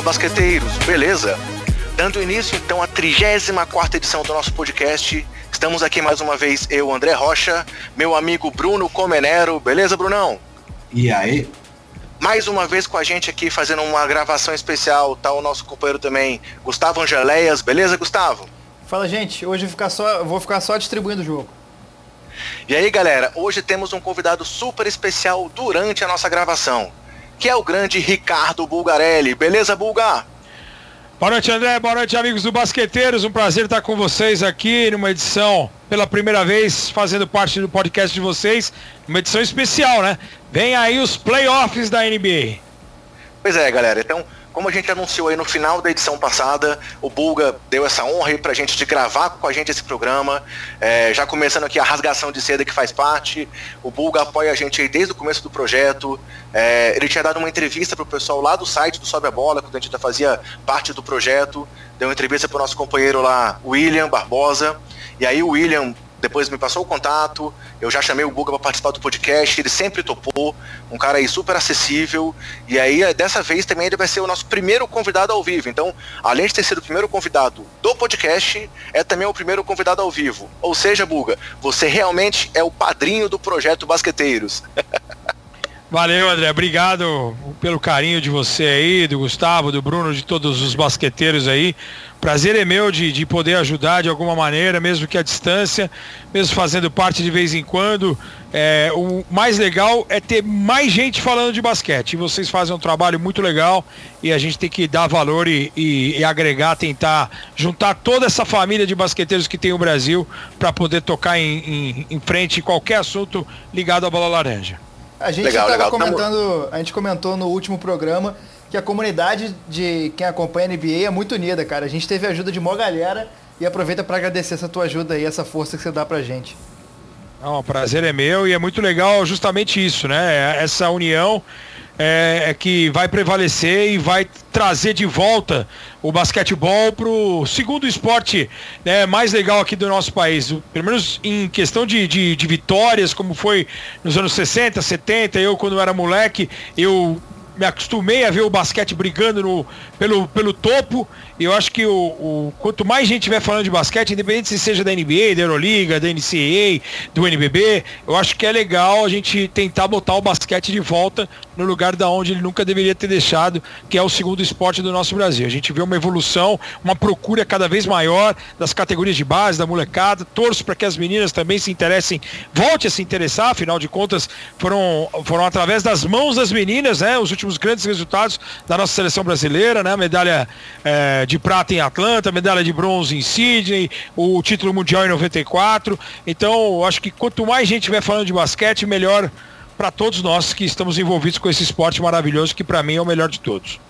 Fala basqueteiros, beleza? Dando início então à 34 edição do nosso podcast. Estamos aqui mais uma vez eu, André Rocha, meu amigo Bruno Comenero, beleza, Brunão? E aí? Mais uma vez com a gente aqui fazendo uma gravação especial, tá o nosso companheiro também, Gustavo Angeleias, beleza, Gustavo? Fala, gente, hoje vou ficar só, vou ficar só distribuindo o jogo. E aí, galera, hoje temos um convidado super especial durante a nossa gravação que é o grande Ricardo Bulgarelli. Beleza, Bulgar? Boa noite, André. Boa noite, amigos do Basqueteiros. Um prazer estar com vocês aqui numa edição, pela primeira vez, fazendo parte do podcast de vocês. Uma edição especial, né? Vem aí os playoffs da NBA. Pois é, galera. Então, como a gente anunciou aí no final da edição passada, o Bulga deu essa honra aí pra gente de gravar com a gente esse programa. É, já começando aqui a rasgação de seda que faz parte. O Bulga apoia a gente aí desde o começo do projeto. É, ele tinha dado uma entrevista pro pessoal lá do site do Sobe a Bola, quando a gente ainda fazia parte do projeto. Deu uma entrevista pro nosso companheiro lá, William Barbosa. E aí o William depois me passou o contato, eu já chamei o Guga para participar do podcast, ele sempre topou, um cara aí super acessível, e aí dessa vez também ele vai ser o nosso primeiro convidado ao vivo. Então, além de ter sido o primeiro convidado do podcast, é também o primeiro convidado ao vivo. Ou seja, Buga, você realmente é o padrinho do projeto Basqueteiros. Valeu, André. Obrigado pelo carinho de você aí, do Gustavo, do Bruno, de todos os basqueteiros aí. Prazer é meu de, de poder ajudar de alguma maneira, mesmo que à distância, mesmo fazendo parte de vez em quando. É, o mais legal é ter mais gente falando de basquete. E vocês fazem um trabalho muito legal e a gente tem que dar valor e, e, e agregar, tentar juntar toda essa família de basqueteiros que tem o Brasil para poder tocar em, em, em frente qualquer assunto ligado à bola laranja. A gente legal, legal. comentando, a gente comentou no último programa que a comunidade de quem acompanha a NBA é muito unida, cara. A gente teve a ajuda de uma galera e aproveita para agradecer essa tua ajuda aí, essa força que você dá pra gente. Não, o prazer é meu e é muito legal justamente isso, né? Essa união é, é que vai prevalecer e vai trazer de volta o basquetebol para o segundo esporte né, mais legal aqui do nosso país. Pelo menos em questão de, de, de vitórias, como foi nos anos 60, 70, eu quando era moleque, eu me acostumei a ver o basquete brigando no, pelo, pelo topo. Eu acho que o, o, quanto mais gente estiver falando de basquete, independente se seja da NBA, da Euroliga, da NCAA, do NBB, eu acho que é legal a gente tentar botar o basquete de volta no lugar da onde ele nunca deveria ter deixado, que é o segundo esporte do nosso Brasil. A gente vê uma evolução, uma procura cada vez maior das categorias de base, da molecada. Torço para que as meninas também se interessem, volte a se interessar, afinal de contas, foram, foram através das mãos das meninas, né? Os últimos grandes resultados da nossa seleção brasileira, né? Medalha é, de prata em Atlanta, medalha de bronze em Sydney, o título mundial em 94. Então, acho que quanto mais gente estiver falando de basquete, melhor para todos nós que estamos envolvidos com esse esporte maravilhoso que para mim é o melhor de todos.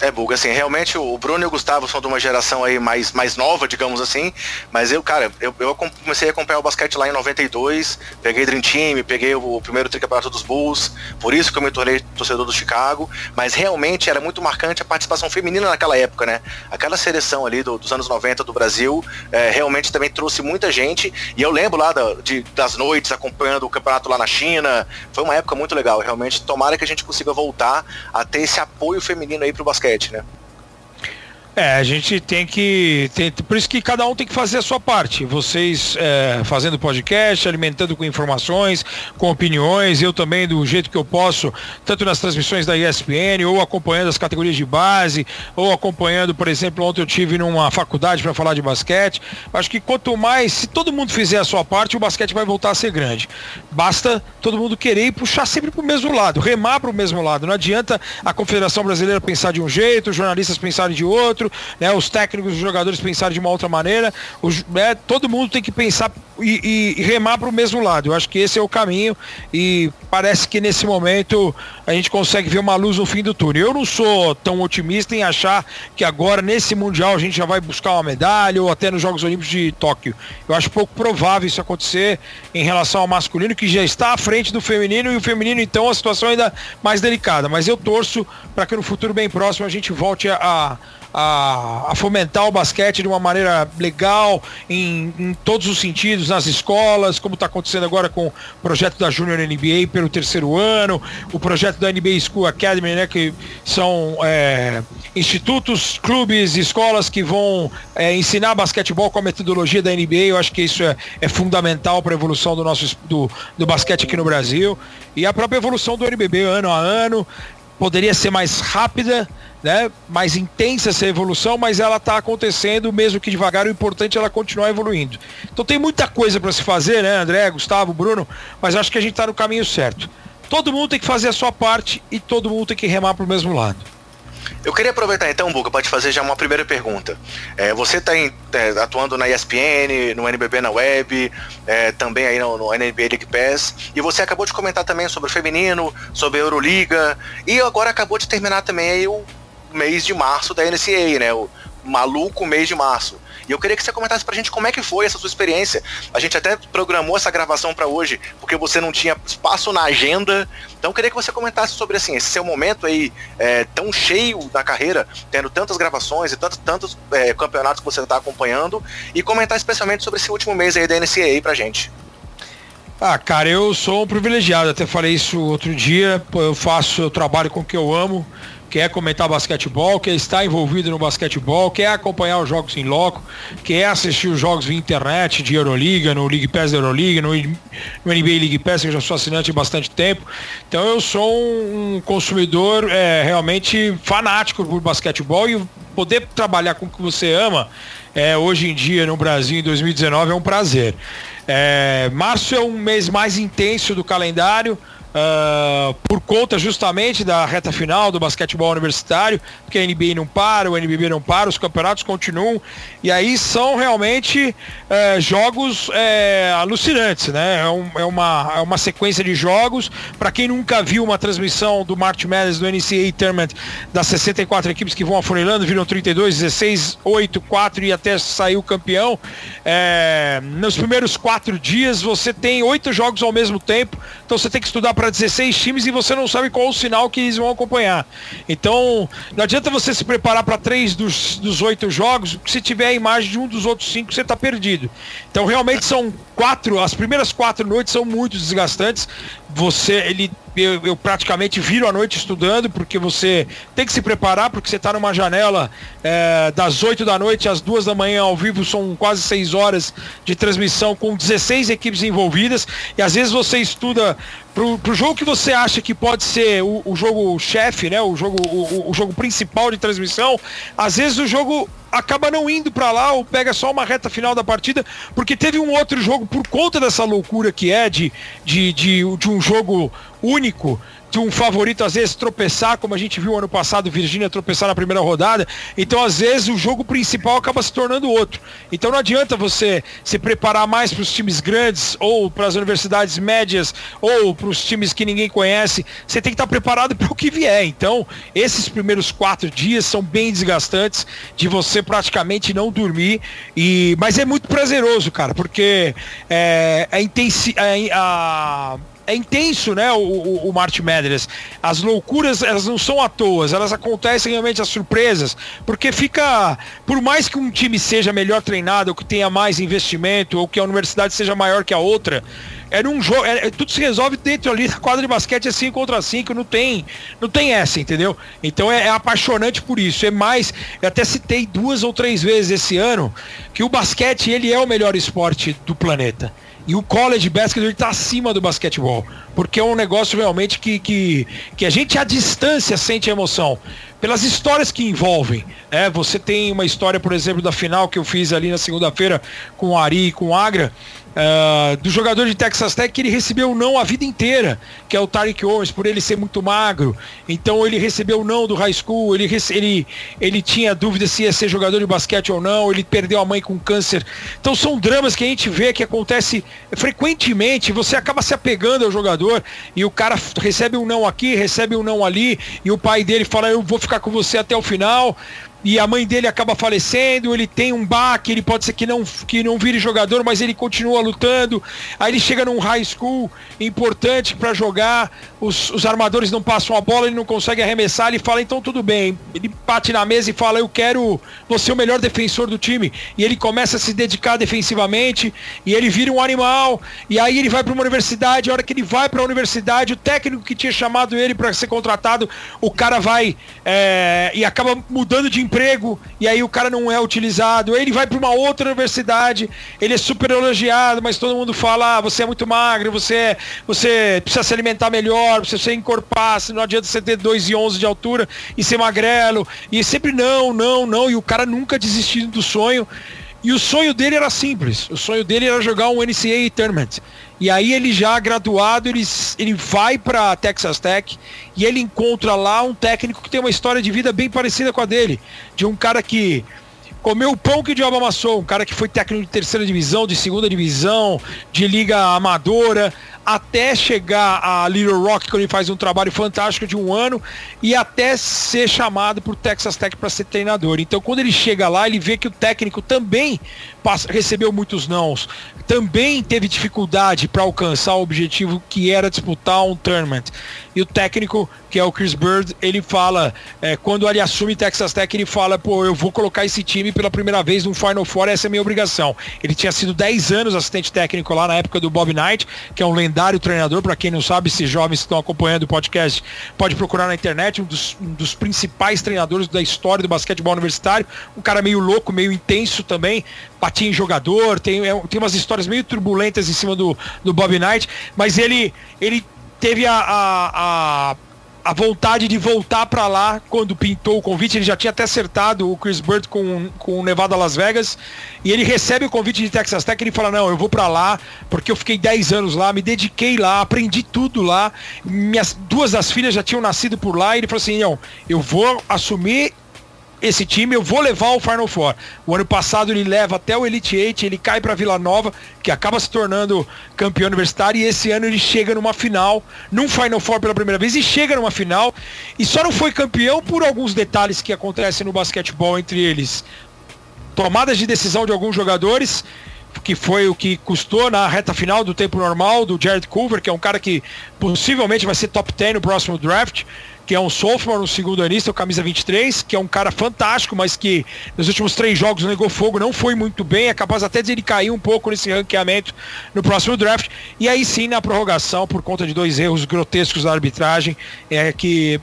É, Buga, assim, realmente o Bruno e o Gustavo são de uma geração aí mais, mais nova, digamos assim, mas eu, cara, eu, eu comecei a acompanhar o basquete lá em 92, peguei Dream Team, peguei o, primeiro tricampeonato dos Bulls, por isso que eu me tornei torcedor do Chicago, mas realmente era muito marcante a participação feminina naquela época, né? Aquela seleção ali do, dos anos 90 do Brasil é, realmente também trouxe muita gente, e eu lembro lá da, de, das noites acompanhando o campeonato lá na China, foi uma época muito legal, realmente tomara que a gente consiga voltar a ter esse apoio feminino aí pro basquete basquete, né? É, a gente tem que. Tem, por isso que cada um tem que fazer a sua parte. Vocês é, fazendo podcast, alimentando com informações, com opiniões, eu também do jeito que eu posso, tanto nas transmissões da ESPN, ou acompanhando as categorias de base, ou acompanhando, por exemplo, ontem eu tive numa faculdade para falar de basquete. Acho que quanto mais, se todo mundo fizer a sua parte, o basquete vai voltar a ser grande. Basta todo mundo querer e puxar sempre para o mesmo lado, remar para o mesmo lado. Não adianta a Confederação Brasileira pensar de um jeito, os jornalistas pensarem de outro outro, né? Os técnicos, os jogadores pensarem de uma outra maneira. Os, né? Todo mundo tem que pensar e, e, e remar para o mesmo lado. Eu acho que esse é o caminho e parece que nesse momento a gente consegue ver uma luz no fim do túnel. Eu não sou tão otimista em achar que agora nesse mundial a gente já vai buscar uma medalha ou até nos Jogos Olímpicos de Tóquio. Eu acho pouco provável isso acontecer em relação ao masculino que já está à frente do feminino e o feminino então a situação ainda mais delicada. Mas eu torço para que no futuro bem próximo a gente volte a, a, fomentar o basquete de uma maneira legal, em, em todos os sentidos, nas escolas, como está acontecendo agora com o projeto da Junior NBA pelo terceiro ano, o projeto da NBA School Academy, né, que são é, institutos, clubes, escolas que vão é, ensinar basquetebol com a metodologia da NBA. Eu acho que isso é, é fundamental para a evolução do nosso do, do basquete aqui no Brasil e a própria evolução do NBB ano a ano poderia ser mais rápida, né? mais intensa essa evolução, mas ela está acontecendo mesmo que devagar. O importante é ela continuar evoluindo. Então tem muita coisa para se fazer, né, André, Gustavo, Bruno, mas acho que a gente está no caminho certo. Todo mundo tem que fazer a sua parte e todo mundo tem que remar para o mesmo lado. Eu queria aproveitar então, Buga, para te fazer já uma primeira pergunta. É, você está é, atuando na ESPN, no NBB na web, é, também aí no, no NBA League Pass, e você acabou de comentar também sobre o feminino, sobre a Euroliga, e agora acabou de terminar também aí o mês de março da NCAA, né? O maluco mês de março. E eu queria que você comentasse pra gente como é que foi essa sua experiência. A gente até programou essa gravação para hoje, porque você não tinha espaço na agenda. Então eu queria que você comentasse sobre assim, esse seu momento aí é, tão cheio na carreira, tendo tantas gravações e tantos, tantos é, campeonatos que você está acompanhando, e comentar especialmente sobre esse último mês aí da NCAA pra gente. Ah, cara, eu sou um privilegiado, até falei isso outro dia, eu faço, eu trabalho com o que eu amo, quer comentar basquetebol, quer estar envolvido no basquetebol, quer acompanhar os jogos em loco, quer assistir os jogos via internet de Euroliga, no League Pass da Euroliga, no, NBA League Pass, que eu já sou assinante há bastante tempo. Então eu sou um consumidor é, realmente fanático por basquetebol e poder trabalhar com o que você ama é, hoje em dia no Brasil em 2019 é um prazer. É, março é um mês mais intenso do calendário. Uh, por conta justamente da reta final do basquetebol universitário, porque a NBA não para, o NBB não para, os campeonatos continuam, e aí são realmente uh, jogos uh, alucinantes, né? É, um, é, uma, é uma sequência de jogos. Para quem nunca viu uma transmissão do March Madness do NCAA Tournament das 64 equipes que vão afunilando, viram 32, 16, 8, 4 e até sair o campeão. É, nos primeiros quatro dias você tem oito jogos ao mesmo tempo, então você tem que estudar para para 16 times e você não sabe qual o sinal que eles vão acompanhar. Então, não adianta você se preparar para três dos, dos oito jogos, porque se tiver a imagem de um dos outros cinco, você está perdido. Então, realmente são quatro, as primeiras quatro noites são muito desgastantes. Você, ele eu, eu, praticamente viro a noite estudando, porque você tem que se preparar, porque você está numa janela é, das 8 da noite às 2 da manhã ao vivo, são quase 6 horas de transmissão com 16 equipes envolvidas, e às vezes você estuda pro, pro jogo que você acha que pode ser o, o jogo chefe, né? O jogo, o, o jogo principal de transmissão, às vezes o jogo acaba não indo para lá ou pega só uma reta final da partida, porque teve um outro jogo por conta dessa loucura que é de, de, de, de um jogo único de um favorito às vezes tropeçar, como a gente viu ano passado, Virgínia tropeçar na primeira rodada. Então, às vezes, o jogo principal acaba se tornando outro. Então, não adianta você se preparar mais para os times grandes, ou para as universidades médias, ou para os times que ninguém conhece. Você tem que estar preparado para o que vier. Então, esses primeiros quatro dias são bem desgastantes de você praticamente não dormir. E... Mas é muito prazeroso, cara, porque é, a, intensi... a é intenso, né, o, o, o Madness. As loucuras, elas não são à toa, elas acontecem realmente as surpresas, porque fica, por mais que um time seja melhor treinado, ou que tenha mais investimento, ou que a universidade seja maior que a outra, é num jogo, é, tudo se resolve dentro ali da quadra de basquete é 5 contra 5, não tem, não tem essa, entendeu? Então é, é, apaixonante por isso. É mais, eu até citei duas ou três vezes esse ano que o basquete ele é o melhor esporte do planeta. E o college basketball está acima do basquetebol. Porque é um negócio realmente que, que, que a gente à distância sente a emoção. Pelas histórias que envolvem. Né? Você tem uma história, por exemplo, da final que eu fiz ali na segunda-feira com o Ari e com o Agra Uh, do jogador de Texas Tech que ele recebeu não a vida inteira, que é o Tariq Owens, por ele ser muito magro. Então ele recebeu não do high school, ele, ele, ele tinha dúvida se ia ser jogador de basquete ou não, ele perdeu a mãe com câncer. Então são dramas que a gente vê que acontece frequentemente, você acaba se apegando ao jogador e o cara recebe um não aqui, recebe um não ali, e o pai dele fala, eu vou ficar com você até o final. E a mãe dele acaba falecendo, ele tem um baque, ele pode ser que não, que não vire jogador, mas ele continua lutando. Aí ele chega num high school importante para jogar, os, os, armadores não passam a bola, ele não consegue arremessar, ele fala, então tudo bem. Ele bate na mesa e fala, eu quero você o melhor defensor do time. E ele começa a se dedicar defensivamente, e ele vira um animal, e aí ele vai para uma universidade, a hora que ele vai para a universidade, o técnico que tinha chamado ele para ser contratado, o cara vai é, e acaba mudando de e aí o cara não é utilizado. Aí ele vai para uma outra universidade, ele é super elogiado, mas todo mundo fala: ah, você é muito magro, você, é, você precisa se alimentar melhor, precisa se encorpar, não adianta você ter 2,11 de altura e ser magrelo. E sempre não, não, não. E o cara nunca desistiu do sonho. E o sonho dele era simples. O sonho dele era jogar um NCAA Tournament. E aí ele já graduado, ele, ele vai para Texas Tech e ele encontra lá um técnico que tem uma história de vida bem parecida com a dele. De um cara que comeu o pão que o diabo amassou. Um cara que foi técnico de terceira divisão, de segunda divisão, de liga amadora até chegar a Little Rock, que ele faz um trabalho fantástico de um ano, e até ser chamado por Texas Tech para ser treinador. Então, quando ele chega lá, ele vê que o técnico também recebeu muitos nãos, também teve dificuldade para alcançar o objetivo que era disputar um tournament. E o técnico, que é o Chris Bird, ele fala, é, quando ele assume Texas Tech, ele fala, pô, eu vou colocar esse time pela primeira vez no Final Four, essa é a minha obrigação. Ele tinha sido 10 anos assistente técnico lá na época do Bob Knight, que é um lendário treinador, para quem não sabe, esses jovens que estão acompanhando o podcast, pode procurar na internet, um dos, um dos principais treinadores da história do basquetebol universitário, um cara meio louco, meio intenso também, batia em jogador, tem, é, tem umas histórias meio turbulentas em cima do, do Bob Knight, mas ele, ele teve a, a, a a vontade de voltar para lá quando pintou o convite. Ele já tinha até acertado o Chris Bird com, com o Nevada Las Vegas. E ele recebe o convite de Texas Tech e ele fala: Não, eu vou para lá porque eu fiquei 10 anos lá, me dediquei lá, aprendi tudo lá. Minhas duas das filhas já tinham nascido por lá. E ele falou assim: Não, eu vou assumir esse time eu vou levar ao Final Four. O ano passado ele leva até o Elite Eight, ele cai para Vila Nova, que acaba se tornando campeão universitário, e esse ano ele chega numa final, num Final Four pela primeira vez, e chega numa final, e só não foi campeão por alguns detalhes que acontecem no basquetebol, entre eles tomadas de decisão de alguns jogadores, que foi o que custou na reta final do tempo normal do Jared Culver, que é um cara que possivelmente vai ser top 10 no próximo draft que é um sophomore, um segundo anista, o camisa 23, que é um cara fantástico, mas que nos últimos três jogos negou fogo, não foi muito bem, é capaz até de ele cair um pouco nesse ranqueamento no próximo draft. E aí sim, na prorrogação, por conta de dois erros grotescos da arbitragem, é que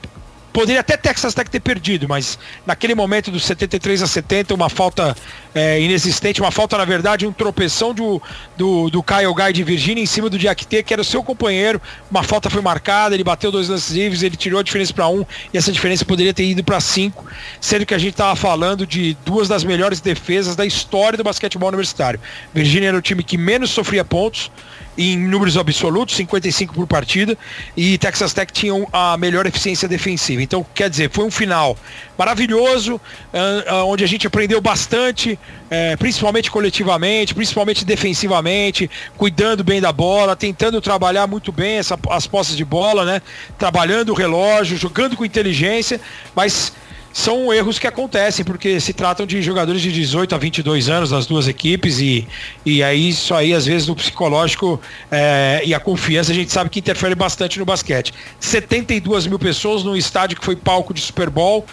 Poderia até Texas Tech ter perdido, mas naquele momento dos 73 a 70, uma falta é, inexistente, uma falta, na verdade, um tropeção do, do, do Kyle Guy de Virgínia em cima do T, que era o seu companheiro. Uma falta foi marcada, ele bateu dois lances livres, ele tirou a diferença para um, e essa diferença poderia ter ido para cinco, sendo que a gente estava falando de duas das melhores defesas da história do basquetebol universitário. Virgínia era o time que menos sofria pontos, em números absolutos, 55 por partida, e Texas Tech tinham a melhor eficiência defensiva. Então, quer dizer, foi um final maravilhoso, onde a gente aprendeu bastante, é, principalmente coletivamente, principalmente defensivamente, cuidando bem da bola, tentando trabalhar muito bem essa, as posses de bola, né? Trabalhando o relógio, jogando com inteligência, mas são erros que acontecem, porque se tratam de jogadores de 18 a 22 anos das duas equipes e, e aí isso aí às vezes no psicológico é, e a confiança a gente sabe que interfere bastante no basquete. 72 mil pessoas num estádio que foi palco de Super Bowl,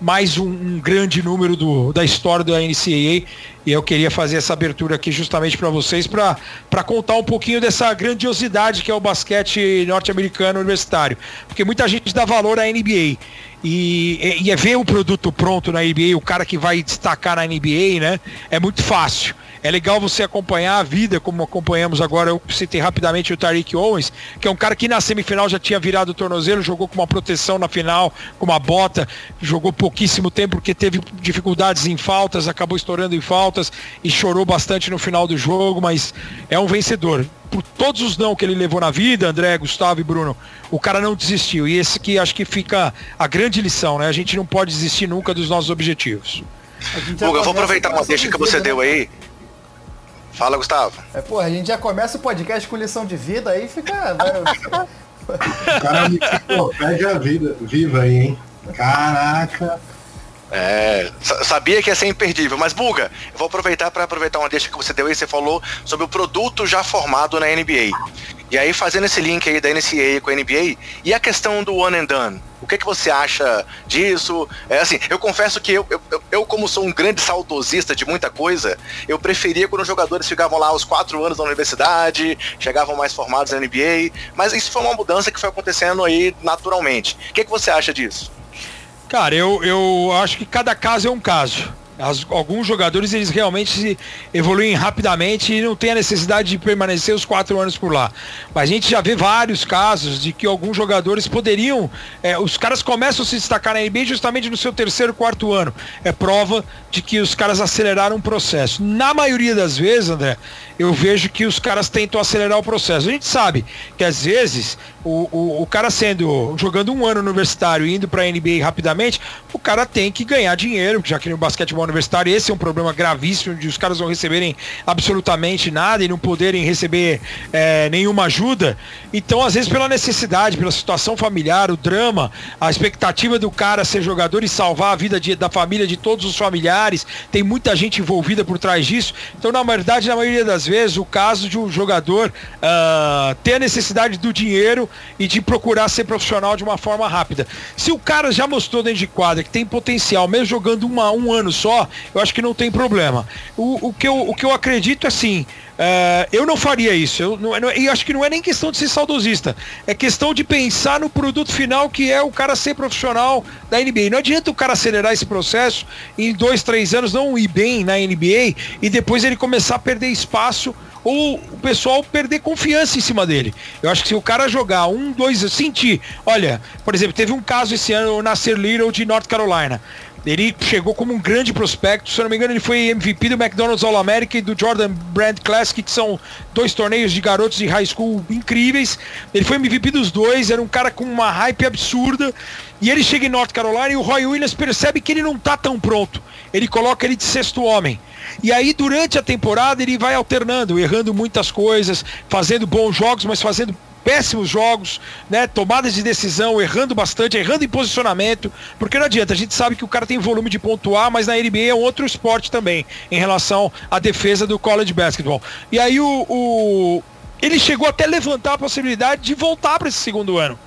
mais um, um grande número do, da história da NCAA e eu queria fazer essa abertura aqui justamente para vocês para contar um pouquinho dessa grandiosidade que é o basquete norte-americano universitário, porque muita gente dá valor à NBA e, e é ver o produto pronto na NBA, o cara que vai destacar na NBA, né? É muito fácil. É legal você acompanhar a vida, como acompanhamos agora. Eu citei rapidamente o Tariq Owens, que é um cara que na semifinal já tinha virado o tornozelo, jogou com uma proteção na final, com uma bota, jogou pouquíssimo tempo porque teve dificuldades em faltas, acabou estourando em faltas e chorou bastante no final do jogo, mas é um vencedor. Por todos os não que ele levou na vida, André, Gustavo e Bruno, o cara não desistiu. E esse que acho que fica a grande lição, né? A gente não pode desistir nunca dos nossos objetivos. Eu vou aproveitar uma deixa que você deu aí. Fala, Gustavo. É, pô, a gente já começa o podcast com lição de vida, aí fica. o cara me pede a vida viva aí, hein? Caraca. É, sabia que ia ser imperdível, mas Buga, eu vou aproveitar para aproveitar uma deixa que você deu aí, você falou sobre o produto já formado na NBA. E aí, fazendo esse link aí da NCAA com a NBA, e a questão do one and done? O que, que você acha disso? É assim, eu confesso que eu, eu, eu, como sou um grande saudosista de muita coisa, eu preferia quando os jogadores ficavam lá os quatro anos na universidade, chegavam mais formados na NBA, mas isso foi uma mudança que foi acontecendo aí naturalmente. O que, que você acha disso? Cara, eu, eu acho que cada caso é um caso. As, alguns jogadores eles realmente evoluem rapidamente e não tem a necessidade de permanecer os quatro anos por lá. Mas a gente já vê vários casos de que alguns jogadores poderiam. É, os caras começam a se destacar na NBA justamente no seu terceiro, quarto ano. É prova de que os caras aceleraram o processo. Na maioria das vezes, André, eu vejo que os caras tentam acelerar o processo. A gente sabe que às vezes o, o, o cara sendo jogando um ano universitário e indo para a NBA rapidamente, o cara tem que ganhar dinheiro, já que no basquetebol universitário esse é um problema gravíssimo de os caras não receberem absolutamente nada e não poderem receber é, nenhuma ajuda. Então, às vezes, pela necessidade, pela situação familiar, o drama, a expectativa do cara ser jogador e salvar a vida de, da família de todos os familiares, tem muita gente envolvida por trás disso. Então, na verdade, na maioria das vezes, o caso de um jogador uh, ter a necessidade do dinheiro e de procurar ser profissional de uma forma rápida. Se o cara já mostrou dentro de quadra que tem potencial, mesmo jogando uma, um ano só, eu acho que não tem problema. O, o, que, eu, o que eu acredito é assim, Uh, eu não faria isso. Eu, não, eu acho que não é nem questão de ser saudosista. É questão de pensar no produto final que é o cara ser profissional da NBA. Não adianta o cara acelerar esse processo em dois, três anos, não ir bem na NBA e depois ele começar a perder espaço ou o pessoal perder confiança em cima dele. Eu acho que se o cara jogar um, dois, sentir, olha, por exemplo, teve um caso esse ano, o Nasser Little de North Carolina. Ele chegou como um grande prospecto, se eu não me engano, ele foi MVP do McDonald's All-America e do Jordan Brand Classic, que são dois torneios de garotos de high school incríveis. Ele foi MVP dos dois, era um cara com uma hype absurda. E ele chega em North Carolina e o Roy Williams percebe que ele não tá tão pronto. Ele coloca ele de sexto homem. E aí, durante a temporada, ele vai alternando, errando muitas coisas, fazendo bons jogos, mas fazendo péssimos jogos, né? Tomadas de decisão, errando bastante, errando em posicionamento, porque não adianta, a gente sabe que o cara tem volume de pontuar, mas na NBA é outro esporte também, em relação à defesa do college basketball. E aí o, o ele chegou até levantar a possibilidade de voltar para esse segundo ano.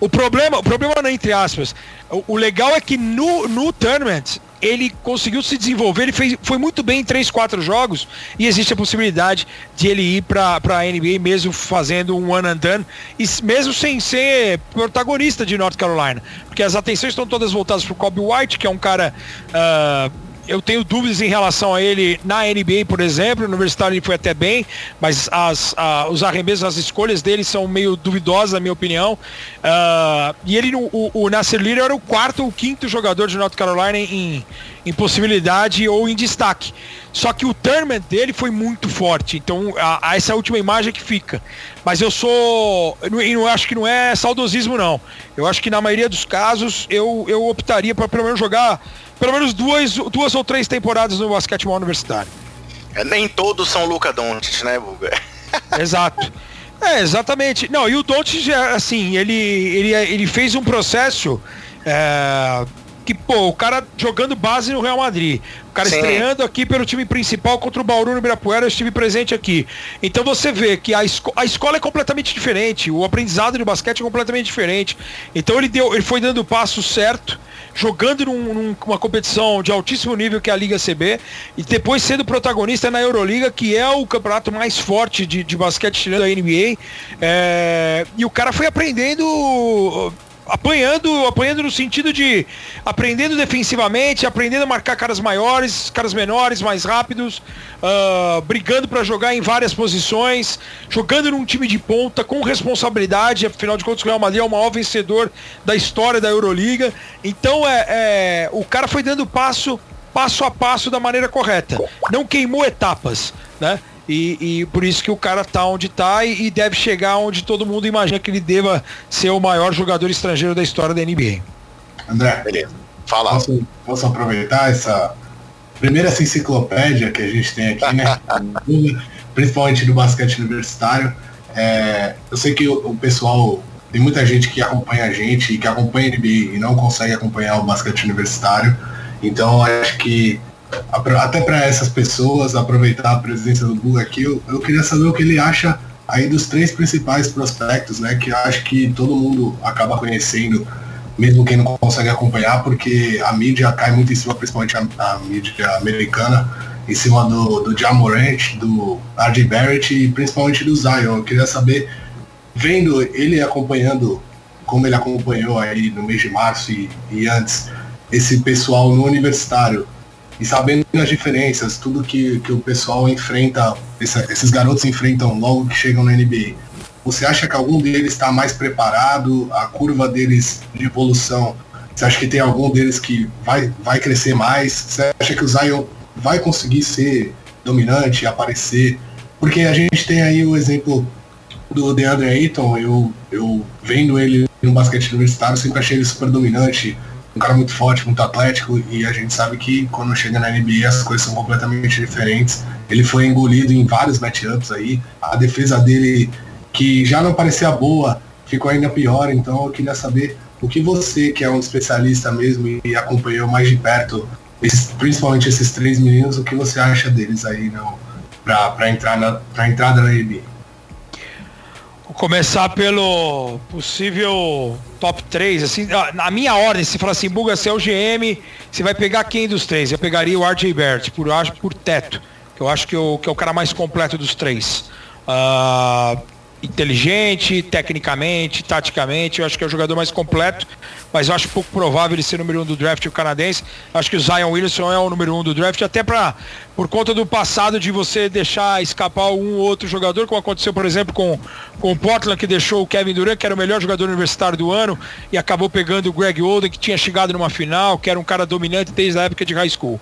O problema, o problema não é entre aspas. O, o legal é que no, no tournament ele conseguiu se desenvolver, ele fez, foi muito bem em 3, 4 jogos e existe a possibilidade de ele ir para a NBA mesmo fazendo um one and done, e mesmo sem ser protagonista de North Carolina, porque as atenções estão todas voltadas para o Kobe White, que é um cara uh, eu tenho dúvidas em relação a ele na NBA, por exemplo. No universitário ele foi até bem, mas as, a, os arremessos, as escolhas dele são meio duvidosas, na minha opinião. Uh, e ele, o, o Nasser Little era o quarto ou quinto jogador de North Carolina em, em possibilidade ou em destaque. Só que o tournament dele foi muito forte. Então, a, a essa última imagem que fica. Mas eu sou. Não acho que não é saudosismo, não. Eu acho que na maioria dos casos eu, eu optaria para pelo menos jogar pelo menos duas, duas ou três temporadas no basquetebol universitário. É, nem todos são Luca Doncic, né, Buga? Exato. É, exatamente. Não, e o Doncic, assim, ele, ele, ele fez um processo é, que, pô, o cara jogando base no Real Madrid, o cara Sim. estreando aqui pelo time principal contra o Bauru no Ibirapuera, eu estive presente aqui. Então você vê que a, esco a escola é completamente diferente, o aprendizado de basquete é completamente diferente. Então ele deu, ele foi dando o passo certo, jogando num, numa competição de altíssimo nível que é a Liga CB, e depois sendo protagonista na Euroliga, que é o campeonato mais forte de, de basquete da NBA. É, e o cara foi aprendendo apanhando, apanhando no sentido de aprendendo defensivamente, aprendendo a marcar caras maiores, caras menores, mais rápidos, uh, brigando para jogar em várias posições, jogando num time de ponta com responsabilidade. Afinal de contas, o Real Madrid é o maior vencedor da história da Euroliga. Então, é, é o cara foi dando passo passo a passo da maneira correta. Não queimou etapas, né? E, e, por isso que o cara tá onde tá e, e, deve chegar onde todo mundo imagina que ele deva ser o maior jogador estrangeiro da história da NBA. André, beleza. Fala. Posso, posso aproveitar essa primeira essa enciclopédia que a gente tem aqui, né? Principalmente do basquete universitário. É, eu sei que o, o, pessoal, tem muita gente que acompanha a gente e que acompanha a NBA e não consegue acompanhar o basquete universitário. Então acho que até para essas pessoas aproveitar a presença do Buga aqui, eu, eu, queria saber o que ele acha aí dos três principais prospectos, né? Que acho que todo mundo acaba conhecendo, mesmo quem não consegue acompanhar, porque a mídia cai muito em cima, principalmente a, a mídia americana, em cima do, do Jamorant, do R.J. Barrett e principalmente do Zion. Eu queria saber, vendo ele acompanhando, como ele acompanhou aí no mês de março e, e antes, esse pessoal no universitário, e sabendo as diferenças, tudo que, que o pessoal enfrenta, essa, esses garotos enfrentam logo que chegam na NBA, você acha que algum deles está mais preparado, a curva deles de evolução, você acha que tem algum deles que vai, vai crescer mais? Você acha que o Zion vai conseguir ser dominante, aparecer. Porque a gente tem aí o exemplo do DeAndre Ayton, eu, eu vendo ele no basquete universitário, sempre achei ele super dominante, um cara muito forte, muito atlético, e a gente sabe que quando chega na NBA as coisas são completamente diferentes. Ele foi engolido em vários matchups aí, a defesa dele, que já não parecia boa, ficou ainda pior, então eu queria saber o que você, que é um especialista mesmo e acompanhou mais de perto esses, principalmente esses três meninos, o que você acha deles aí para entrar na entrada na NBA? Vou começar pelo possível top 3, assim, na minha ordem, se falar assim, Buga, você é o GM, você vai pegar quem dos três? Eu pegaria o RJ Bert, por, por teto, que eu acho que, eu, que é o cara mais completo dos três. Uh, inteligente, tecnicamente, taticamente, eu acho que é o jogador mais completo mas eu acho pouco provável ele ser número um do draft o canadense. Acho que o Zion Williamson é o número um do draft, até para por conta do passado de você deixar escapar um ou outro jogador, como aconteceu, por exemplo, com, com o Portland, que deixou o Kevin Durant, que era o melhor jogador universitário do ano, e acabou pegando o Greg Oden, que tinha chegado numa final, que era um cara dominante desde a época de high school.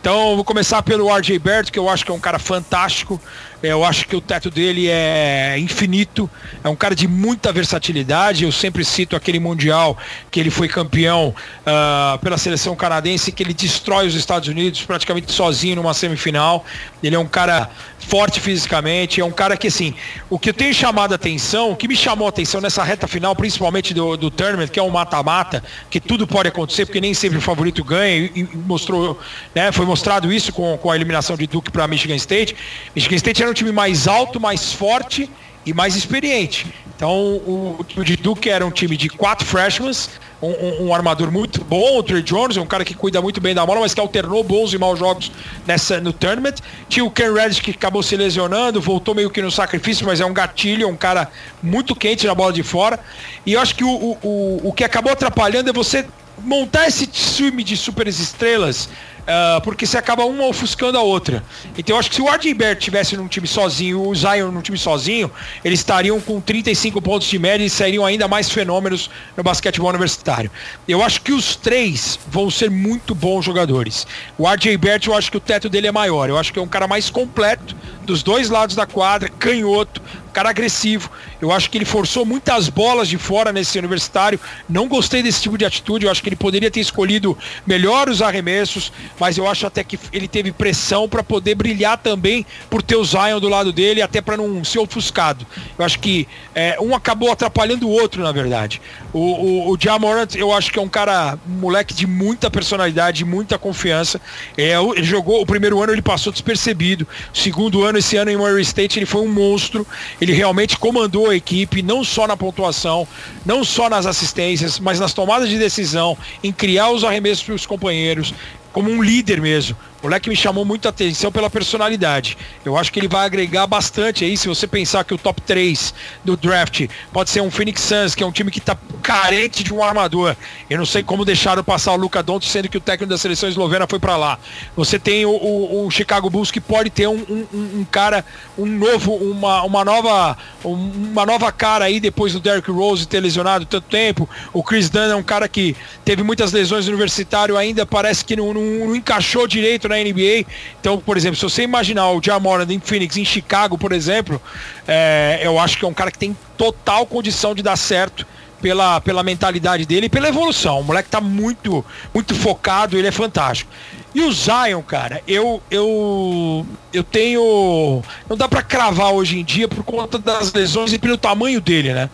Então, vou começar pelo RJ Bert, que eu acho que é um cara fantástico. Eu acho que o teto dele é infinito, é um cara de muita versatilidade. Eu sempre cito aquele Mundial que ele foi campeão uh, pela seleção canadense, que ele destrói os Estados Unidos praticamente sozinho numa semifinal. Ele é um cara forte fisicamente, é um cara que assim, o que eu tenho chamado a atenção, o que me chamou a atenção nessa reta final, principalmente do, do tournament, que é um mata-mata, que tudo pode acontecer, porque nem sempre o favorito ganha, e, mostrou, né, foi mostrado isso com, com a eliminação de Duke para Michigan State. Michigan State era um time mais alto, mais forte e mais experiente. Então o, time de Duke era um time de quatro freshmen, um, um, um, armador muito bom, o Trey Jones, um cara que cuida muito bem da bola, mas que alternou bons e maus jogos nessa, no tournament. Tinha o Ken Reddish que acabou se lesionando, voltou meio que no sacrifício, mas é um gatilho, é um cara muito quente na bola de fora. E eu acho que o, o, o, o que acabou atrapalhando é você montar esse time de super estrelas Uh, porque você acaba uma ofuscando a outra. Então eu acho que se o Arden Bert tivesse num time sozinho, o Zion num time sozinho, eles estariam com 35 pontos de média e seriam ainda mais fenômenos no basquetebol universitário. Eu acho que os três vão ser muito bons jogadores. O RJ Bert, eu acho que o teto dele é maior. Eu acho que é um cara mais completo dos dois lados da quadra, canhoto, cara agressivo. Eu acho que ele forçou muitas bolas de fora nesse universitário. Não gostei desse tipo de atitude. Eu acho que ele poderia ter escolhido melhor os arremessos, mas eu acho até que ele teve pressão para poder brilhar também por ter o Zion do lado dele, até para não ser ofuscado. Eu acho que é, um acabou atrapalhando o outro, na verdade. O, o, o Jamorant, eu acho que é um cara, um moleque de muita personalidade, muita confiança. É, ele jogou, o primeiro ano ele passou despercebido. O segundo ano, esse ano em Murray State, ele foi um monstro. Ele realmente comandou a equipe, não só na pontuação, não só nas assistências, mas nas tomadas de decisão, em criar os arremessos para os companheiros, como um líder mesmo. Moleque me chamou muita atenção pela personalidade. Eu acho que ele vai agregar bastante aí, se você pensar que o top 3 do draft pode ser um Phoenix Suns, que é um time que está carente de um armador. Eu não sei como deixaram passar o Luca Doncic, sendo que o técnico da seleção eslovena foi para lá. Você tem o, o, o, Chicago Bulls que pode ter um, um, um, cara, um novo, uma, uma nova uma nova cara aí depois do Derrick Rose ter lesionado tanto tempo. O Chris Dunn é um cara que teve muitas lesões universitário ainda, parece que não, não, não encaixou direito na NBA. Então, por exemplo, se você imaginar o Jamoran em Phoenix, em Chicago, por exemplo, é, eu acho que é um cara que tem total condição de dar certo pela, pela mentalidade dele e pela evolução. O moleque tá muito, muito focado, ele é fantástico. E o Zion, cara, eu eu eu tenho não dá para cravar hoje em dia por conta das lesões e pelo tamanho dele, né?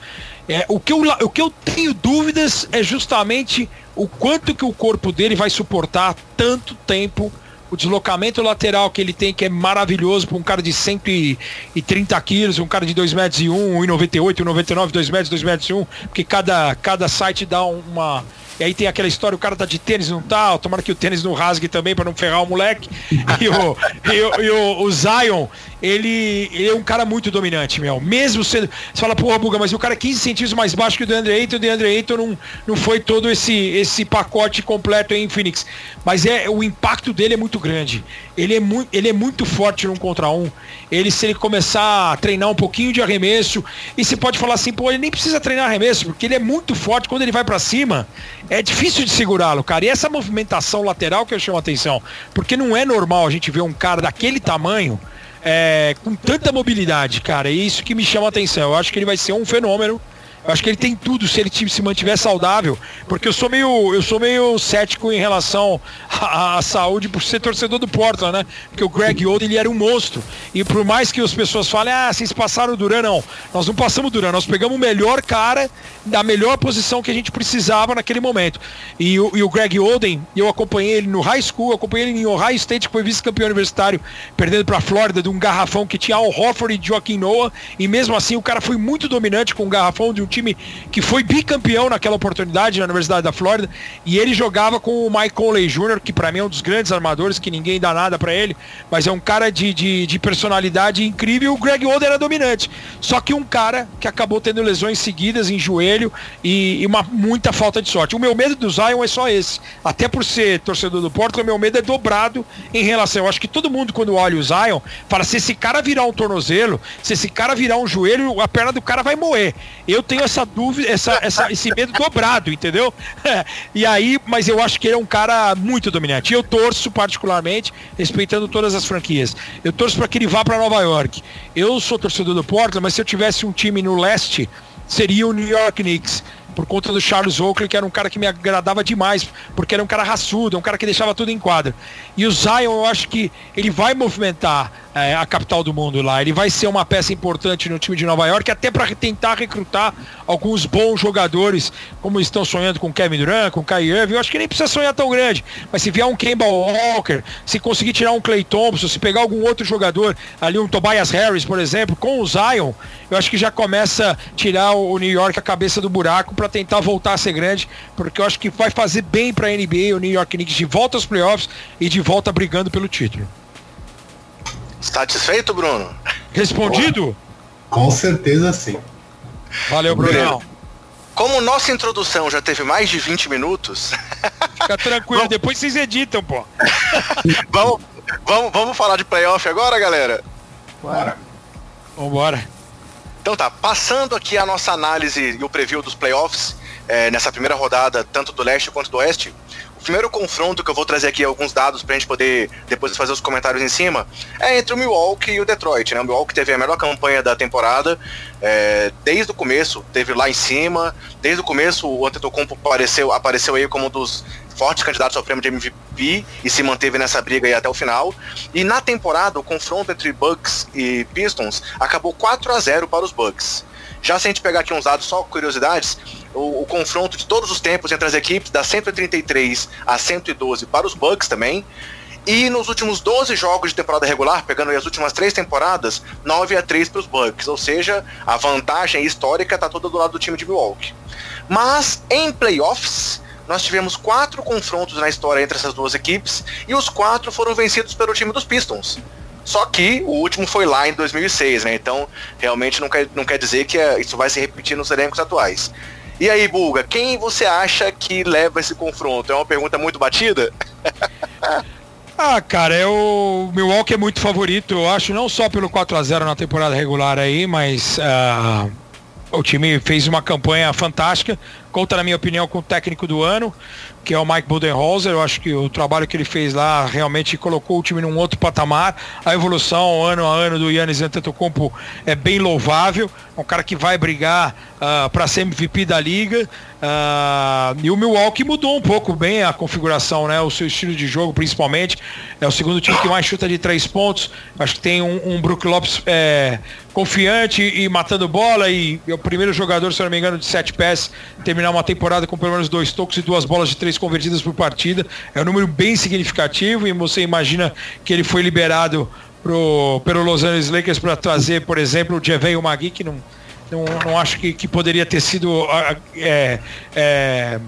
É, o, que eu, o que eu tenho dúvidas é justamente o quanto que o corpo dele vai suportar tanto tempo o deslocamento lateral que ele tem, que é maravilhoso para um cara de 130 quilos, um cara de 2 metros e 1, 1,98, 1,99, 2 metros, 2 metros e 1, porque cada, cada site dá uma, e aí tem aquela história, o cara tá de tênis, não tá, tomara que o tênis não rasgue também para não ferrar o moleque. E o, e o, e o, o Zion, ele, ele, é um cara muito dominante, meu. Mesmo sendo. Você fala, porra, Buga, mas o cara é 15 centímetros mais baixo que o DeAndre Ayton, o DeAndre Ayton não, não foi todo esse, esse pacote completo em Phoenix. Mas é o impacto dele é muito grande. Ele é, muito, ele é muito forte num contra um. Ele, se ele começar a treinar um pouquinho de arremesso, e você pode falar assim, pô, ele nem precisa treinar arremesso, porque ele é muito forte. Quando ele vai para cima, é difícil de segurá-lo, cara. E essa movimentação lateral que eu chamo a atenção, porque não é normal a gente ver um cara daquele tamanho é, com tanta mobilidade, cara. É isso que me chama a atenção. Eu acho que ele vai ser um fenômeno. Eu acho que ele tem tudo se ele se mantiver saudável, porque eu sou meio, eu sou meio cético em relação à, à saúde por ser torcedor do Portland, né? Porque o Greg Oden ele era um monstro. E por mais que as pessoas falem, ah, vocês passaram o Duran, não. Nós não passamos o Duran, nós pegamos o melhor cara da melhor posição que a gente precisava naquele momento. E o, e o Greg Oden, eu acompanhei ele no high school, acompanhei ele em Ohio State, que foi vice-campeão universitário, perdendo para a Flórida de um garrafão que tinha Al Hofford e Joaquim Noah, e mesmo assim o cara foi muito dominante com o garrafão de um time que foi bicampeão naquela oportunidade na Universidade da Flórida, e ele jogava com o Mike Conley Jr., que para mim é um dos grandes armadores, que ninguém dá nada para ele, mas é um cara de, de, de personalidade incrível, o Greg Oden era dominante. Só que um cara que acabou tendo lesões seguidas em joelho e, e uma muita falta de sorte. O meu medo do Zion é só esse. Até por ser torcedor do Porto, o meu medo é dobrado em relação. Eu acho que todo mundo, quando olha o Zion, fala: se esse cara virar um tornozelo, se esse cara virar um joelho, a perna do cara vai moer. Eu tenho essa dúvida, essa, essa, esse medo dobrado, entendeu? e aí, mas eu acho que ele é um cara muito dominante. E eu torço particularmente, respeitando todas as franquias. Eu torço para que ele vá para Nova York. Eu sou torcedor do Portland, mas se eu tivesse um time no leste, seria o New York Knicks por conta do Charles Oakley, que era um cara que me agradava demais, porque era um cara raçudo, um cara que deixava tudo em quadra. E o Zion, eu acho que ele vai movimentar é, a capital do mundo lá. Ele vai ser uma peça importante no time de Nova York, até para tentar recrutar alguns bons jogadores, como estão sonhando com Kevin Durant, com Kai Irving. Eu acho que nem precisa sonhar tão grande, mas se vier um Kemba Walker, se conseguir tirar um Clay Thompson, se pegar algum outro jogador, ali um Tobias Harris, por exemplo, com o Zion, eu acho que já começa a tirar o New York a cabeça do buraco para tentar voltar a ser grande, porque eu acho que vai fazer bem para a NBA o New York Knicks de volta aos playoffs e de volta brigando pelo título. Satisfeito, Bruno? Respondido? Com certeza sim. Valeu, Bruno. Como nossa introdução já teve mais de 20 minutos. Fica tranquilo, vamos... depois vocês editam, pô. vamos, vamos, vamos falar de playoff agora, galera? Bora. Vambora. Então tá, passando aqui a nossa análise e o preview dos playoffs, é, nessa primeira rodada, tanto do leste quanto do oeste, primeiro confronto que eu vou trazer aqui alguns dados pra gente poder depois fazer os comentários em cima é entre o Milwaukee e o Detroit, né? O Milwaukee teve a melhor campanha da temporada, é, desde o começo, teve lá em cima, desde o começo o Antetokounmpo apareceu, apareceu aí como um dos fortes candidatos ao prêmio de MVP e se manteve nessa briga aí até o final. E na temporada, o confronto entre Bucks e Pistons acabou 4 a 0 para os Bucks. Já se a gente pegar aqui uns dados, só curiosidades, o, o, confronto de todos os tempos entre as equipes da 133 a 112 para os Bucks também. E nos últimos 12 jogos de temporada regular, pegando as últimas três temporadas, 9 a 3 para os Bucks. Ou seja, a vantagem histórica está toda do lado do time de Milwaukee. Mas em playoffs, nós tivemos quatro confrontos na história entre essas duas equipes e os quatro foram vencidos pelo time dos Pistons. Só que o último foi lá em 2006, né? Então, realmente não quer, não quer dizer que é, isso vai se repetir nos elencos atuais. E aí, Bulga, quem você acha que leva esse confronto? É uma pergunta muito batida? ah, cara, é o Milwaukee é muito favorito, eu acho, não só pelo 4 a 0 na temporada regular aí, mas uh, o time fez uma campanha fantástica conta, na minha opinião, com o técnico do ano, que é o Mike Budenholzer. Eu acho que o trabalho que ele fez lá realmente colocou o time num outro patamar. A evolução ano a ano do Yannis Antetokounmpo é bem louvável. É um cara que vai brigar uh, ah, para ser MVP da liga. Uh, e o Milwaukee mudou um pouco bem a configuração, né? O seu estilo de jogo, principalmente. É o segundo time que mais chuta de três pontos. Acho que tem um, um Brook Lopes é, confiante e matando bola. E é o primeiro jogador, se não me engano, de sete pés, terminar uma temporada com pelo menos dois toques e duas bolas de três convertidas por partida. É um número bem significativo e você imagina que ele foi liberado pro, pelo Los Angeles Lakers para trazer, por exemplo, o Jeveio Magui, que não não, não acho que, que poderia ter sido é, é,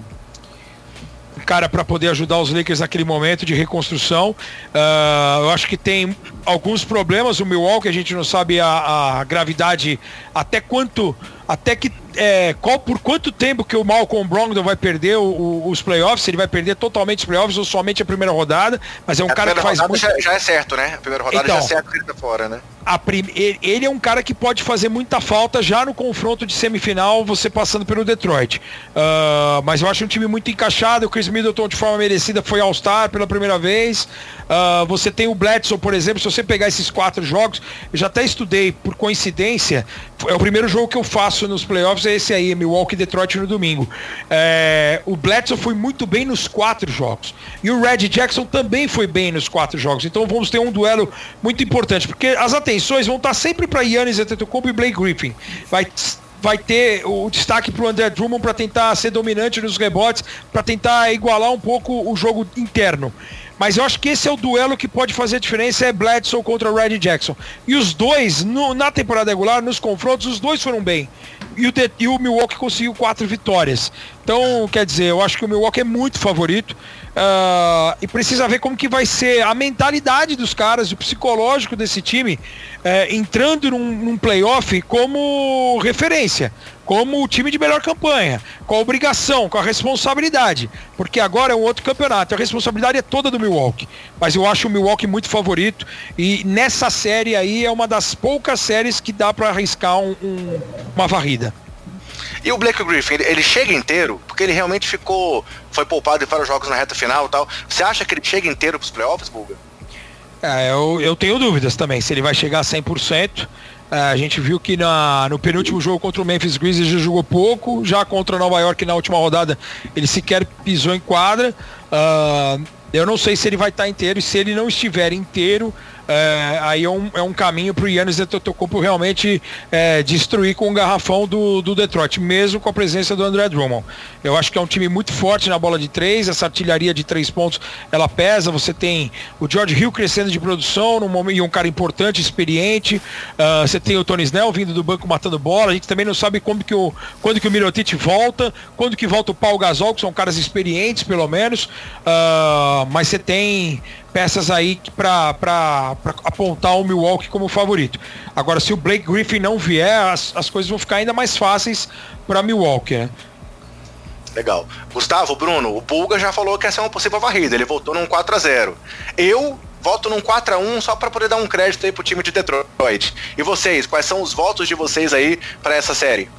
um cara para poder ajudar os Lakers naquele momento de reconstrução. Uh, eu acho que tem alguns problemas o Milwaukee, a gente não sabe a, a gravidade até quanto até que é, qual, por quanto tempo que o Malcolm Brogdon vai perder o, o, os playoffs, ele vai perder totalmente os playoffs ou somente a primeira rodada, mas é um a cara que faz muito... já, já, é certo, né? A primeira rodada então, já é certo que ele tá fora, né? Prim... Ele é um cara que pode fazer muita falta já no confronto de semifinal, você passando pelo Detroit. Uh, mas eu acho um time muito encaixado, o Chris Middleton de forma merecida foi All-Star pela primeira vez. Uh, você tem o Bledsoe, por exemplo, se você pegar esses quatro jogos, eu já até estudei, por coincidência, é o primeiro jogo que eu faço nos playoffs, é esse aí, Milwaukee Detroit no domingo. É, o Bledsoe foi muito bem nos quatro jogos. E o Red Jackson também foi bem nos quatro jogos. Então vamos ter um duelo muito importante, porque as atenções vão estar sempre para Yannis Antetokounmpo e Blake Griffin. Vai vai ter o destaque para o André Drummond para tentar ser dominante nos rebotes, para tentar igualar um pouco o jogo interno. Mas eu acho que esse é o duelo que pode fazer a diferença, é Bledsoe contra Red Jackson. E os dois, no, na temporada regular, nos confrontos, os dois foram bem. E o, e o Milwaukee conseguiu quatro vitórias. Então, quer dizer, eu acho que o Milwaukee é muito favorito. Uh, e precisa ver como que vai ser a mentalidade dos caras, o psicológico desse time, uh, entrando num, num playoff como referência, como o time de melhor campanha, com a obrigação, com a responsabilidade, porque agora é um outro campeonato, a responsabilidade é toda do Milwaukee, mas eu acho o Milwaukee muito favorito e nessa série aí é uma das poucas séries que dá para arriscar um, um, uma varrida. E o Blake Griffin, ele, ele, chega inteiro, porque ele realmente ficou. Foi poupado em vários jogos na reta final e tal. Você acha que ele chega inteiro pros playoffs, Bulga? É, eu, eu tenho dúvidas também, se ele vai chegar a 100%. É, a gente viu que na, no penúltimo jogo contra o Memphis Grizzlies ele jogou pouco, já contra Nova York na última rodada ele sequer pisou em quadra. Uh, eu não sei se ele vai estar inteiro e se ele não estiver inteiro, é, aí é um, é um caminho para o Yannis Antetokounmpo realmente é, destruir com o garrafão do, do Detroit, mesmo com a presença do André Drummond. Eu acho que é um time muito forte na bola de três, essa artilharia de três pontos, ela pesa, você tem o George Hill crescendo de produção momento, e um cara importante, experiente, uh, você tem o Tony Snell vindo do banco matando bola, a gente também não sabe quando que o, quando que o Mirotic volta, quando que volta o Paul Gasol, que são caras experientes pelo menos, uh, mas você tem peças aí para apontar o Milwaukee como favorito. Agora, se o Blake Griffin não vier, as, as coisas vão ficar ainda mais fáceis para Milwaukee, né? Legal. Gustavo, Bruno, o Pulga já falou que essa é uma possível varrida, ele voltou num 4 a 0 Eu voto num 4 a 1 só para poder dar um crédito aí pro time de Detroit. E vocês, quais são os votos de vocês aí para essa série?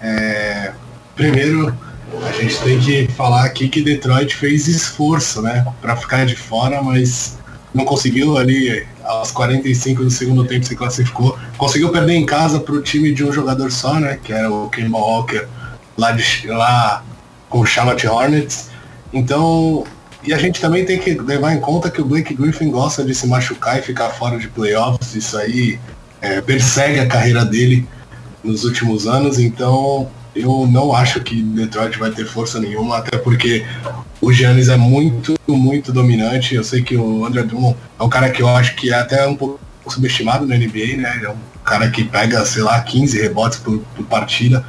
É, primeiro, a gente tem que falar aqui que Detroit fez esforço, né, para ficar de fora, mas não conseguiu ali aos 45 do segundo tempo se classificou. Conseguiu perder em casa para o time de um jogador só, né, que era o Kemba Walker lá, de, lá com o Charlotte Hornets. Então, e a gente também tem que levar em conta que o Blake Griffin gosta de se machucar e ficar fora de playoffs. Isso aí é, persegue a carreira dele nos últimos anos. Então, eu não acho que Detroit vai ter força nenhuma, até porque o Giannis é muito, muito dominante. Eu sei que o André Drummond é um cara que eu acho que é até um pouco subestimado na NBA, né? É um cara que pega, sei lá, 15 rebotes por, por partida,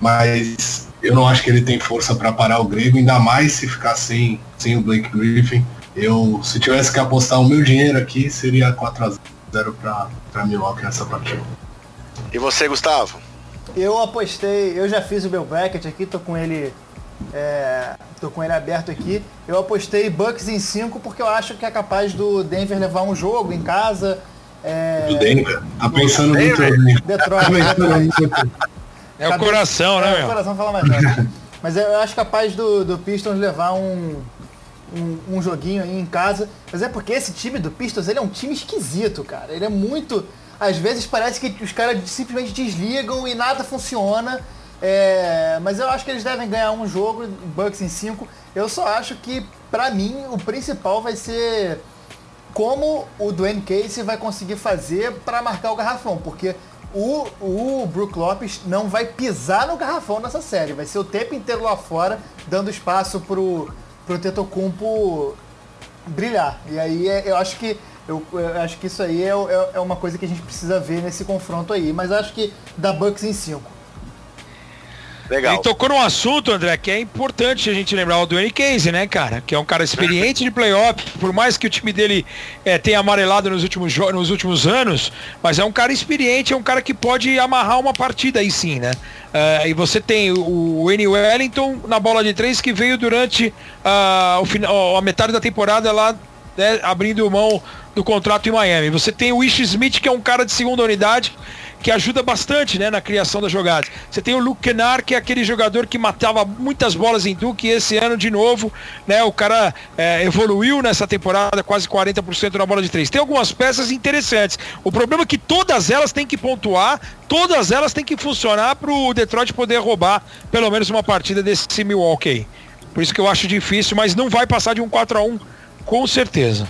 mas eu não acho que ele tem força para parar o grego, ainda mais se ficar sem, sem o Blake Griffin. Eu, se tivesse que apostar o meu dinheiro aqui, seria 4 a 0 para Milwaukee nessa partida. E você, Gustavo? Eu apostei, eu já fiz o meu bracket aqui, tô com ele. É, tô com ele aberto aqui. Eu apostei Bucks em 5 porque eu acho que é capaz do Denver levar um jogo em casa. É, do Denver? Tá pensando muito Detroit. Detroit, Detroit. É o coração, né, é, meu? o coração fala mais nada. Mas eu acho capaz do, do Pistons levar um, um, um, joguinho aí em casa. Mas é porque esse time do Pistons, ele é um time esquisito, cara. Ele é muito... Às vezes parece que os caras simplesmente desligam e nada funciona. É, mas eu acho que eles devem ganhar um jogo, Bucks em 5. Eu só acho que, para mim, o principal vai ser como o Dwayne Casey vai conseguir fazer para marcar o garrafão, porque o, o Brook Lopes não vai pisar no garrafão nessa série, vai ser o tempo inteiro lá fora, dando espaço pro, pro Tetocumpo brilhar. E aí é, eu acho que eu, eu acho que isso aí é, é, é, uma coisa que a gente precisa ver nesse confronto aí, mas acho que dá Bucks em 5. Legal. Ele tocou num assunto, André, que é importante a gente lembrar o Dwayne Casey, né, cara? Que é um cara experiente de playoff, por mais que o time dele é, tenha amarelado nos últimos, nos últimos anos, mas é um cara experiente, é um cara que pode amarrar uma partida aí sim, né? Uh, e você tem o Wayne Wellington na bola de três que veio durante uh, o final, a metade da temporada lá, né, abrindo mão do contrato em Miami. Você tem o Ish Smith, que é um cara de segunda unidade, que ajuda bastante né, na criação das jogadas. Você tem o Luke Kennard, que é aquele jogador que matava muitas bolas em Duke, e esse ano, de novo, né, o cara é, evoluiu nessa temporada, quase 40% na bola de três. Tem algumas peças interessantes. O problema é que todas elas têm que pontuar, todas elas têm que funcionar para o Detroit poder roubar pelo menos uma partida desse Milwaukee. Por isso que eu acho difícil, mas não vai passar de um 4 a 1 com certeza.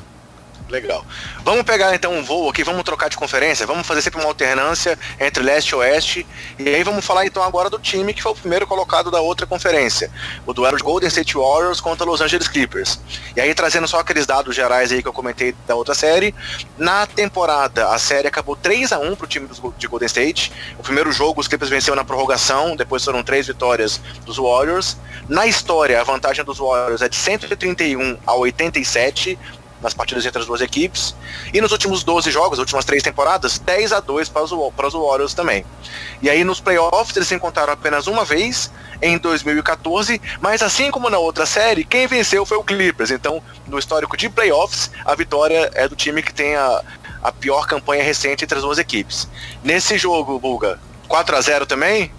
Legal. Vamos pegar então um voo aqui, vamos trocar de conferência, vamos fazer sempre uma alternância entre leste e oeste. E aí vamos falar então agora do time que foi o primeiro colocado da outra conferência. O duelo de Golden State Warriors contra Los Angeles Clippers. E aí trazendo só aqueles dados gerais aí que eu comentei da outra série. Na temporada, a série acabou 3 a 1 pro time de Golden State. O primeiro jogo os Clippers venceram na prorrogação, depois foram três vitórias dos Warriors. Na história, a vantagem dos Warriors é de 131 a 87 nas partidas entre as duas equipes. E nos últimos 12 jogos, as últimas três temporadas, 10 a 2 para os, para os Warriors também. E aí nos playoffs eles se encontraram apenas uma vez, em 2014, mas assim como na outra série, quem venceu foi o Clippers. Então, no histórico de playoffs, a vitória é do time que tem a, a pior campanha recente entre as duas equipes. Nesse jogo, Bulga, 4 a 0 também?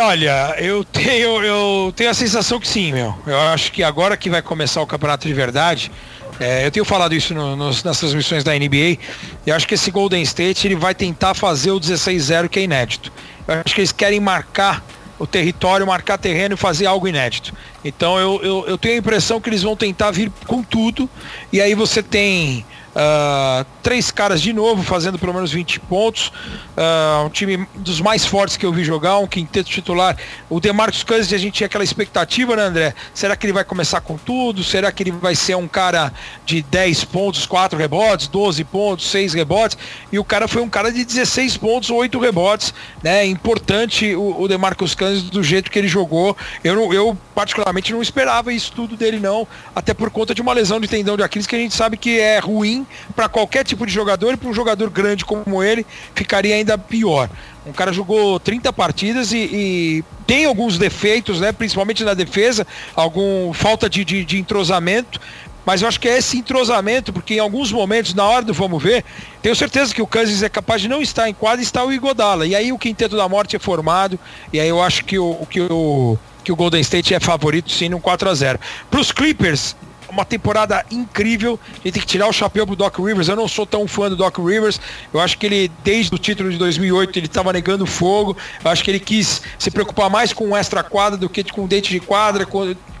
Olha, eu tenho, eu tenho a sensação que sim, meu. Eu acho que agora que vai começar o campeonato de verdade, é, eu tenho falado isso no, nas transmissões da NBA. Eu acho que esse Golden State ele vai tentar fazer o 16-0 que é inédito. Eu acho que eles querem marcar o território, marcar terreno e fazer algo inédito. Então eu, eu, eu tenho a impressão que eles vão tentar vir com tudo. E aí você tem Uh, três caras de novo fazendo pelo menos 20 pontos. Uh, um time dos mais fortes que eu vi jogar, um quinteto titular. O Demarcus Cousins, a gente tinha aquela expectativa, né, André? Será que ele vai começar com tudo? Será que ele vai ser um cara de 10 pontos, 4 rebotes, 12 pontos, 6 rebotes? E o cara foi um cara de 16 pontos, 8 rebotes, né? Importante o, o Demarcus Cousins do jeito que ele jogou. Eu, eu particularmente não esperava isso tudo dele não, até por conta de uma lesão de tendão de Aquiles que a gente sabe que é ruim para qualquer tipo de jogador e para um jogador grande como ele ficaria ainda pior. Um cara jogou 30 partidas e, e, tem alguns defeitos, né? Principalmente na defesa, algum falta de, de, de entrosamento. Mas eu acho que é esse entrosamento, porque em alguns momentos, na hora do vamos ver, tenho certeza que o Kansas é capaz de não estar em quadra e está o Igodala. E aí o quinteto da morte é formado. E aí eu acho que o, que o, que o Golden State é favorito sim no 4 a 0 Para os Clippers, uma temporada incrível. A gente tem que tirar o chapéu pro Doc Rivers. Eu não sou tão fã do Doc Rivers. Eu acho que ele, desde o título de 2008, ele estava negando fogo. Eu acho que ele quis se preocupar mais com o extra quadra do que com o dente de quadra,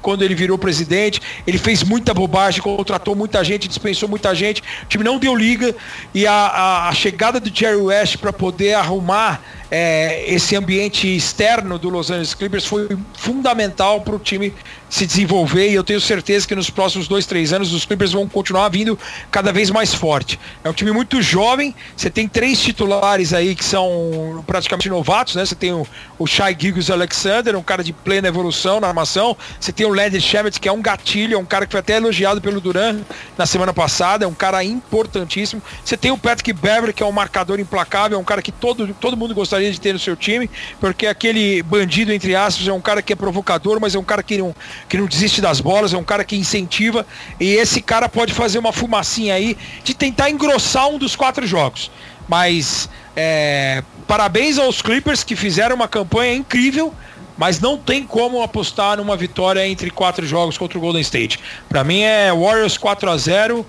quando ele virou presidente. Ele fez muita bobagem, contratou muita gente, dispensou muita gente. O time não deu liga. E a, a, a chegada do Jerry West para poder arrumar é, esse ambiente externo do Los Angeles Clippers foi fundamental para o time se desenvolver e eu tenho certeza que nos próximos dois, três anos os Clippers vão continuar vindo cada vez mais forte. É um time muito jovem, você tem três titulares aí que são praticamente novatos, né? Você tem o, o Shai Gilgis Alexander, um cara de plena evolução na armação, você tem o Landry Shamet, que é um gatilho, é um cara que foi até elogiado pelo Duran na semana passada, é um cara importantíssimo. Você tem o Patrick Beverly, que é um marcador implacável, é um cara que todo, todo mundo gostaria de ter no seu time, porque aquele bandido, entre aspas, é um cara que é provocador, mas é um cara que não que não desiste das bolas, é um cara que incentiva. E esse cara pode fazer uma fumacinha aí de tentar engrossar um dos quatro jogos. Mas é, parabéns aos Clippers que fizeram uma campanha incrível mas não tem como apostar numa vitória entre quatro jogos contra o Golden State. Para mim é Warriors 4 a 0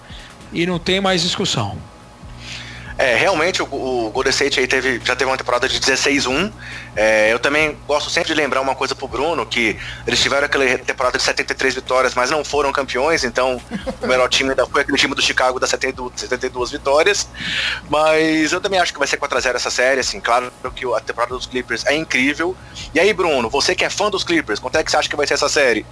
e não tem mais discussão. É, realmente o, o Golden State aí teve, já teve uma temporada de 16-1. É, eu também gosto sempre de lembrar uma coisa pro Bruno, que eles tiveram aquela temporada de 73 vitórias, mas não foram campeões, então o melhor time ainda foi aquele time do Chicago das 72 vitórias. Mas eu também acho que vai ser 4x0 essa série, assim, claro que a temporada dos Clippers é incrível. E aí, Bruno, você que é fã dos Clippers, quanto é que você acha que vai ser essa série?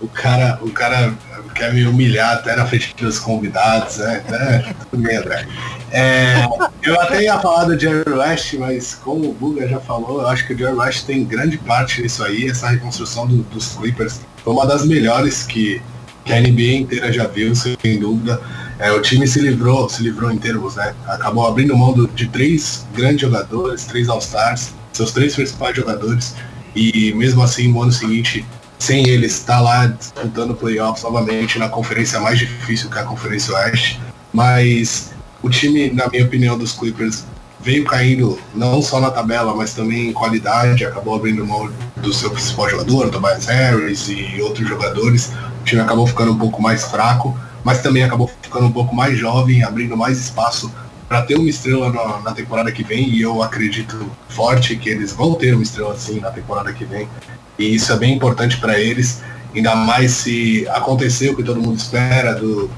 O cara, o cara quer me humilhar até na frente dos convidados, né? É, tudo bem, André. É, eu até ia falar do Jerry West, mas como o Buga já falou, eu acho que o Jerry West tem grande parte nisso aí. Essa reconstrução do, dos Clippers foi uma das melhores que, que a NBA inteira já viu, sem dúvida. É, o time se livrou, se livrou em termos, né? Acabou abrindo mão do, de três grandes jogadores, três All-Stars, seus três principais jogadores, e mesmo assim no ano seguinte sem ele estar lá disputando playoffs novamente na conferência mais difícil que a Conferência Oeste. Mas o time, na minha opinião, dos Clippers veio caindo não só na tabela, mas também em qualidade, acabou abrindo mão do seu principal jogador, Tobias Harris e outros jogadores. O time acabou ficando um pouco mais fraco, mas também acabou ficando um pouco mais jovem, abrindo mais espaço para ter uma estrela na, na, temporada que vem, e eu acredito forte que eles vão ter uma estrela assim na temporada que vem. E isso é bem importante para eles, ainda mais se acontecer o que todo mundo espera do,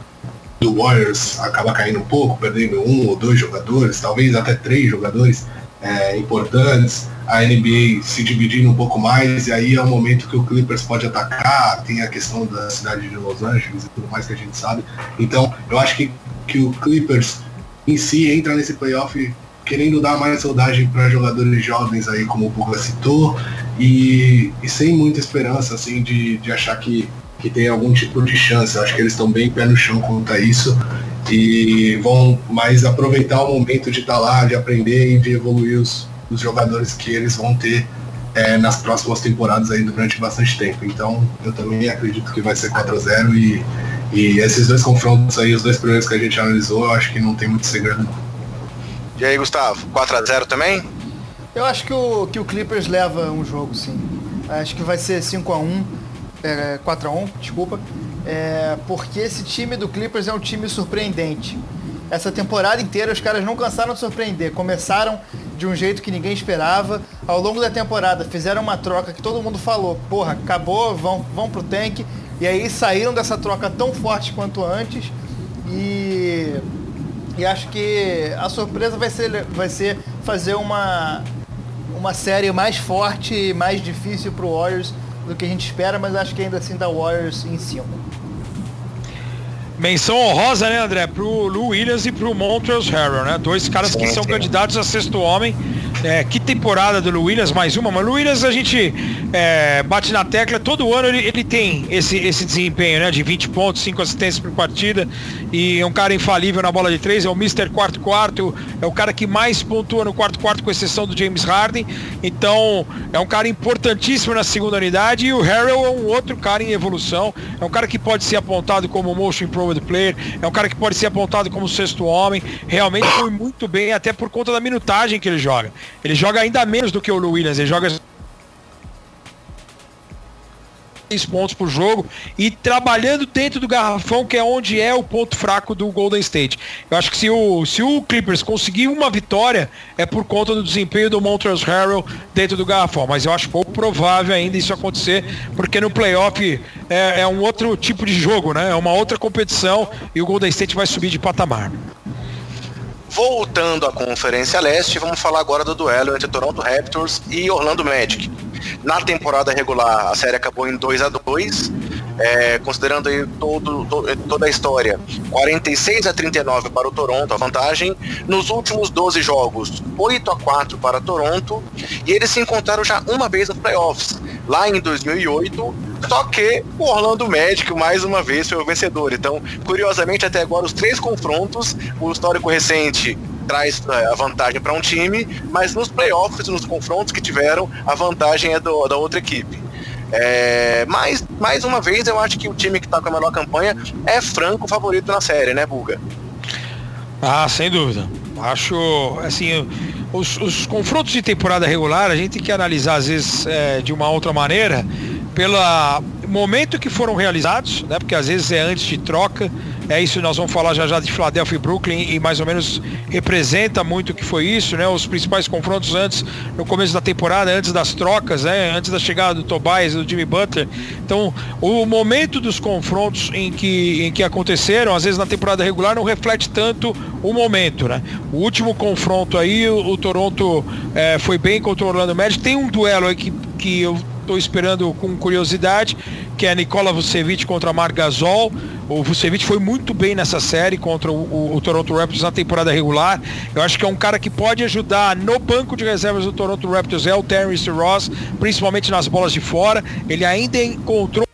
do Warriors acaba caindo um pouco, perdendo um ou dois jogadores, talvez até três jogadores é, importantes, a NBA se dividindo um pouco mais, e aí é o momento que o Clippers pode atacar, tem a questão da cidade de Los Angeles e tudo mais que a gente sabe. Então, eu acho que, que o Clippers em si entra nesse playoff querendo dar mais saudade para jogadores jovens aí, como o Buga citou, e, e, sem muita esperança assim de, de achar que, que tem algum tipo de chance. Eu acho que eles estão bem pé no chão quanto a isso e vão mais aproveitar o momento de estar tá lá, de aprender e de evoluir os, os jogadores que eles vão ter é, nas próximas temporadas aí durante bastante tempo. Então eu também acredito que vai ser 4 a 0 e, e esses dois confrontos aí, os dois primeiros que a gente analisou, eu acho que não tem muito segredo. E aí, Gustavo, 4x0 também? Eu acho que o, que o Clippers leva um jogo, sim. Acho que vai ser 5x1, é, 4x1, desculpa. É, porque esse time do Clippers é um time surpreendente. Essa temporada inteira os caras não cansaram de surpreender. Começaram de um jeito que ninguém esperava. Ao longo da temporada fizeram uma troca que todo mundo falou, porra, acabou, vão, vão pro tank. E aí saíram dessa troca tão forte quanto antes. E e acho que a surpresa vai ser, vai ser fazer uma, uma série mais forte e mais difícil para o Warriors do que a gente espera, mas acho que ainda assim dá Warriors em cima. Menção honrosa, né, André, pro Lou Williams e pro Montrezl Harrell, né? Dois caras sim, que são candidatos a sexto homem é, que temporada do Lu Williams, mais uma, mas o Lu Williams a gente é, bate na tecla, todo ano ele, ele tem esse, esse desempenho, né? De 20 pontos, 5 assistências por partida, e é um cara infalível na bola de três, é o Mr. Quarto Quarto, é o cara que mais pontua no quarto quarto, com exceção do James Harden. Então, é um cara importantíssimo na segunda unidade, e o Harrell é um outro cara em evolução, é um cara que pode ser apontado como motion improved player, é um cara que pode ser apontado como sexto homem, realmente foi muito bem, até por conta da minutagem que ele joga. Ele joga ainda menos do que o Williams, ele joga pontos por jogo e trabalhando dentro do garrafão, que é onde é o ponto fraco do Golden State. Eu acho que se o, se o Clippers conseguir uma vitória, é por conta do desempenho do Montrezl Harrell dentro do garrafão. Mas eu acho pouco provável ainda isso acontecer, porque no playoff é, é um outro tipo de jogo, né? É uma outra competição e o Golden State vai subir de patamar. Voltando à Conferência Leste, vamos falar agora do duelo entre Toronto Raptors e Orlando Magic. Na temporada regular, a série acabou em 2 a 2 é, considerando aí todo, todo, toda a história, 46 a 39 para o Toronto, a vantagem. Nos últimos 12 jogos, 8 a 4 para Toronto, e eles se encontraram já uma vez nos playoffs, lá em 2008, só que o Orlando Magic, mais uma vez, foi o vencedor. Então, curiosamente, até agora, os três confrontos, o histórico recente traz é, a vantagem para um time, mas nos playoffs, nos confrontos que tiveram, a vantagem é do, da outra equipe. É, mas, mais uma vez, eu acho que o time que está com a melhor campanha é franco favorito na série, né, Buga? Ah, sem dúvida. Acho, assim, os, os confrontos de temporada regular a gente tem que analisar às vezes é, de uma outra maneira pelo momento que foram realizados, né? Porque às vezes é antes de troca. É isso, nós vamos falar já já de Philadelphia e Brooklyn e mais ou menos representa muito o que foi isso, né? Os principais confrontos antes, no começo da temporada, antes das trocas, né? Antes da chegada do Tobias e do Jimmy Butler. Então, o momento dos confrontos em que, em que aconteceram, às vezes na temporada regular, não reflete tanto o momento, né? O último confronto aí, o, o Toronto é, foi bem contra o Orlando Magic. Tem um duelo aí que, que eu estou esperando com curiosidade, que é Nikola Vucevic contra Marc Gasol. O Vucevic foi muito bem nessa série contra o, o, o, Toronto Raptors na temporada regular. Eu acho que é um cara que pode ajudar no banco de reservas do Toronto Raptors, é o Terrence Ross, principalmente nas bolas de fora. Ele ainda encontrou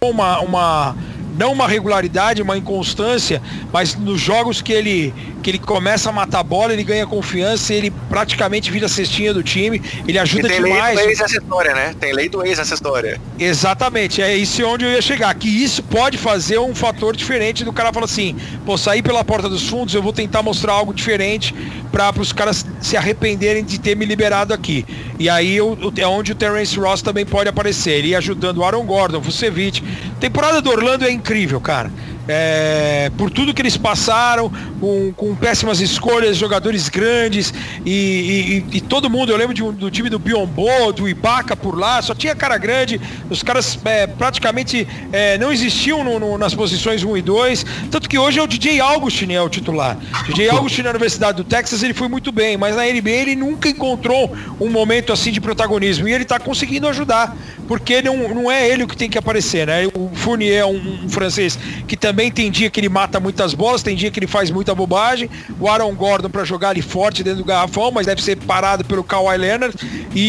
uma, uma não uma regularidade, uma inconstância, mas nos jogos que ele que ele começa a matar a bola, ele ganha confiança, ele praticamente vira a cestinha do time, ele ajuda e tem demais. Lei do ex nessa história, né? Tem lei do ex nessa história. Exatamente, é isso onde eu ia chegar, que isso pode fazer um fator diferente do cara falar assim, pô, sair pela porta dos fundos, eu vou tentar mostrar algo diferente para os caras se arrependerem de ter me liberado aqui. E aí eu, é onde o Terence Ross também pode aparecer, ele ajudando o Aaron Gordon, Vucevic. Temporada do Orlando é incrível, cara é, por tudo que eles passaram, com, com péssimas escolhas, jogadores grandes e, e, e todo mundo, eu lembro de, do time do Biombo, do Ibaka por lá, só tinha cara grande, os caras é, praticamente é, não existiam no, no, nas posições 1 e 2, tanto que hoje é o DJ Augustin é o titular. DJ Augustin na Universidade do Texas ele foi muito bem, mas na NBA ele nunca encontrou um momento assim de protagonismo e ele está conseguindo ajudar, porque não, não é ele o que tem que aparecer, né? O Fournier é um, um francês que também também tem dia que ele mata muitas bolas, tem dia que ele faz muita bobagem. O Aaron Gordon para jogar ali forte dentro do garrafão, mas deve ser parado pelo Kawhi Leonard. E,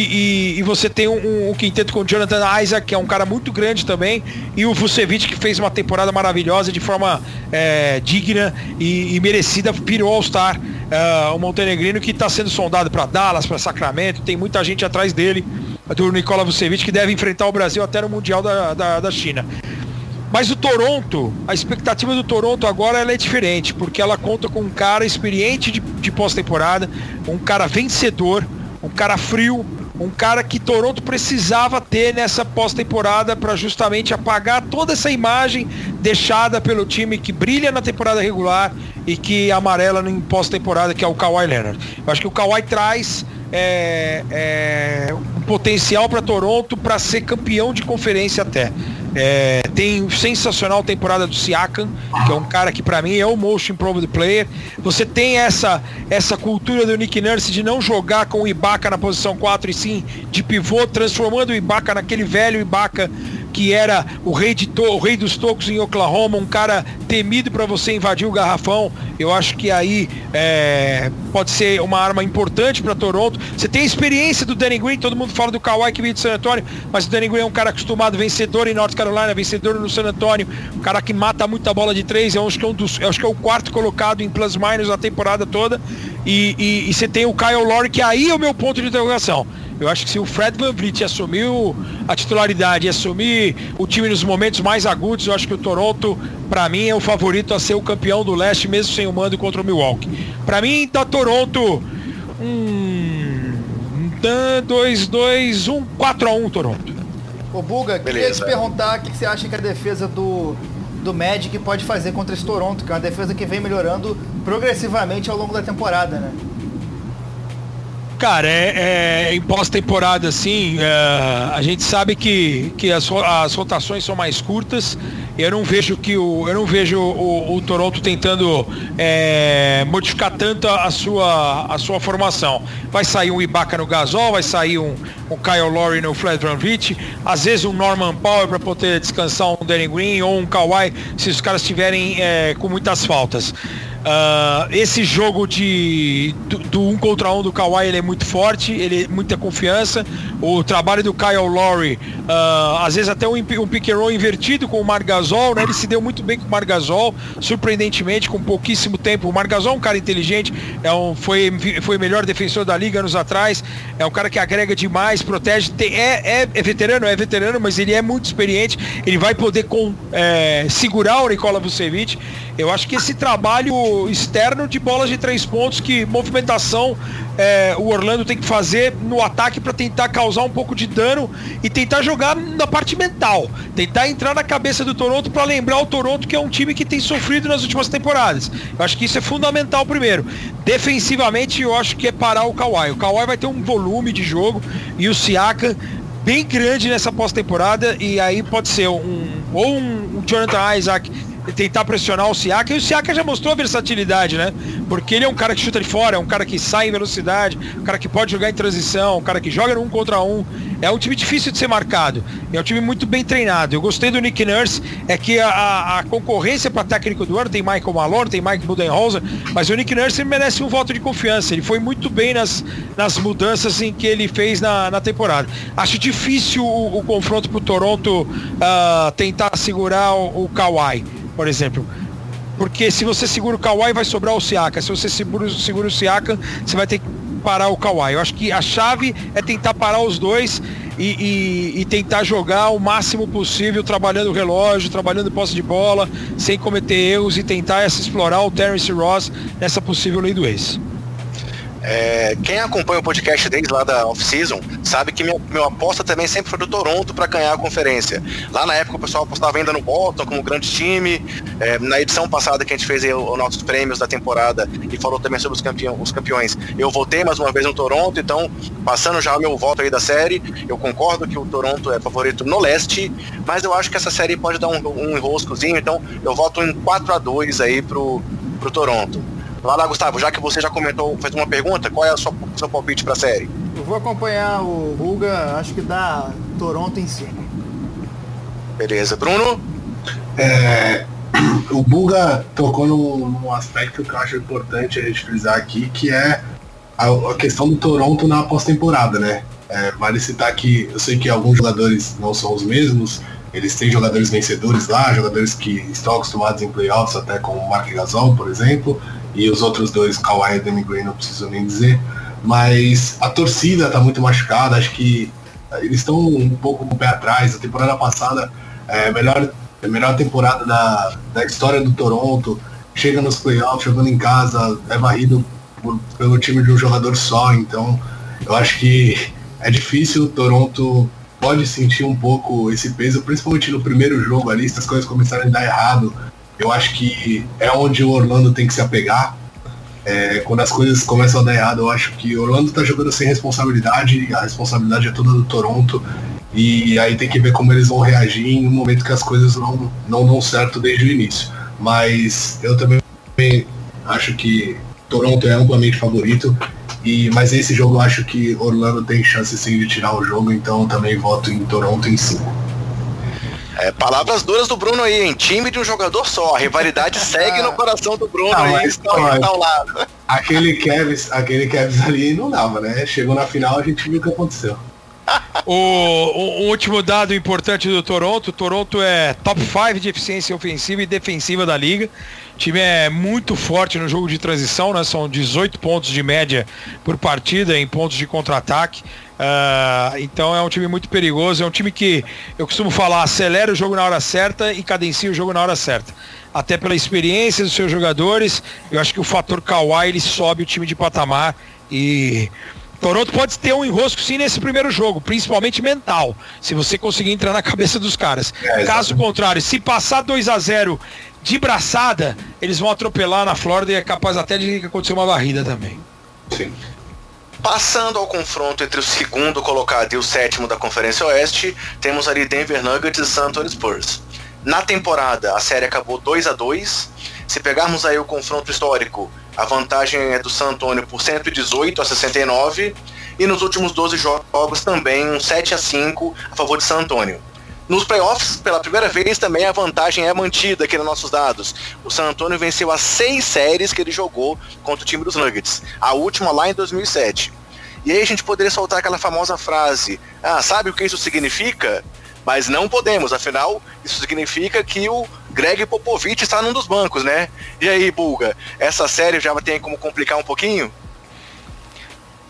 e, e você tem um, um, quinteto com o Jonathan Isaac, que é um cara muito grande também, e o Vucevic, que fez uma temporada maravilhosa de forma é, digna e, e, merecida, virou All-Star. Uh, o Montenegrino que está sendo sondado para Dallas, para Sacramento, tem muita gente atrás dele, do Nicola Vucevic, que deve enfrentar o Brasil até no Mundial da, da, da China. Mas o Toronto, a expectativa do Toronto agora é diferente, porque ela conta com um cara experiente de, de pós-temporada, um cara vencedor, um cara frio, um cara que Toronto precisava ter nessa pós-temporada para justamente apagar toda essa imagem deixada pelo time que brilha na temporada regular e que amarela em pós-temporada, que é o Kawhi Leonard. Eu acho que o Kawhi traz é, é, um potencial para Toronto para ser campeão de conferência até. É, tem sensacional temporada do Siakam, que é um cara que para mim é o most improved player. Você tem essa essa cultura do Nick Nurse de não jogar com o Ibaka na posição 4 e sim de pivô, transformando o Ibaka naquele velho Ibaka que era o rei, de to o rei dos tocos em Oklahoma, um cara temido para você invadir o garrafão. Eu acho que aí é, pode ser uma arma importante para Toronto. Você tem a experiência do Danny Green, todo mundo fala do Kawhi que veio de San Antonio, mas o Danny Green é um cara acostumado, vencedor em North Carolina, vencedor no San Antonio, um cara que mata muita bola de três, eu acho que é, um dos, acho que é o quarto colocado em plus minus a temporada toda. E, e, e você tem o Kyle Lowry, que aí é o meu ponto de interrogação. Eu acho que se o Fred Van Vliet assumir a titularidade e assumir o time nos momentos mais agudos, eu acho que o Toronto, para mim, é o favorito a ser o campeão do leste, mesmo sem o mando contra o Milwaukee. Para mim, tá Toronto. Um. 2, 2, 1, 4 a 1 Toronto. Ô Buga, Beleza. queria te perguntar o que você acha que a defesa do, do Magic pode fazer contra esse Toronto, que é uma defesa que vem melhorando progressivamente ao longo da temporada, né? Cara, é, é em pós-temporada, assim, é, a gente sabe que, que as, as rotações são mais curtas. Eu não vejo que o, eu não vejo o, o Toronto tentando é, modificar tanto a sua, a sua formação. Vai sair um Ibaka no Gasol, vai sair um, um Kyle Lowry no Fred Van Vliet, às vezes um Norman Powell para poder descansar um Danny Green ou um Kawhi se os caras estiverem é, com muitas faltas. Uh, esse jogo de do, do, um contra um do Kawhi ele é muito forte, ele é muita confiança. O trabalho do Kyle Lowry, uh, às vezes até um, um pick and roll invertido com o Margasol, né? Ele se deu muito bem com o Margasol, surpreendentemente com pouquíssimo tempo. O Margasol é um cara inteligente, é um, foi foi melhor defensor da liga anos atrás. É um cara que agrega demais, protege. Tem, é, é, é, veterano, é veterano, mas ele é muito experiente. Ele vai poder com, é, segurar o Nicola Vucevic. Eu acho que esse trabalho externo de bolas de três pontos, que movimentação é, o Orlando tem que fazer no ataque para tentar causar um pouco de dano e tentar jogar na parte mental, tentar entrar na cabeça do Toronto para lembrar o Toronto que é um time que tem sofrido nas últimas temporadas. Eu acho que isso é fundamental primeiro. Defensivamente, eu acho que é parar o Kawhi. O Kawhi vai ter um volume de jogo e o Siaka bem grande nessa pós-temporada e aí pode ser um ou um Jonathan Isaac tentar pressionar o Siaka. E o Siaka já mostrou versatilidade, né? Porque ele é um cara que chuta de fora, é um cara que sai em velocidade, um cara que pode jogar em transição, um cara que joga no um contra um. É um time difícil de ser marcado. É um time muito bem treinado. Eu gostei do Nick Nurse, é que a, a concorrência para técnico do ano tem Michael Malone, tem Mike Budenholzer, mas o Nick Nurse merece um voto de confiança. Ele foi muito bem nas, nas mudanças em que ele fez na, na temporada. Acho difícil o, o confronto para o Toronto uh, tentar segurar o, o Kawhi por exemplo. Porque se você segura o Kawhi, vai sobrar o Siaka. Se você segura, segura o Siaka, você vai ter que parar o Kawhi. Eu acho que a chave é tentar parar os dois e, e, e, tentar jogar o máximo possível, trabalhando o relógio, trabalhando posse de bola, sem cometer erros e tentar essa, explorar o Terence Ross nessa possível lei do ex. É, quem acompanha o podcast desde lá da off-season sabe que minha, meu aposta também sempre foi do Toronto para ganhar a conferência. Lá na época o pessoal apostava ainda no Boston como grande time. É, na edição passada que a gente fez os nossos prêmios da temporada e falou também sobre os, campeão, os campeões, eu votei mais uma vez no Toronto, então passando já o meu voto aí da série, eu concordo que o Toronto é favorito no leste, mas eu acho que essa série pode dar um, um enroscozinho, então eu voto em 4 a 2 aí pro, pro Toronto. Vai lá, Gustavo, já que você já comentou, fez uma pergunta, qual é o seu palpite para a série? Eu vou acompanhar o Ruga, acho que dá Toronto em 5. Beleza. Bruno? É, o Buga tocou num, num, aspecto que eu acho importante a gente frisar aqui, que é a, a questão do Toronto na pós-temporada, né? É, vale citar que eu sei que alguns jogadores não são os mesmos, eles têm jogadores vencedores lá, jogadores que estão acostumados em playoffs, até como o Mark Gasol, por exemplo, e os outros dois, Kawhi e Danny Green, não preciso nem dizer. Mas a torcida está muito machucada, acho que eles estão um pouco com o pé atrás. A temporada passada é a melhor, a melhor temporada da, da história do Toronto. Chega nos playoffs, jogando em casa, é varrido por, pelo time de um jogador só. Então, eu acho que é difícil. O Toronto pode sentir um pouco esse peso, principalmente no primeiro jogo ali, se as coisas começarem a dar errado eu acho que é onde o Orlando tem que se apegar. É, quando as coisas começam a dar errado, eu acho que Orlando está jogando sem responsabilidade, a responsabilidade é toda do Toronto. E aí tem que ver como eles vão reagir em um momento que as coisas não, não dão certo desde o início. Mas eu também acho que Toronto é amplamente favorito. E, mas esse jogo eu acho que Orlando tem chance sim de tirar o jogo, então também voto em Toronto em 5. É, palavras duras do Bruno aí, em time de um jogador só. A rivalidade segue no coração do Bruno não, aí, está ao lado. Aquele Kevs, aquele Kevs ali não dava, né? Chegou na final, a gente viu o que aconteceu. o, o, o, último dado importante do Toronto, Toronto é top 5 de eficiência ofensiva e defensiva da liga. O time é muito forte no jogo de transição, né? São 18 pontos de média por partida em pontos de contra-ataque. Uh, então é um time muito perigoso, é um time que eu costumo falar, acelera o jogo na hora certa e cadencia o jogo na hora certa. Até pela experiência dos seus jogadores, eu acho que o fator Kawhi ele sobe o time de patamar e Toronto pode ter um enrosco sim nesse primeiro jogo, principalmente mental, se você conseguir entrar na cabeça dos caras. É, Caso contrário, se passar 2 a 0 de braçada, eles vão atropelar na Flórida e é capaz até de acontecer uma varrida também. Sim. Passando ao confronto entre o segundo colocado e o sétimo da Conferência Oeste, temos ali Denver Nuggets e San Antonio Spurs. Na temporada, a série acabou 2 a 2 Se pegarmos aí o confronto histórico, a vantagem é do San Antonio por 118 a 69 e nos últimos 12 jogos também um 7 a 5 a favor de San Antonio. Nos playoffs, pela primeira vez, também a vantagem é mantida aqui nos nossos dados. O San Antonio venceu as seis séries que ele jogou contra o time dos Nuggets. A última lá em 2007. E aí a gente poderia soltar aquela famosa frase: Ah, sabe o que isso significa? Mas não podemos, afinal, isso significa que o Greg Popovich está num dos bancos, né? E aí, Bulga, essa série já tem como complicar um pouquinho?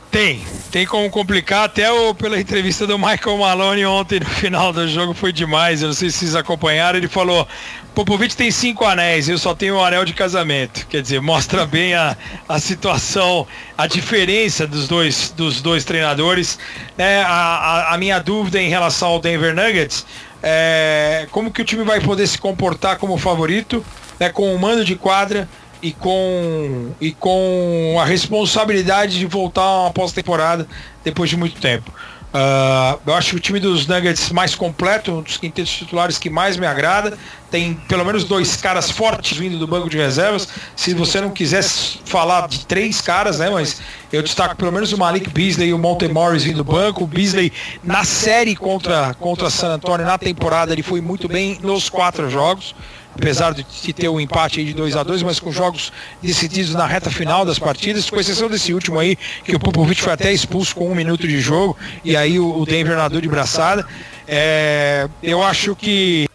Tem, tem como complicar, até o, pela entrevista do Michael Malone ontem no final do jogo foi demais, eu não sei se vocês acompanharam, ele falou, Popovich tem cinco anéis, eu só tenho um anel de casamento. Quer dizer, mostra bem a, a situação, a diferença dos dois, dos dois treinadores. É, a, a, a minha dúvida em relação ao Denver Nuggets é como que o time vai poder se comportar como favorito, né, com o mando de quadra e com, e com a responsabilidade de voltar a uma pós-temporada depois de muito tempo. Uh, eu acho o time dos Nuggets mais completo, um dos quintetos titulares que mais me agrada. Tem pelo menos dois caras fortes vindo do banco de reservas. Se você não quisesse falar de três caras, né? Mas eu destaco pelo menos o Malik Beasley e o Monte Morris vindo do banco. O Beasley na série contra, contra San Antonio na temporada ele foi muito bem nos quatro jogos apesar de ter um empate de 2 a 2 mas com jogos decididos na reta final das partidas, com exceção desse último aí, que o Popovich foi até expulso com um minuto de jogo, e aí o Denver nadou de braçada. É, eu acho que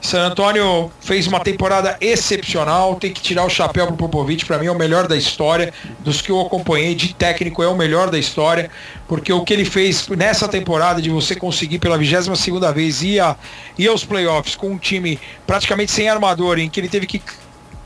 San Antônio fez uma temporada excepcional, tem que tirar o chapéu pro Popovich, para mim é o melhor da história, dos que eu acompanhei de técnico é o melhor da história, porque o que ele fez nessa temporada de você conseguir pela 22 segunda vez ir, a, ir aos playoffs com um time praticamente sem armador, em que ele teve que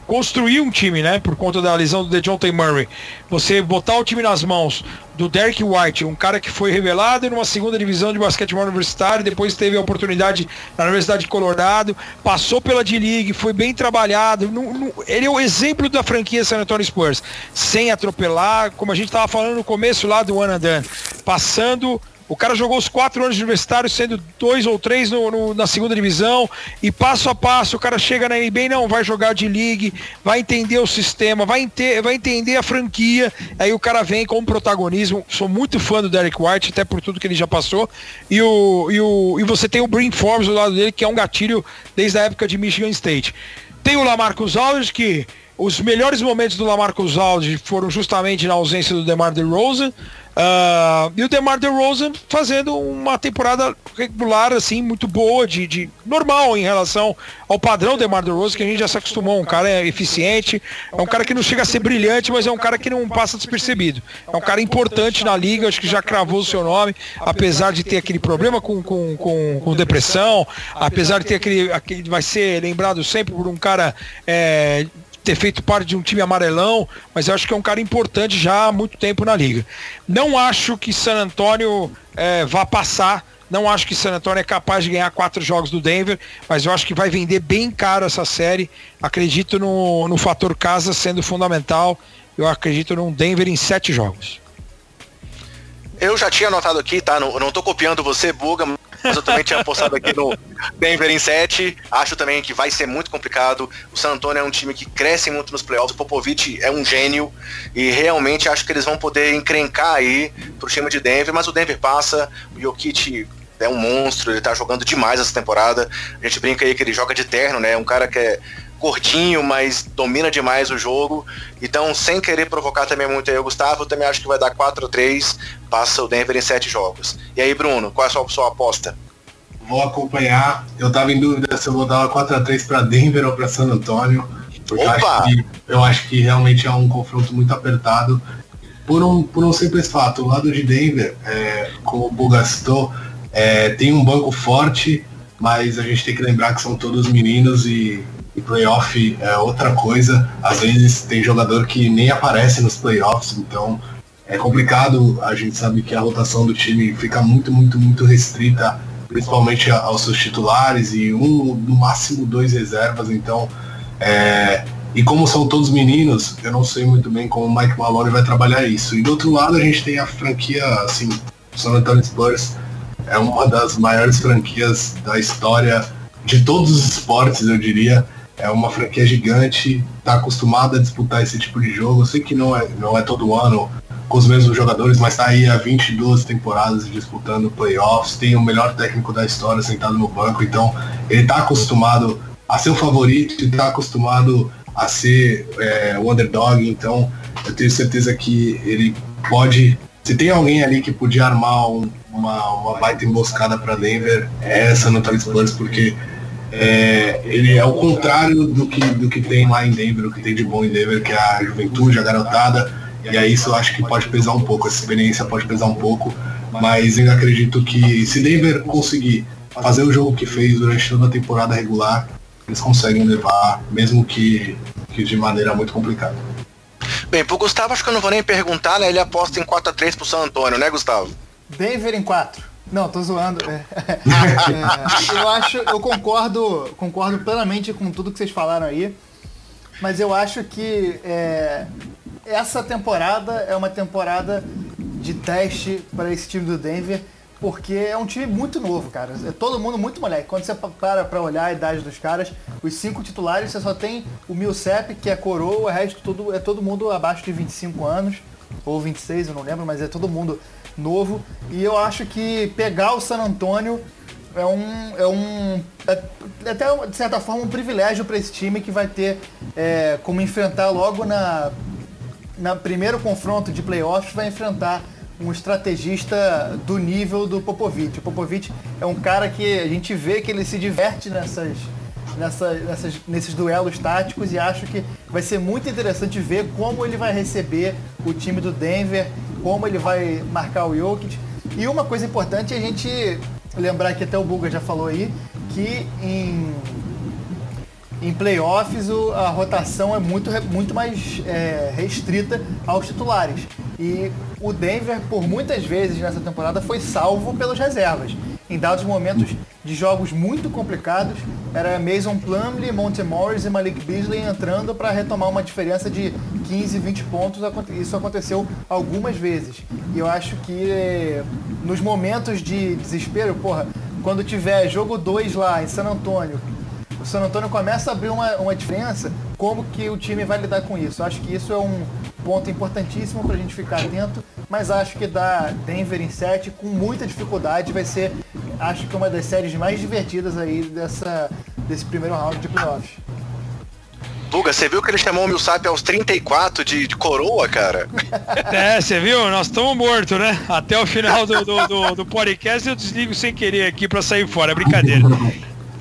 construir um time, né? Por conta da lesão do DeJounte Murray. Você botar o time nas mãos do Derek White, um cara que foi revelado numa segunda divisão de basquetebol universitário, depois teve a oportunidade na Universidade de Colorado, passou pela D-League, foi bem trabalhado. No, no, ele é o exemplo da franquia San Antonio Spurs, sem atropelar, como a gente estava falando no começo lá do One and Done, passando o cara jogou os quatro anos de universitário, sendo dois ou três no, no, na segunda divisão, e passo a passo o cara chega na NBA, não, vai jogar de league, vai entender o sistema, vai, vai entender a franquia, aí o cara vem com protagonismo. Sou muito fã do Derek White, até por tudo que ele já passou. E, o, e, o, e você tem o Brin Forbes do lado dele, que é um gatilho desde a época de Michigan State. Tem o Lamarcus Aldridge, que os melhores momentos do Lamarcus Aldridge foram justamente na ausência do DeMar DeRozan. Uh, e o DeMar DeRozan fazendo uma temporada regular, assim, muito boa, de, de normal em relação ao padrão DeMar DeRozan, que a gente já se acostumou. Um cara é eficiente, é um cara que não chega a ser brilhante, mas é um cara que não passa despercebido. É um cara importante na liga, acho que já cravou o seu nome, apesar de ter aquele problema com, com, com, com depressão, apesar de ter aquele, aquele. Vai ser lembrado sempre por um cara. É, ter feito parte de um time amarelão, mas eu acho que é um cara importante já há muito tempo na liga. Não acho que San Antonio é, vá passar. Não acho que San Antonio é capaz de ganhar quatro jogos do Denver, mas eu acho que vai vender bem caro essa série. Acredito no, no fator casa sendo fundamental. Eu acredito num Denver em sete jogos. Eu já tinha anotado aqui, tá? Não, não tô copiando você, Buga, mas eu também tinha apostado aqui no Denver em 7. Acho também que vai ser muito complicado. O San Antonio é um time que cresce muito nos playoffs. O Popovich é um gênio e realmente acho que eles vão poder encrencar aí pro time de Denver, mas o Denver passa, o Jokic é um monstro, ele tá jogando demais essa temporada. A gente brinca aí que ele joga de terno, né? Um cara que é curtinho, mas domina demais o jogo. Então, sem querer provocar também muito aí o Gustavo, eu também acho que vai dar 4 a 3 passa o Denver em 7 jogos. E aí, Bruno, qual é a sua, sua aposta? Vou acompanhar. Eu tava em dúvida se eu vou dar uma 4 a 3 para Denver ou para San Antonio. Porque eu acho, que, eu acho, que, realmente é um confronto muito apertado. Por um, por um simples fato, o lado de Denver, é, como o Buga citou, é, tem um banco forte, mas a gente tem que lembrar que são todos meninos e e playoff é outra coisa. Às vezes tem jogador que nem aparece nos playoffs, então é complicado. A gente sabe que a rotação do time fica muito, muito, muito restrita, principalmente aos seus titulares e um, no máximo dois reservas. Então, é, e como são todos meninos, eu não sei muito bem como o Mike Malone vai trabalhar isso. E do outro lado a gente tem a franquia, assim, San Antonio Spurs é uma das maiores franquias da história de todos os esportes, eu diria é uma franquia gigante, está acostumada a disputar esse tipo de jogo. Eu sei que não é, não é todo ano com os mesmos jogadores, mas está aí há 22 temporadas disputando playoffs, tem o melhor técnico da história sentado no banco, então ele está acostumado a ser o favorito está acostumado a ser é, o underdog, então eu tenho certeza que ele pode. Se tem alguém ali que podia armar um, uma, uma baita emboscada para Denver, é essa no Spurs, porque é, ele é o contrário do que, do que tem lá em Denver, o que tem de bom em Denver, que é a juventude, a garotada. E aí isso eu acho que pode pesar um pouco, essa experiência pode pesar um pouco. Mas eu acredito que se Denver conseguir fazer o jogo que fez durante toda a temporada regular, eles conseguem levar, mesmo que, que de maneira muito complicada. Bem, pro Gustavo acho que eu não vou nem perguntar, né? Ele aposta em 4x3 pro San Antônio, né, Gustavo? Denver em 4. Não, tô zoando. É, é, eu acho, eu concordo, concordo plenamente com tudo que vocês falaram aí, mas eu acho que é, essa temporada é uma temporada de teste para esse time do Denver, porque é um time muito novo, cara. É todo mundo muito moleque. Quando você para para olhar a idade dos caras, os cinco titulares, você só tem o Millsap, que é coroa, o resto tudo, é todo mundo abaixo de 25 anos, ou 26, eu não lembro, mas é todo mundo novo. E eu acho que pegar o San Antônio é um. É um. É, é até de certa forma um privilégio para esse time que vai ter é, como enfrentar logo na, na primeiro confronto de playoffs, vai enfrentar um estrategista do nível do Popovich. O Popovich é um cara que a gente vê que ele se diverte nessas, nessa, nessas, nesses duelos táticos e acho que vai ser muito interessante ver como ele vai receber o time do Denver como ele vai marcar o Jokic. E uma coisa importante é a gente lembrar que até o Buga já falou aí, que em, em playoffs a rotação é muito, muito mais é, restrita aos titulares. E o Denver, por muitas vezes nessa temporada, foi salvo pelas reservas. Em dados momentos de jogos muito complicados, era Mason Plumlee, Monte Morris e Malik Beasley entrando para retomar uma diferença de 15, 20 pontos. Isso aconteceu algumas vezes. E eu acho que nos momentos de desespero, porra, quando tiver jogo 2 lá em San Antônio, San Antônio começa a abrir uma, uma diferença, como que o time vai lidar com isso? Eu acho que isso é um ponto importantíssimo para a gente ficar atento, mas acho que da Denver em 7 com muita dificuldade vai ser, acho que uma das séries mais divertidas aí dessa, desse primeiro round de playoffs. Buga, você viu que ele chamou o Milsap aos 34 de, de coroa, cara? É, você viu? Nós estamos mortos, né? Até o final do, do, do, do podcast eu desligo sem querer aqui para sair fora, é brincadeira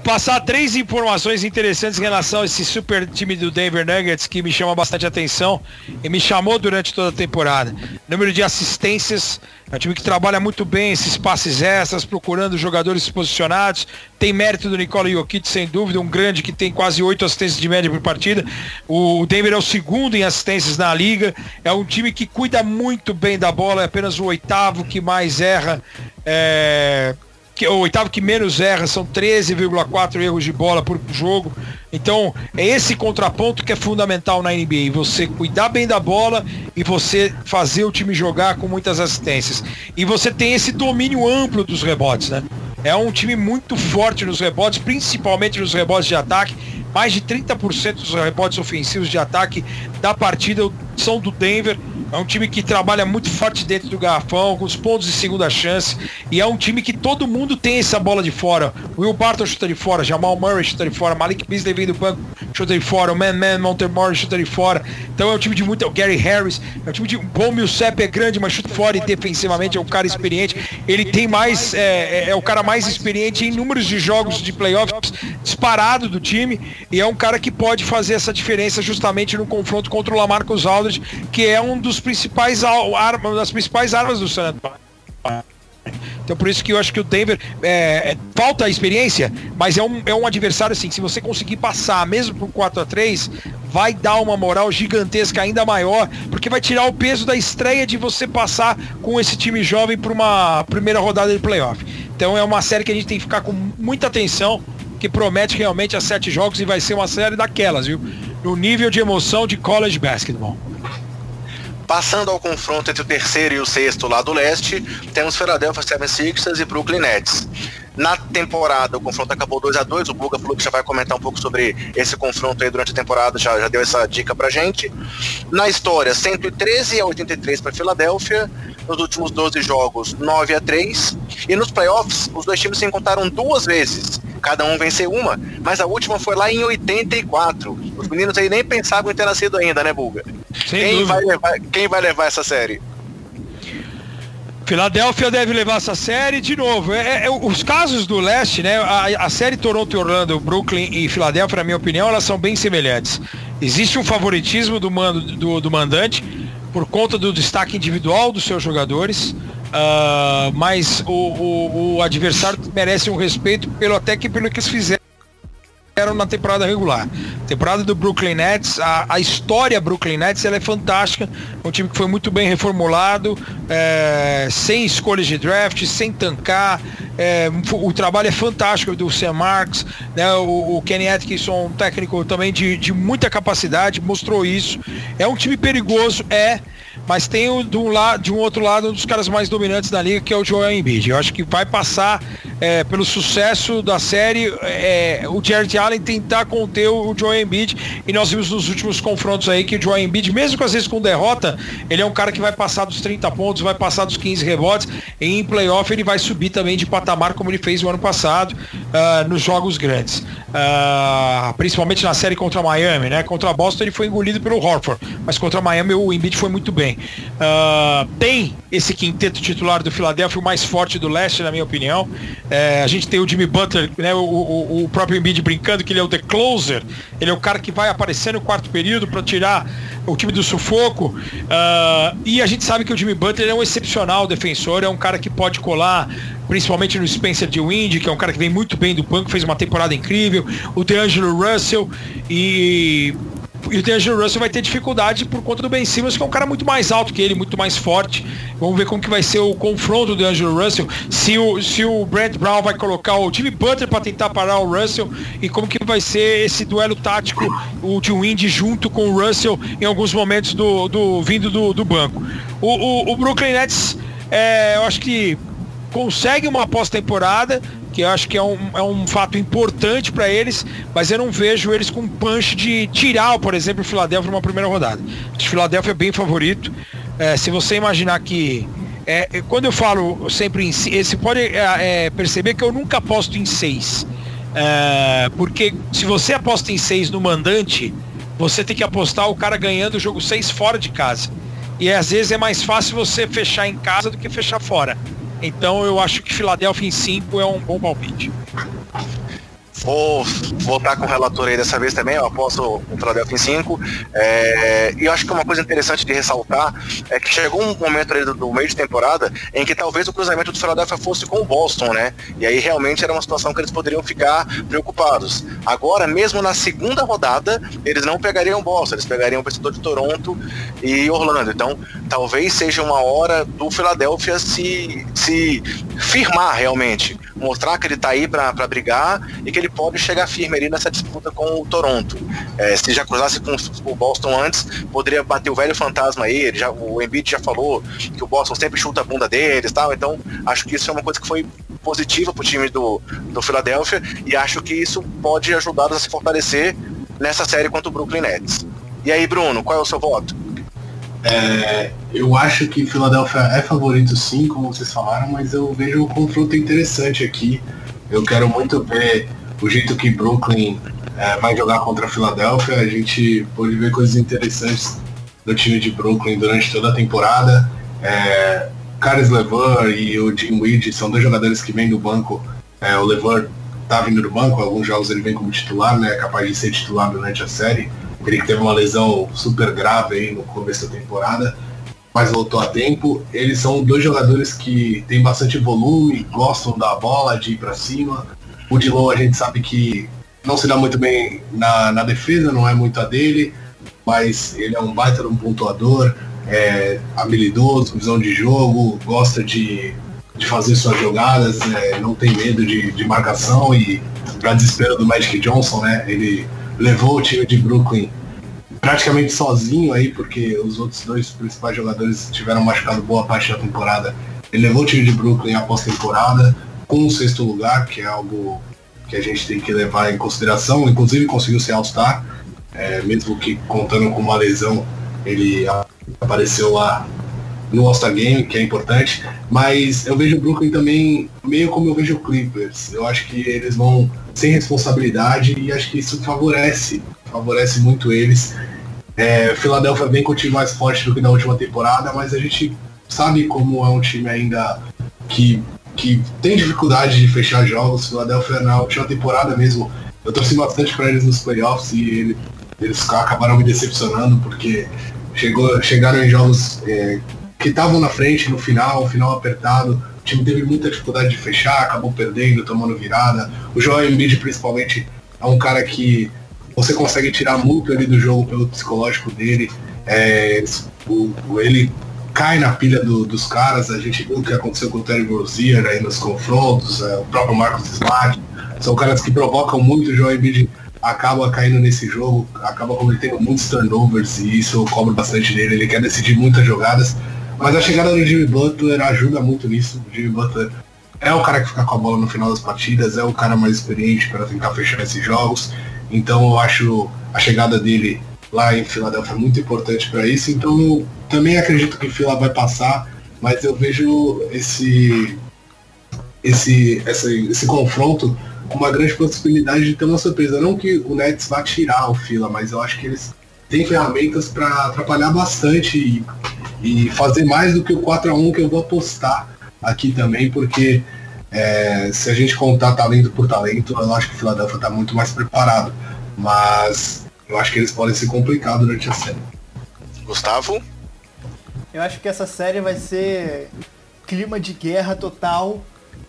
passar três informações interessantes em relação a esse super time do Denver Nuggets que me chama bastante atenção e me chamou durante toda a temporada. Número de assistências, é um time que trabalha muito bem esses passes extras, procurando jogadores posicionados. Tem mérito do Nikola Jokic, sem dúvida, um grande que tem quase oito assistências de média por partida. O Denver é o segundo em assistências na liga. É um time que cuida muito bem da bola, é apenas o oitavo que mais erra. É que, o oitavo que menos erra, são 13,4 erros de bola por jogo. Então, é esse contraponto que é fundamental na NBA. Você cuidar bem da bola e você fazer o time jogar com muitas assistências. E você tem esse domínio amplo dos rebotes, né? É um time muito forte nos rebotes, principalmente nos rebotes de ataque. Mais de 30% dos rebotes ofensivos de ataque da partida são do Denver. É um time que trabalha muito forte dentro do garrafão, com os pontos de segunda chance. E é um time que todo mundo tem essa bola de fora. Will Barton chuta de fora, Jamal Murray chuta de fora, Malik Beasley vem do banco, chuta de fora, o Man Man Montemore chuta de fora. Então é um time de muito. O Gary Harris, é um time de. Bom Millsap é grande, mas chuta fora e defensivamente é um cara experiente. Ele tem mais. É, é, é o cara mais experiente em números de jogos de playoffs disparado do time. E é um cara que pode fazer essa diferença justamente no confronto contra o Lamarcus Aldridge, que é um dos principais armas, das principais armas do San Antonio. Então por isso que eu acho que o Denver é, é, falta a experiência, mas é um, é um adversário assim, se você conseguir passar mesmo por 4 a 3 vai dar uma moral gigantesca ainda maior, porque vai tirar o peso da estreia de você passar com esse time jovem para uma primeira rodada de playoff. Então é uma série que a gente tem que ficar com muita atenção, que promete realmente a sete jogos e vai ser uma série daquelas, viu? No nível de emoção de college basketball. Passando ao confronto entre o terceiro e o sexto lá do leste, temos Philadelphia 76ers e Brooklyn Nets. Na temporada, o confronto acabou 2 a 2 O Buga falou que já vai comentar um pouco sobre esse confronto aí durante a temporada, já, já deu essa dica pra gente. Na história, 113 a 83 para Filadélfia. Nos últimos 12 jogos, 9 a 3 E nos playoffs, os dois times se encontraram duas vezes cada um venceu uma, mas a última foi lá em 84. Os meninos aí nem pensavam em ter nascido ainda, né, Bulga? quem vai, levar, quem vai levar essa série? Filadélfia deve levar essa série de novo. É, é, os casos do leste, né? A, a, série Toronto e Orlando, Brooklyn e Filadélfia, na minha opinião, elas são bem semelhantes. Existe um favoritismo do, mando, do, do mandante por conta do destaque individual dos seus jogadores. Uh, mas o, o, o, adversário merece um respeito pelo até que pelo que eles fizeram eram na temporada regular. Temporada do Brooklyn Nets, a, a história Brooklyn Nets, ela é fantástica. Um time que foi muito bem reformulado, é, sem escolhas de draft, sem tancar. É, o trabalho é fantástico do Sam Marks, né? o, o Kenny Atkinson, um técnico também de, de muita capacidade, mostrou isso. É um time perigoso, é mas tem o, de, um lado, de um outro lado um dos caras mais dominantes da liga, que é o Joel Embiid. Eu acho que vai passar é, pelo sucesso da série é, o Jared Allen tentar conter o Joel Embiid e nós vimos nos últimos confrontos aí que o Joel Embiid, mesmo que às vezes com derrota, ele é um cara que vai passar dos 30 pontos, vai passar dos 15 rebotes e em playoff ele vai subir também de patamar como ele fez o ano passado uh, nos jogos grandes. Uh, principalmente na série contra Miami, né? Contra Boston ele foi engolido pelo Horford, mas contra Miami o Embiid foi muito bem. Uh, tem esse quinteto titular do Philadelphia, o mais forte do leste, na minha opinião. É, a gente tem o Jimmy Butler, né, o, o, o, próprio Embiid brincando que ele é o the closer, ele é o cara que vai aparecer no quarto período para tirar o time do sufoco. Uh, e a gente sabe que o Jimmy Butler é um excepcional defensor, é um cara que pode colar principalmente no Spencer de Wind, que é um cara que vem muito bem do banco, fez uma temporada incrível, o DeAngelo Russell e e o D'Angelo Russell vai ter dificuldade por conta do Ben Simmons, que é um cara muito mais alto que ele, muito mais forte. Vamos ver como que vai ser o confronto do D'Angelo Russell, se o, se o Brent Brown vai colocar o Jimmy Butler para tentar parar o Russell e como que vai ser esse duelo tático, o de Windy junto com o Russell em alguns momentos do, do vindo do, do banco. O, o, o Brooklyn Nets, é, eu acho que consegue uma pós-temporada, que eu acho que é um, é um fato importante para eles, mas eu não vejo eles com punch de tirar, por exemplo, o Philadelphia numa primeira rodada. O Philadelphia é bem favorito. É, se você imaginar que é, é quando eu falo sempre em você pode é, é, perceber que eu nunca aposto em seis. É, porque se você aposta em seis no mandante, você tem que apostar o cara ganhando o jogo seis fora de casa. E às vezes é mais fácil você fechar em casa do que fechar fora. Então eu acho que Filadélfia em 5 é um bom palpite. Vou voltar com o relator aí dessa vez também, eu aposto o Philadelphia em 5. É, e eu acho que uma coisa interessante de ressaltar é que chegou um momento ali do, do, meio de temporada em que talvez o cruzamento do Philadelphia fosse com o Boston, né? E aí realmente era uma situação que eles poderiam ficar preocupados. Agora, mesmo na segunda rodada, eles não pegariam Boston, eles pegariam o vencedor de Toronto e Orlando. Então, talvez seja uma hora do Philadelphia se, se firmar realmente, mostrar que ele está aí para brigar e que ele pode chegar firme ali nessa disputa com o Toronto. É, se já cruzasse com o Boston antes, poderia bater o velho fantasma aí. Ele já, o Embiid já falou que o Boston sempre chuta a bunda deles tal. Então, acho que isso é uma coisa que foi positiva para o time do, do Philadelphia e acho que isso pode ajudá-los a se fortalecer nessa série contra o Brooklyn Nets. E aí, Bruno, qual é o seu voto? É, eu acho que Philadelphia é favorito sim, como vocês falaram, mas eu vejo um confronto interessante aqui. Eu quero muito ver o jeito que Brooklyn é, vai jogar contra a Filadélfia. A gente pode ver coisas interessantes do time de Brooklyn durante toda a temporada. É, Caris Levan e o Jim Weed são dois jogadores que vêm do banco. É, o Levan tá vindo do banco, alguns jogos ele vem como titular, né? Capaz de ser titular durante a série. Ele teve uma lesão super grave aí no começo da temporada, mas voltou a tempo. Eles são dois jogadores que têm bastante volume, gostam da bola, de ir para cima. O Dilon a gente sabe que não se dá muito bem na, na defesa, não é muito a dele, mas ele é um baita um pontuador, é habilidoso, visão de jogo, gosta de, de fazer suas jogadas, é, não tem medo de, de marcação e para desespero do Magic Johnson, né? Ele levou o time de Brooklyn praticamente sozinho aí, porque os outros dois principais jogadores tiveram machucado boa parte da temporada. Ele levou o time de Brooklyn após temporada com o sexto lugar, que é algo que a gente tem que levar em consideração. Inclusive conseguiu ser All-Star, é, mesmo que contando com uma lesão, ele apareceu lá no All-Star Game, que é importante. Mas eu vejo o Brooklyn também meio como eu vejo o Clippers. Eu acho que eles vão sem responsabilidade e acho que isso favorece, favorece muito eles. É, Philadelphia vem com o time mais forte do que na última temporada, mas a gente sabe como é um time ainda que que tem dificuldade de fechar jogos. Philadelphia na última temporada mesmo, eu torci bastante para eles nos playoffs e ele, eles acabaram me decepcionando porque chegou, chegaram em jogos é, que estavam na frente no final, final apertado. O time teve muita dificuldade de fechar, acabou perdendo, tomando virada. O Joel Embiid principalmente é um cara que você consegue tirar muito ali do jogo pelo psicológico dele. É, o, ele cai na pilha do, dos caras, a gente viu o que aconteceu com o Terry Rozier aí nos confrontos, é, o próprio Marcos Smart, são caras que provocam muito o Joel Embiid acaba caindo nesse jogo, acaba cometendo muitos turnovers e isso cobra bastante dele, ele quer decidir muitas jogadas, mas a chegada do Jimmy Butler ajuda muito nisso, o Jimmy Butler é o cara que fica com a bola no final das partidas, é o cara mais experiente para tentar fechar esses jogos, então eu acho a chegada dele lá em Filadélfia muito importante para isso, então também acredito que Fila vai passar, mas eu vejo esse esse, esse, esse confronto uma grande possibilidade de ter uma surpresa. Não que o Nets vá tirar o Fila, mas eu acho que eles têm ferramentas para atrapalhar bastante e, e, fazer mais do que o 4 a 1 que eu vou apostar aqui também, porque é, se a gente contar talento por talento, eu acho que o Philadelphia está muito mais preparado. Mas eu acho que eles podem se complicar durante a série. Gustavo? Eu acho que essa série vai ser clima de guerra total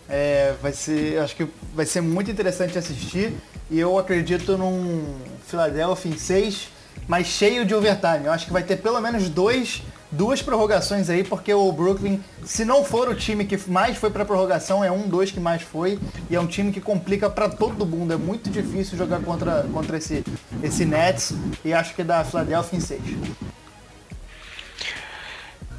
é, vai ser, acho que vai ser muito interessante assistir e eu acredito num Philadelphia em 6, mas cheio de overtime. Eu acho que vai ter pelo menos dois, duas prorrogações aí, porque o Brooklyn, se não for o time que mais foi para prorrogação, é um, dois que mais foi e é um time que complica para todo mundo. É muito difícil jogar contra, contra esse, esse Nets e acho que dá Philadelphia em 6.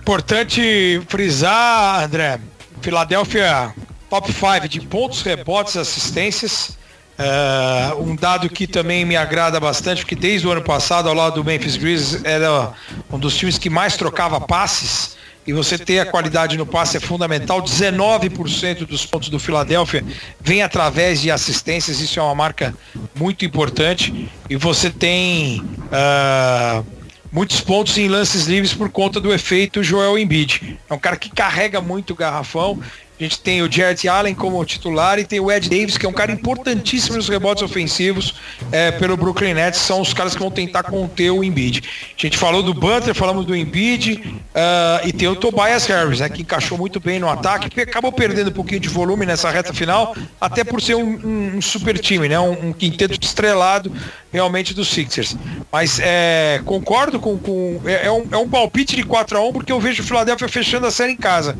Importante frisar, André, Filadélfia top 5 de pontos, rebotes, assistências. Uh, um dado que também me agrada bastante, porque desde o ano passado, ao lado do Memphis Grizzlies, era um dos times que mais trocava passes. E você ter a qualidade no passe é fundamental. 19% dos pontos do Philadelphia vem através de assistências, isso é uma marca muito importante. E você tem uh, muitos pontos em lances livres por conta do efeito Joel Embiid. É um cara que carrega muito o garrafão a gente tem o Jared Allen como titular e tem o Ed Davis, que é um cara importantíssimo nos rebotes ofensivos é, pelo Brooklyn Nets. São os caras que vão tentar conter o Embiid. A gente falou do Butler, falamos do Embiid uh, e tem o Tobias Harris, né, que encaixou muito bem no ataque, acabou perdendo um pouquinho de volume nessa reta final, até por ser um, um, um super time, né, um, um, quinteto estrelado realmente dos Sixers. Mas é, concordo com. com é, é, um, é um palpite de 4 a 1 porque eu vejo o Philadelphia fechando a série em casa.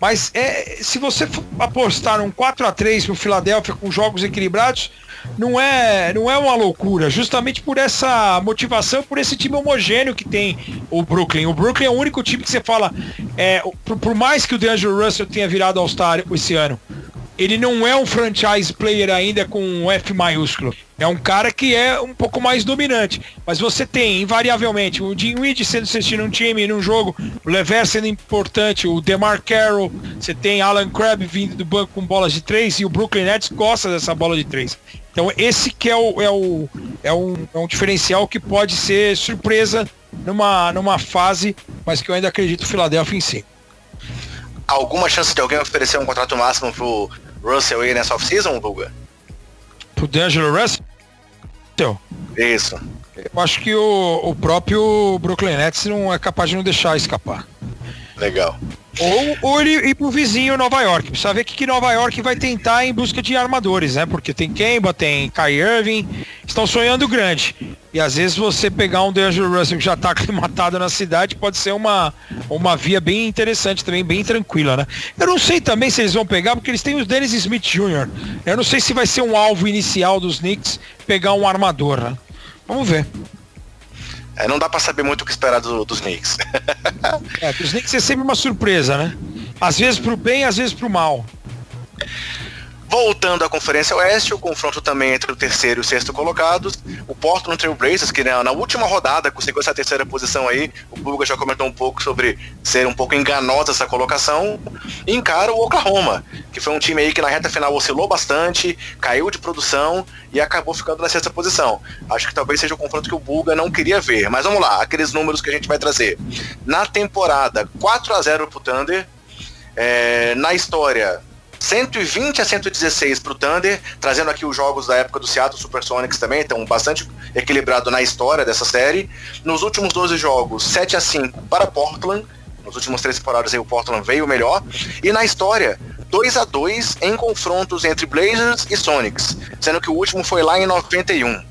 Mas é, se você apostar um 4 a 3 pro Philadelphia com jogos equilibrados, não é, não é uma loucura, justamente por essa motivação, por esse time homogêneo que tem o Brooklyn. O Brooklyn é o único time que você fala, é, por, por mais que o DeAngelo Russell tenha virado All-Star esse ano, ele não é um franchise player ainda com F maiúsculo. É um cara que é um pouco mais dominante. Mas você tem, invariavelmente, o Reed sendo assistindo um time num jogo, o Lever sendo importante, o DeMar Carroll, você tem Alan Crabb vindo do banco com bolas de três e o Brooklyn Nets gosta dessa bola de três. Então esse que é, o, é, o, é, um, é um diferencial que pode ser surpresa numa, numa fase, mas que eu ainda acredito o Philadelphia em si. Alguma chance de alguém oferecer um contrato máximo pro Russell aí nessa off-season, Vulga? Pro D'Angelo Russell? Isso. Eu acho que o, o próprio Brooklyn Nets não é capaz de não deixar escapar. Legal. Ou, ou ele ir pro vizinho Nova York. Precisa ver o que, que Nova York vai tentar em busca de armadores, né? Porque tem Kemba, tem Kai Irving, estão sonhando grande. E às vezes você pegar um DeAngelo Russell que já está aclimatado na cidade pode ser uma, uma via bem interessante também, bem tranquila, né? Eu não sei também se eles vão pegar, porque eles têm os Dennis Smith Jr. Eu não sei se vai ser um alvo inicial dos Knicks pegar um armador, né? Vamos ver. É, não dá para saber muito o que esperar do, dos Knicks. é, dos Knicks é sempre uma surpresa, né? Às vezes pro bem, às vezes pro mal. Voltando à Conferência Oeste, o confronto também entre o terceiro e o sexto colocados. O Portland Trail Blazers, que né, na última rodada conseguiu essa terceira posição aí, o Bulga já comentou um pouco sobre ser um pouco enganosa essa colocação, encara o Oklahoma, que foi um time aí que na reta final oscilou bastante, caiu de produção e acabou ficando na sexta posição. Acho que talvez seja o confronto que o Bulga não queria ver. Mas vamos lá, aqueles números que a gente vai trazer. Na temporada, 4 a 0 pro Thunder. É, na história, 120 a 116 para o Thunder, trazendo aqui os jogos da época do Seattle Supersonics também, então bastante equilibrado na história dessa série. Nos últimos 12 jogos, 7 a 5 para Portland. Nos últimos três temporadas aí o Portland veio melhor. E na história, 2 a 2 em confrontos entre Blazers e Sonics, sendo que o último foi lá em 91.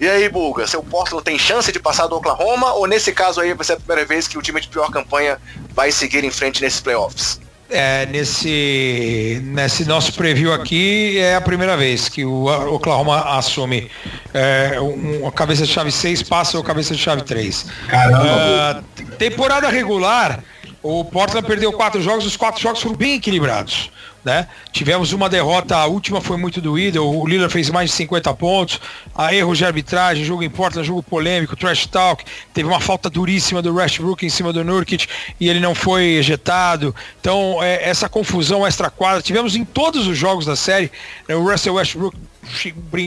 E aí, Bulga, seu Portland tem chance de passar do Oklahoma ou nesse caso aí vai ser a primeira vez que o time de pior campanha vai seguir em frente nesses playoffs? É, nesse, nesse nosso preview aqui é a primeira vez que o Oklahoma assume é, um, a cabeça de chave 6 passa o cabeça de chave 3. Caramba! Uh, temporada regular, o Portland perdeu quatro jogos, os quatro jogos foram bem equilibrados. Né? Tivemos uma derrota, a última foi muito doída, o Lillard fez mais de 50 pontos, a erros de arbitragem, jogo em Portland, jogo polêmico, trash talk, teve uma falta duríssima do Westbrook em cima do Nurkic e ele não foi ejetado. Então, é, essa confusão extra-quadra, tivemos em todos os jogos da série, né, o Russell Westbrook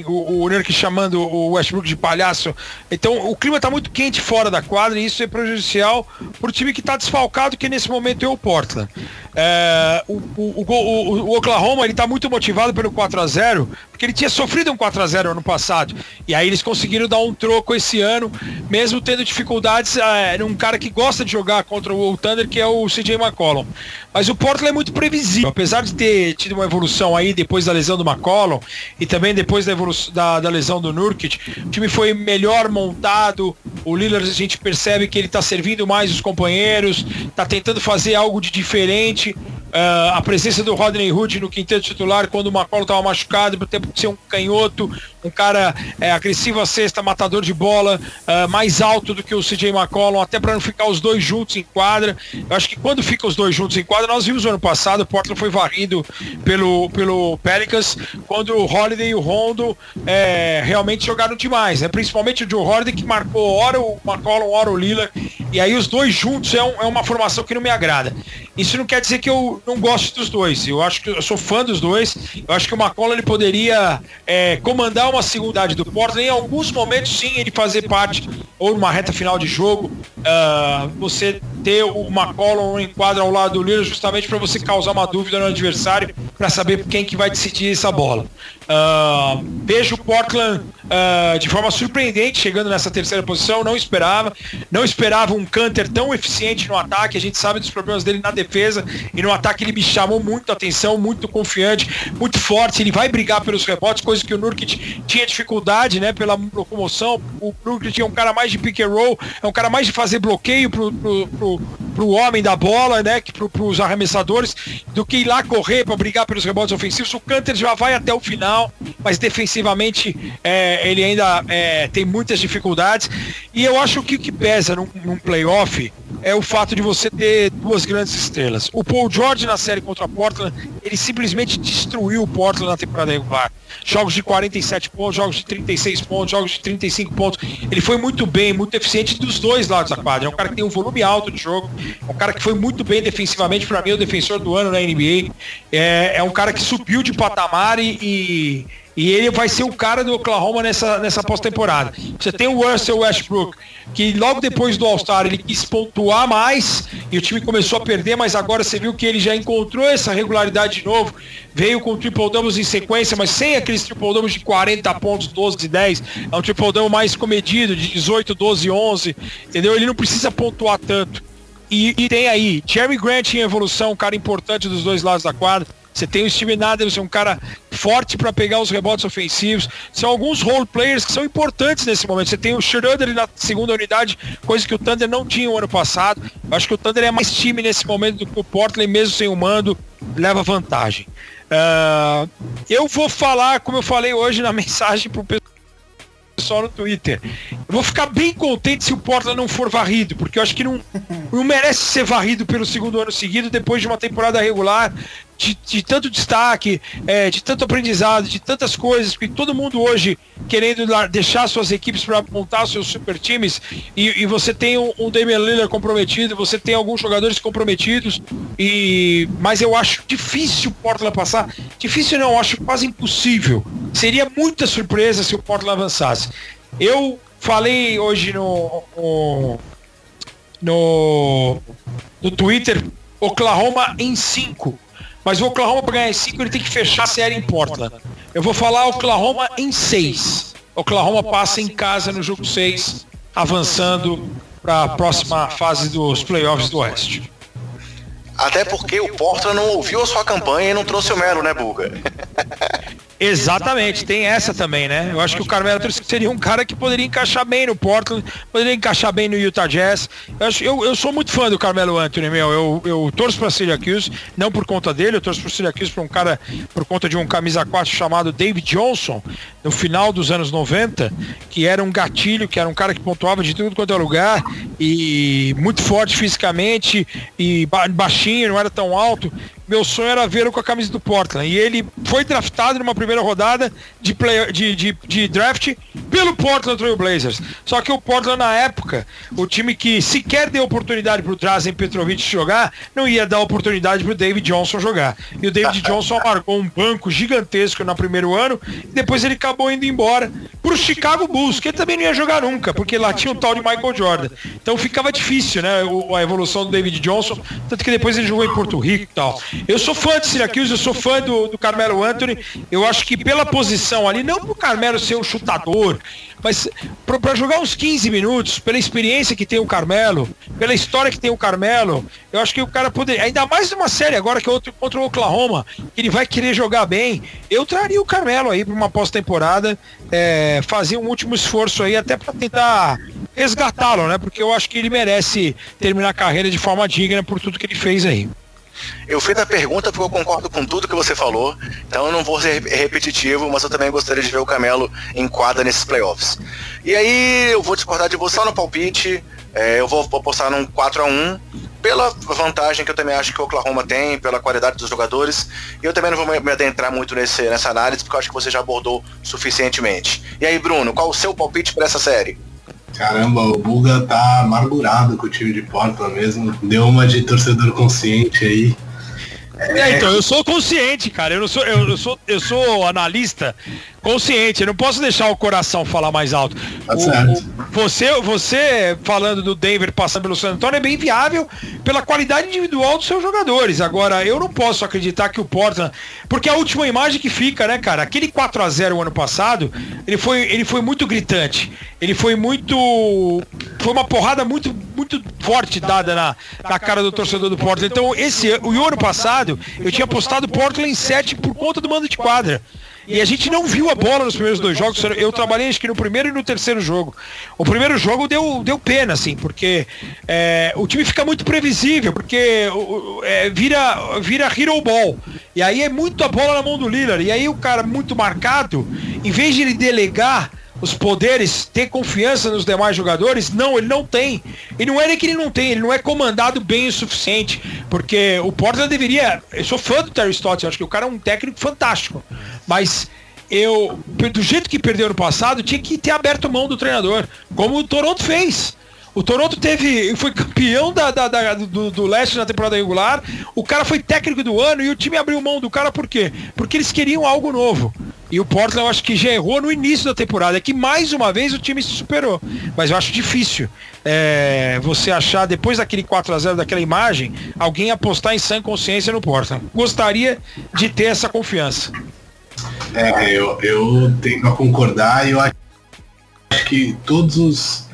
o, Nurk chamando o Westbrook de palhaço. Então o clima está muito quente fora da quadra e isso é prejudicial para o time que está desfalcado, que nesse momento é o Portland. É, o, o, o, o, Oklahoma ele está muito motivado pelo 4 a 0 porque ele tinha sofrido um 4 a 0 ano passado. E aí eles conseguiram dar um troco esse ano, mesmo tendo dificuldades é, num cara que gosta de jogar contra o Thunder, que é o CJ McCollum. Mas o Portland é muito previsível, apesar de ter tido uma evolução aí depois da lesão do McCollum e também depois da, evolução, da, da lesão do Nurkic, o time foi melhor montado. O Lillard a gente percebe que ele está servindo mais os companheiros, está tentando fazer algo de diferente. Uh, a presença do Rodney Hood no quinteto titular quando o McCollum estava machucado, por tempo de ser um canhoto, um cara é, agressivo a cesta, matador de bola, uh, mais alto do que o CJ McCollum, até para não ficar os dois juntos em quadra. Eu acho que quando ficam os dois juntos em quadra, nós vimos no ano passado, o Portland foi varrido pelo, pelo Pelicans, quando o Holiday e o Rondo é, realmente jogaram demais, né? principalmente o Joe Holiday que marcou hora o McCollum, hora o Lillard, e aí os dois juntos é, um, é uma formação que não me agrada. Isso não quer dizer que eu não gosto dos dois. Eu acho que eu sou fã dos dois. Eu acho que o McCollum ele poderia é, comandar uma segundade do Portland. Em alguns momentos, sim, ele fazer parte ou numa reta final de jogo. Uh, você ter o McCollum em quadra ao lado do Lillard justamente para você causar uma dúvida no adversário para saber quem que vai decidir essa bola. Uh, vejo o Portland. Uh, de forma surpreendente chegando nessa terceira posição, não esperava, não esperava um Canter tão eficiente no ataque, a gente sabe dos problemas dele na defesa e no ataque ele me chamou muito a atenção, muito confiante, muito forte, ele vai brigar pelos rebotes, coisa que o Nurkic tinha dificuldade, né, pela locomoção, o Nurkic é um cara mais de pick and roll, é um cara mais de fazer bloqueio pro, pro, pro, pro homem da bola, né, que pro, pros arremessadores, do que ir lá correr para brigar pelos rebotes ofensivos, o Canter já vai até o final mas defensivamente é, ele ainda é, tem muitas dificuldades. E eu acho que o que pesa num, num playoff é o fato de você ter duas grandes estrelas. O Paul George na série contra a Portland, ele simplesmente destruiu o Portland na temporada regular. Jogos de 47 pontos, jogos de 36 pontos, jogos de 35 pontos. Ele foi muito bem, muito eficiente dos dois lados da quadra. É um cara que tem um volume alto de jogo, é um cara que foi muito bem defensivamente, para mim, o defensor do ano na NBA. É, é um cara que subiu de patamar e, e e ele vai ser o cara do Oklahoma nessa, nessa pós-temporada. Você tem o Russell Westbrook, que logo depois do All-Star ele quis pontuar mais e o time começou a perder, mas agora você viu que ele já encontrou essa regularidade de novo. Veio com triple doubles em sequência, mas sem aqueles triple doubles de 40 pontos, 12 e 10. É um triple double mais comedido, de 18, 12, 11. Entendeu? Ele não precisa pontuar tanto. E, e tem aí Jerry Grant em evolução, um cara importante dos dois lados da quadra. Você tem o Steven Adams, um cara forte para pegar os rebotes ofensivos. São alguns role players que são importantes nesse momento. Você tem o Schroeder na segunda unidade, coisa que o Thunder não tinha o ano passado. Eu acho que o Thunder é mais time nesse momento do que o Portland, mesmo sem o mando, leva vantagem. Uh, eu vou falar, como eu falei hoje na mensagem para o pessoal no Twitter. Eu vou ficar bem contente se o Portland não for varrido, porque eu acho que não, não merece ser varrido pelo segundo ano seguido depois de uma temporada regular de, de tanto destaque, é, de tanto aprendizado, de tantas coisas, porque todo mundo hoje querendo deixar suas equipes para montar seus super times, e, e você tem um, um Damian Lillard comprometido, você tem alguns jogadores comprometidos, e mas eu acho difícil o Portland passar. Difícil não, acho quase impossível. Seria muita surpresa se o Portland avançasse. Eu falei hoje no, no, no, no Twitter Oklahoma em 5 mas o Oklahoma para ganhar em 5 ele tem que fechar a série em Portland. Eu vou falar Oklahoma em 6. Oklahoma passa em casa no jogo 6, avançando para a próxima fase dos playoffs do Oeste. Até porque o Portland não ouviu a sua campanha e não trouxe o Melo, né, Buga? Exatamente, tem essa também, né? Eu acho que o Carmelo seria um cara que poderia encaixar bem no Portland, poderia encaixar bem no Utah Jazz. Eu, acho, eu, eu sou muito fã do Carmelo Anthony, meu. Eu, eu torço para Syracuse, não por conta dele, eu torço para Syracuse para um cara, por conta de um camisa 4 chamado David Johnson, no final dos anos 90, que era um gatilho, que era um cara que pontuava de tudo quanto é lugar e muito forte fisicamente e baixinho, não era tão alto meu sonho era vê-lo com a camisa do Portland. E ele foi draftado numa primeira rodada de, play, de, de, de draft pelo Portland Trail Blazers. Só que o Portland, na época, o time que sequer deu oportunidade para o Drazen Petrovic jogar, não ia dar oportunidade para o David Johnson jogar. E o David Johnson amargou um banco gigantesco no primeiro ano, e depois ele acabou indo embora para o Chicago Bulls, que ele também não ia jogar nunca, porque lá tinha o tal de Michael Jordan. Então ficava difícil, né, a evolução do David Johnson, tanto que depois ele jogou em Porto Rico e tal. Eu sou fã de Syracuse, eu sou fã do, do Carmelo Anthony. Eu acho que pela posição ali, não pro Carmelo ser um chutador, mas para jogar uns 15 minutos, pela experiência que tem o Carmelo, pela história que tem o Carmelo, eu acho que o cara poderia, ainda mais numa série agora que é outro contra o Oklahoma, ele vai querer jogar bem, eu traria o Carmelo aí para uma pós-temporada, é, fazer um último esforço aí até para tentar resgatá-lo, né? Porque eu acho que ele merece terminar a carreira de forma digna por tudo que ele fez aí. Eu fiz a pergunta porque eu concordo com tudo que você falou, então eu não vou ser repetitivo, mas eu também gostaria de ver o Camelo em quadra nesses playoffs. E aí eu vou discordar de você no palpite, é, eu vou apostar num 4 a 1 pela vantagem que eu também acho que o Oklahoma tem, pela qualidade dos jogadores, e eu também não vou me adentrar muito nesse, nessa análise, porque eu acho que você já abordou suficientemente. E aí, Bruno, qual o seu palpite para essa série? Caramba, o Buga tá amargurado com o time de Portland mesmo. Deu uma de torcedor consciente aí. É, então, eu sou consciente, cara. Eu, não sou, eu, eu, sou, eu sou analista consciente. Eu não posso deixar o coração falar mais alto. Tá o, certo. O, você, você falando do Denver passando pelo San Antonio é bem viável pela qualidade individual dos seus jogadores. Agora, eu não posso acreditar que o Portland. Porque a última imagem que fica, né, cara? Aquele 4 a 0 o ano passado, ele foi, ele foi muito gritante. Ele foi muito. Foi uma porrada muito, muito forte dada na, na cara do torcedor do Portland. Então, esse o ano passado, eu tinha apostado Portland em 7 por conta do mando de quadra. E a gente não viu a bola nos primeiros dois jogos. Eu trabalhei acho que no primeiro e no terceiro jogo. O primeiro jogo deu, deu pena, assim, porque é, o time fica muito previsível, porque é, vira, vira hero ball. E aí é muito a bola na mão do Lillard. E aí o cara muito marcado, em vez de ele delegar os poderes, ter confiança nos demais jogadores, não, ele não tem. E não é nem que ele não tem, ele não é comandado bem o suficiente, porque o Portland deveria, eu sou fã do Terry Stotts, eu acho que o cara é um técnico fantástico, mas eu, do jeito que perdeu no passado, tinha que ter aberto mão do treinador, como o Toronto fez. O Toronto teve, foi campeão da, da, da do, do, leste na temporada regular. O cara foi técnico do ano e o time abriu mão do cara por quê? Porque eles queriam algo novo. E o Portland eu acho que já errou no início da temporada. É que mais uma vez o time se superou. Mas eu acho difícil é, você achar, depois daquele 4 a 0 daquela imagem, alguém apostar em sã consciência no Portland. Gostaria de ter essa confiança. É, eu, eu tenho a concordar e eu acho que todos os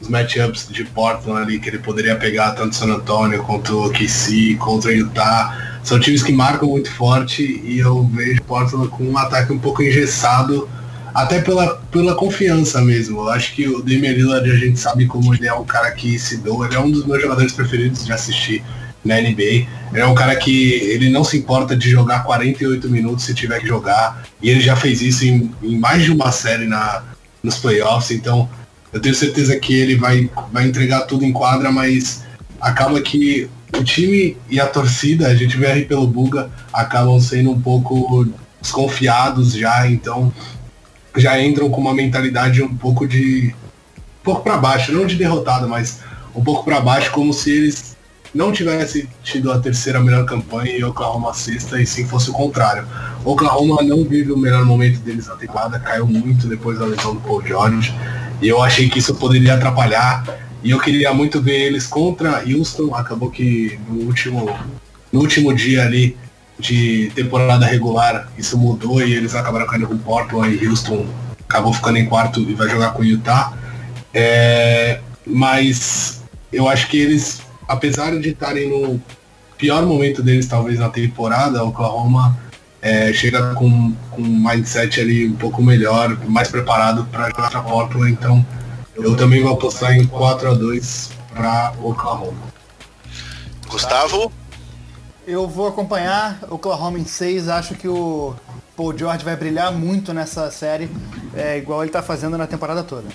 os matchups de Portland ali que ele poderia pegar tanto San Antonio quanto o KC, contra Utah. São times que marcam muito forte e eu vejo Portland com um ataque um pouco engessado, até pela, pela confiança mesmo. Eu acho que o Damian Lillard a gente sabe como ele é um cara que se doa, ele é um dos meus jogadores preferidos de assistir na NBA. Ele é um cara que ele não se importa de jogar 48 minutos se tiver que jogar. E ele já fez isso em, em mais de uma série na, nos playoffs, então eu tenho certeza que ele vai, vai entregar tudo em quadra, mas acaba que o time e a torcida, a gente vê aí pelo Buga, acabam sendo um pouco desconfiados já, então já entram com uma mentalidade um pouco de. um pouco para baixo, não de derrotado, mas um pouco para baixo, como se eles não tivessem tido a terceira melhor campanha e Oklahoma a sexta, e sim fosse o contrário. Oklahoma não vive o melhor momento deles na temporada, caiu muito depois da lesão do Paul George. E eu achei que isso poderia atrapalhar. E eu queria muito ver eles contra Houston. Acabou que no último, no último dia ali de temporada regular isso mudou e eles acabaram caindo com Portland e Houston acabou ficando em quarto e vai jogar com Utah. É, mas eu acho que eles, apesar de estarem no, pior momento deles talvez na temporada, Oklahoma é, chega com, com um mindset ali um pouco melhor, mais preparado para jogar a Portland, então eu também vou apostar em 4 a 2 para Oklahoma. Gustavo? Eu vou acompanhar o Oklahoma em 6, acho que o Paul George vai brilhar muito nessa série, é, igual ele está fazendo na temporada toda.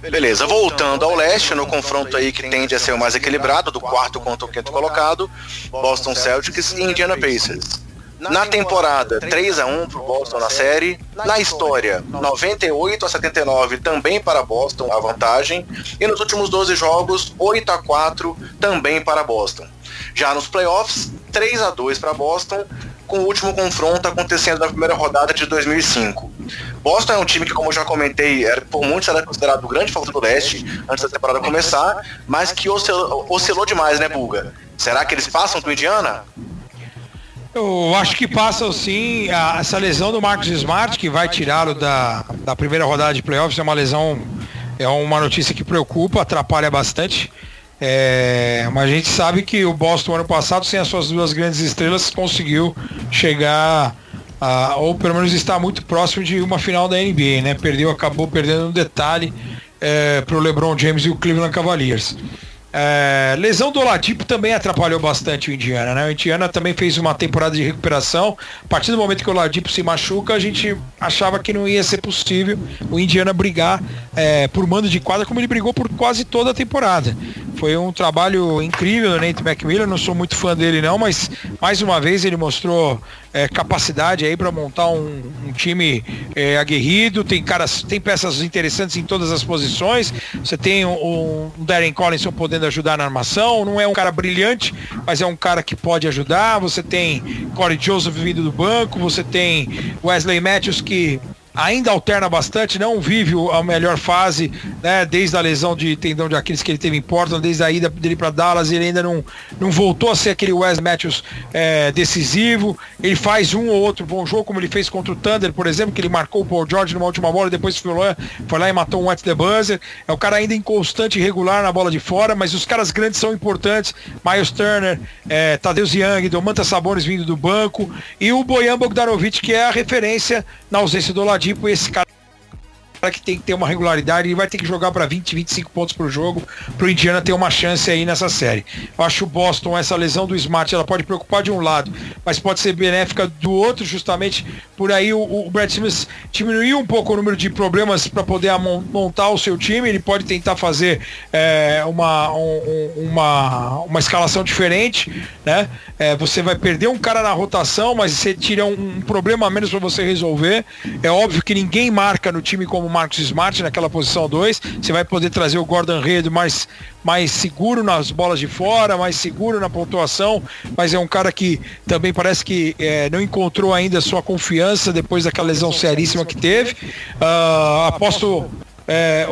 Beleza, voltando ao leste, no confronto aí que tende a ser o mais equilibrado, do quarto contra o quinto colocado, Boston Celtics e Indiana Pacers. Na temporada, 3 a 1 para o Boston na série. Na história, 98 a 79 também para Boston a vantagem. E nos últimos 12 jogos, 8 a 4 também para Boston. Já nos playoffs, 3 a 2 para Boston, com o último confronto acontecendo na primeira rodada de 2005. Boston é um time que, como eu já comentei, era, por muitos era considerado o grande favorito do leste antes da temporada começar, mas que oscilou, oscilou demais, né, Bulga? Será que eles passam do Indiana? Eu acho que passam sim. A, essa lesão do Marcos Smart, que vai tirá-lo da, da primeira rodada de playoffs, é uma lesão, é uma notícia que preocupa, atrapalha bastante. É, mas a gente sabe que o Boston ano passado, sem as suas duas grandes estrelas, conseguiu chegar a, ou pelo menos estar muito próximo de uma final da NBA, né? Perdeu, acabou perdendo um detalhe é, para o LeBron James e o Cleveland Cavaliers. É, lesão do Oladipo também atrapalhou bastante o Indiana, né? O Indiana também fez uma temporada de recuperação. A partir do momento que o Oladipo se machuca, a gente achava que não ia ser possível o Indiana brigar é, por mando de quadra como ele brigou por quase toda a temporada. Foi um trabalho incrível do Nate McMillan, não sou muito fã dele não, mas mais uma vez ele mostrou é, capacidade aí para montar um, um time é, aguerrido, tem caras, tem peças interessantes em todas as posições. Você tem o, o Darren Collinson podendo ajudar na armação, não é um cara brilhante, mas é um cara que pode ajudar. Você tem Corey Joseph vindo do banco, você tem Wesley Matthews que ainda alterna bastante, não vive a melhor fase, né, desde a lesão de tendão de Aquiles que ele teve em Portland, desde a ida dele para Dallas, ele ainda não, não voltou a ser aquele Wes Matthews é, decisivo. Ele faz um ou outro bom jogo, como ele fez contra o Thunder, por exemplo, que ele marcou o Paul George numa última bola, depois foi lá, foi lá e matou um at the buzzer. É o cara ainda inconstante e regular na bola de fora, mas os caras grandes são importantes. Miles Turner, é, Tadeusz Young, Domantas Sabonis vindo do banco e o Bojan Bogdanovic, que é a referência na ausência do Oladipo tipo esse cara que tem que ter uma regularidade e vai ter que jogar para 20, 25 pontos por jogo para o Indiana ter uma chance aí nessa série. Eu acho o Boston, essa lesão do Smart, ela pode preocupar de um lado, mas pode ser benéfica do outro, justamente por aí o, o Brad Simmons diminuiu um pouco o número de problemas para poder montar o seu time, ele pode tentar fazer é, uma, um, uma, uma escalação diferente, né? É, você vai perder um cara na rotação, mas você tira um, um problema a menos para você resolver. É óbvio que ninguém marca no time como Marcos Smart naquela posição 2. Você vai poder trazer o Gordon Reed mais, mais seguro nas bolas de fora, mais seguro na pontuação, mas é um cara que também parece que é, não encontrou ainda sua confiança depois daquela lesão seríssima que teve. Uh, aposto é,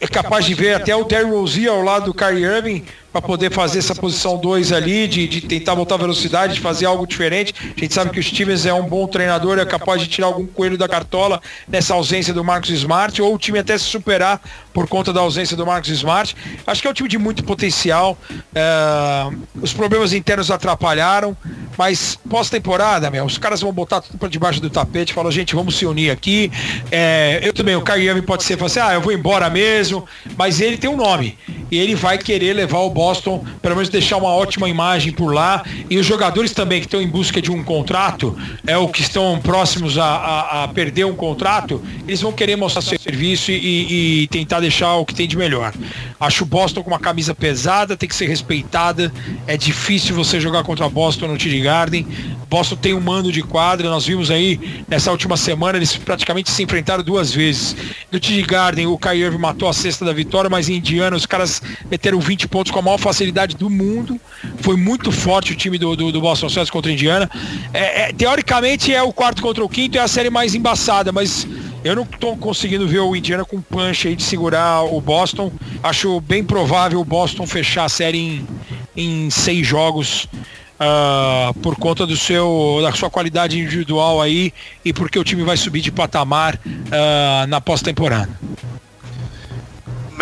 é capaz de ver até o Terry Rozier ao lado do Kyrie Irving para poder fazer essa posição 2 ali, de, de tentar voltar velocidade, de fazer algo diferente. A gente sabe que o Stevens é um bom treinador, é capaz de tirar algum coelho da cartola nessa ausência do Marcos Smart, ou o time até se superar por conta da ausência do Marcos Smart. Acho que é um time de muito potencial. É, os problemas internos atrapalharam, mas pós-temporada, meu, os caras vão botar tudo para debaixo do tapete, falam, gente, vamos se unir aqui. É, eu também, o Kyrie pode ser, assim, ah, eu vou embora mesmo, mas ele tem um nome. E ele vai querer levar o Boston, pelo menos deixar uma ótima imagem por lá. E os jogadores também que estão em busca de um contrato, é o que estão próximos a, a, a perder um contrato, eles vão querer mostrar serviço e, e, tentar deixar o que tem de melhor. Acho o Boston com uma camisa pesada, tem que ser respeitada. É difícil você jogar contra Boston no TD Garden. Boston tem um mando de quadra, nós vimos aí nessa última semana, eles praticamente se enfrentaram duas vezes. No TD Garden, o Kyrie matou a cesta da vitória, mas em Indiana os caras meteram 20 pontos com a maior facilidade do mundo. Foi muito forte o time do, do, do Boston Celtics contra a Indiana. É, é, teoricamente é o quarto contra o quinto, é a série mais embaçada, mas eu não estou conseguindo ver o Indiana com punch aí de segurar o Boston. Acho bem provável o Boston fechar a série em, em seis jogos. Uh, por conta do seu, da sua qualidade individual aí e porque o time vai subir de patamar uh, na pós-temporada.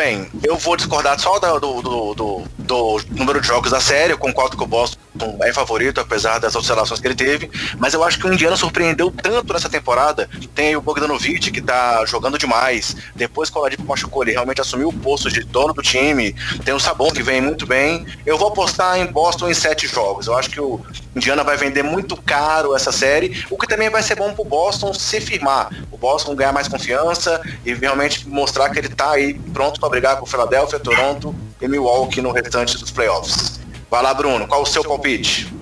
Bem, eu vou discordar só do, do, do, do, número de jogos da série. Eu concordo que o Boston é favorito, apesar das oscilações que ele teve. Mas eu acho que o Indiana surpreendeu tanto nessa temporada. Tem o Bogdanovich, que tá jogando demais. Depois que o Oladipo machucou, ele realmente assumiu o posto de dono do time. Tem o Sabon, que vem muito bem. Eu vou apostar em Boston em sete jogos. Eu acho que o Indiana vai vender muito caro essa série, o que também vai ser bom pro Boston se firmar. O Boston ganhar mais confiança e realmente mostrar que ele tá aí pronto para brigar com Philadelphia, Toronto e Milwaukee no restante dos playoffs. Vai lá, Bruno, qual o seu palpite?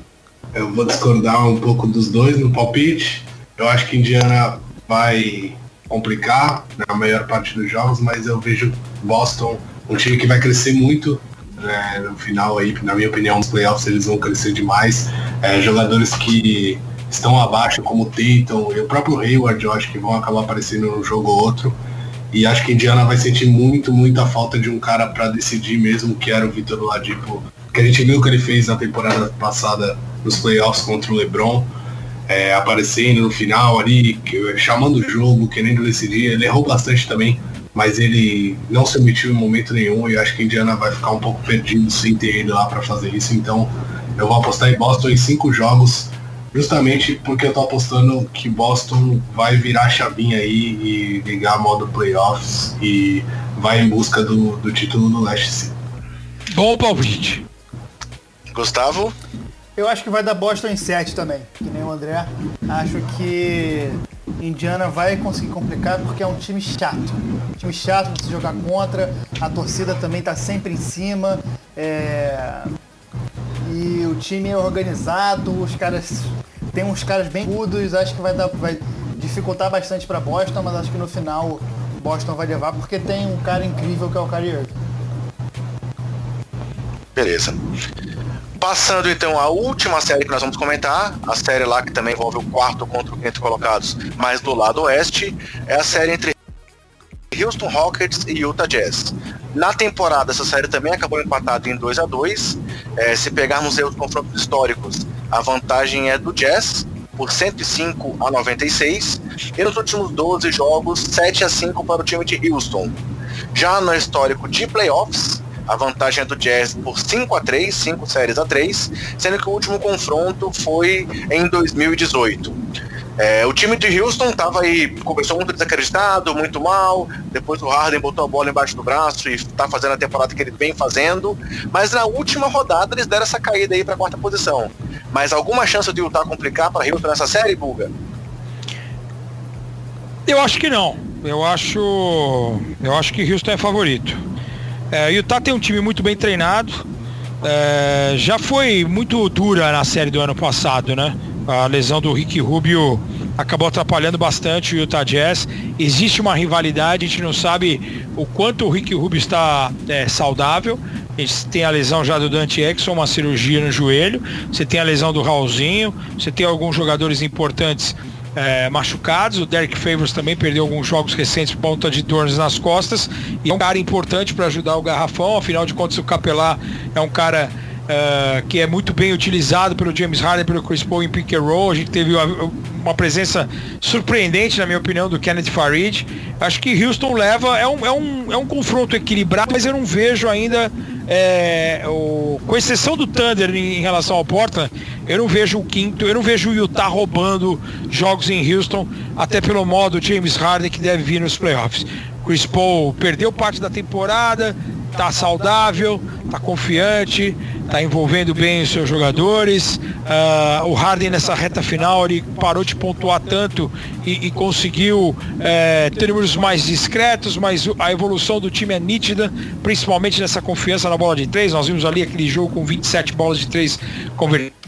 Eu vou discordar um pouco dos dois no palpite. Eu acho que Indiana vai complicar na maior parte dos jogos, mas eu vejo Boston um time que vai crescer muito né, no final aí, na minha opinião, nos playoffs eles vão crescer demais. É, jogadores que estão abaixo, como o Tatum e o próprio Hayward, eu acho que vão acabar aparecendo num jogo ou outro. E acho que Indiana vai sentir muito, muita falta de um cara para decidir mesmo, que era o Vitor Ladipo, que a gente viu que ele fez na temporada passada nos playoffs contra o LeBron, é, aparecendo no final ali, chamando o jogo, querendo decidir. Ele errou bastante também, mas ele não se omitiu em momento nenhum e acho que Indiana vai ficar um pouco perdido sem ter ele lá para fazer isso. Então eu vou apostar em Boston em cinco jogos, justamente porque eu tô apostando que Boston vai virar a chavinha aí e ligar modo playoffs e vai em busca do, do título do leste sim. Bom palpite. Gustavo? Eu acho que vai dar Boston em 7 também, que nem o André. Acho que Indiana vai conseguir complicar porque é um time chato. Um time chato de se jogar contra. A torcida também está sempre em cima. É... E o time é organizado, os caras. Tem uns caras bem agudos, acho que vai dar. Vai dificultar bastante para Boston, mas acho que no final Boston vai levar porque tem um cara incrível que é o Kyrie. Beleza. Passando então à última série que nós vamos comentar, a série lá que também envolve o quarto contra o quinto colocados, mas do lado oeste, é a série entre Houston Rockets e Utah Jazz. Na temporada, essa série também acabou empatada em 2 a 2 é, Se pegarmos os confrontos históricos, a vantagem é do Jazz, por 105 a 96. E nos últimos 12 jogos, 7 a 5 para o time de Houston. Já no histórico de playoffs, a vantagem é do Jazz por 5 a 3 5 séries a 3 sendo que o último confronto foi em 2018. É, o time de Houston estava aí, começou muito desacreditado, muito mal. Depois o Harden botou a bola embaixo do braço e está fazendo a temporada que ele vem fazendo. Mas na última rodada eles deram essa caída aí para a quarta posição. Mas alguma chance de Utah complicar para Houston nessa série, Bulga? Eu acho que não. Eu acho, eu acho que Houston é favorito. É, Utah tem um time muito bem treinado. É, já foi muito dura na série do ano passado, né? A lesão do Rick Rubio acabou atrapalhando bastante o Utah Jazz. Existe uma rivalidade, a gente não sabe o quanto o Rick Rubio está é, saudável. Gente tem a lesão já do Dante Exxon, uma cirurgia no joelho. Você tem a lesão do Raulzinho. Você tem alguns jogadores importantes é, machucados. O Derek Favors também perdeu alguns jogos recentes por conta de dores nas costas. E é um cara importante para ajudar o Garrafão. Afinal de contas, o Capelá é um cara Uh, que é muito bem utilizado pelo James Harden, pelo Chris Paul em pick and roll. A gente teve uma, uma presença surpreendente, na minha opinião, do Kenneth Farid. Acho que Houston leva, é um, é um, é um confronto equilibrado, mas eu não vejo ainda, é, o, com exceção do Thunder em, em, relação ao Portland, eu não vejo o quinto, eu não vejo o Utah roubando jogos em Houston, até pelo modo James Harden que deve vir nos playoffs. Chris Paul perdeu parte da temporada, tá saudável, tá confiante, tá envolvendo bem os seus jogadores. Uh, o Harden nessa reta final ele parou de pontuar tanto e, e conseguiu é, ter números mais discretos, mas a evolução do time é nítida, principalmente nessa confiança na bola de três. Nós vimos ali aquele jogo com 27 bolas de três convertidas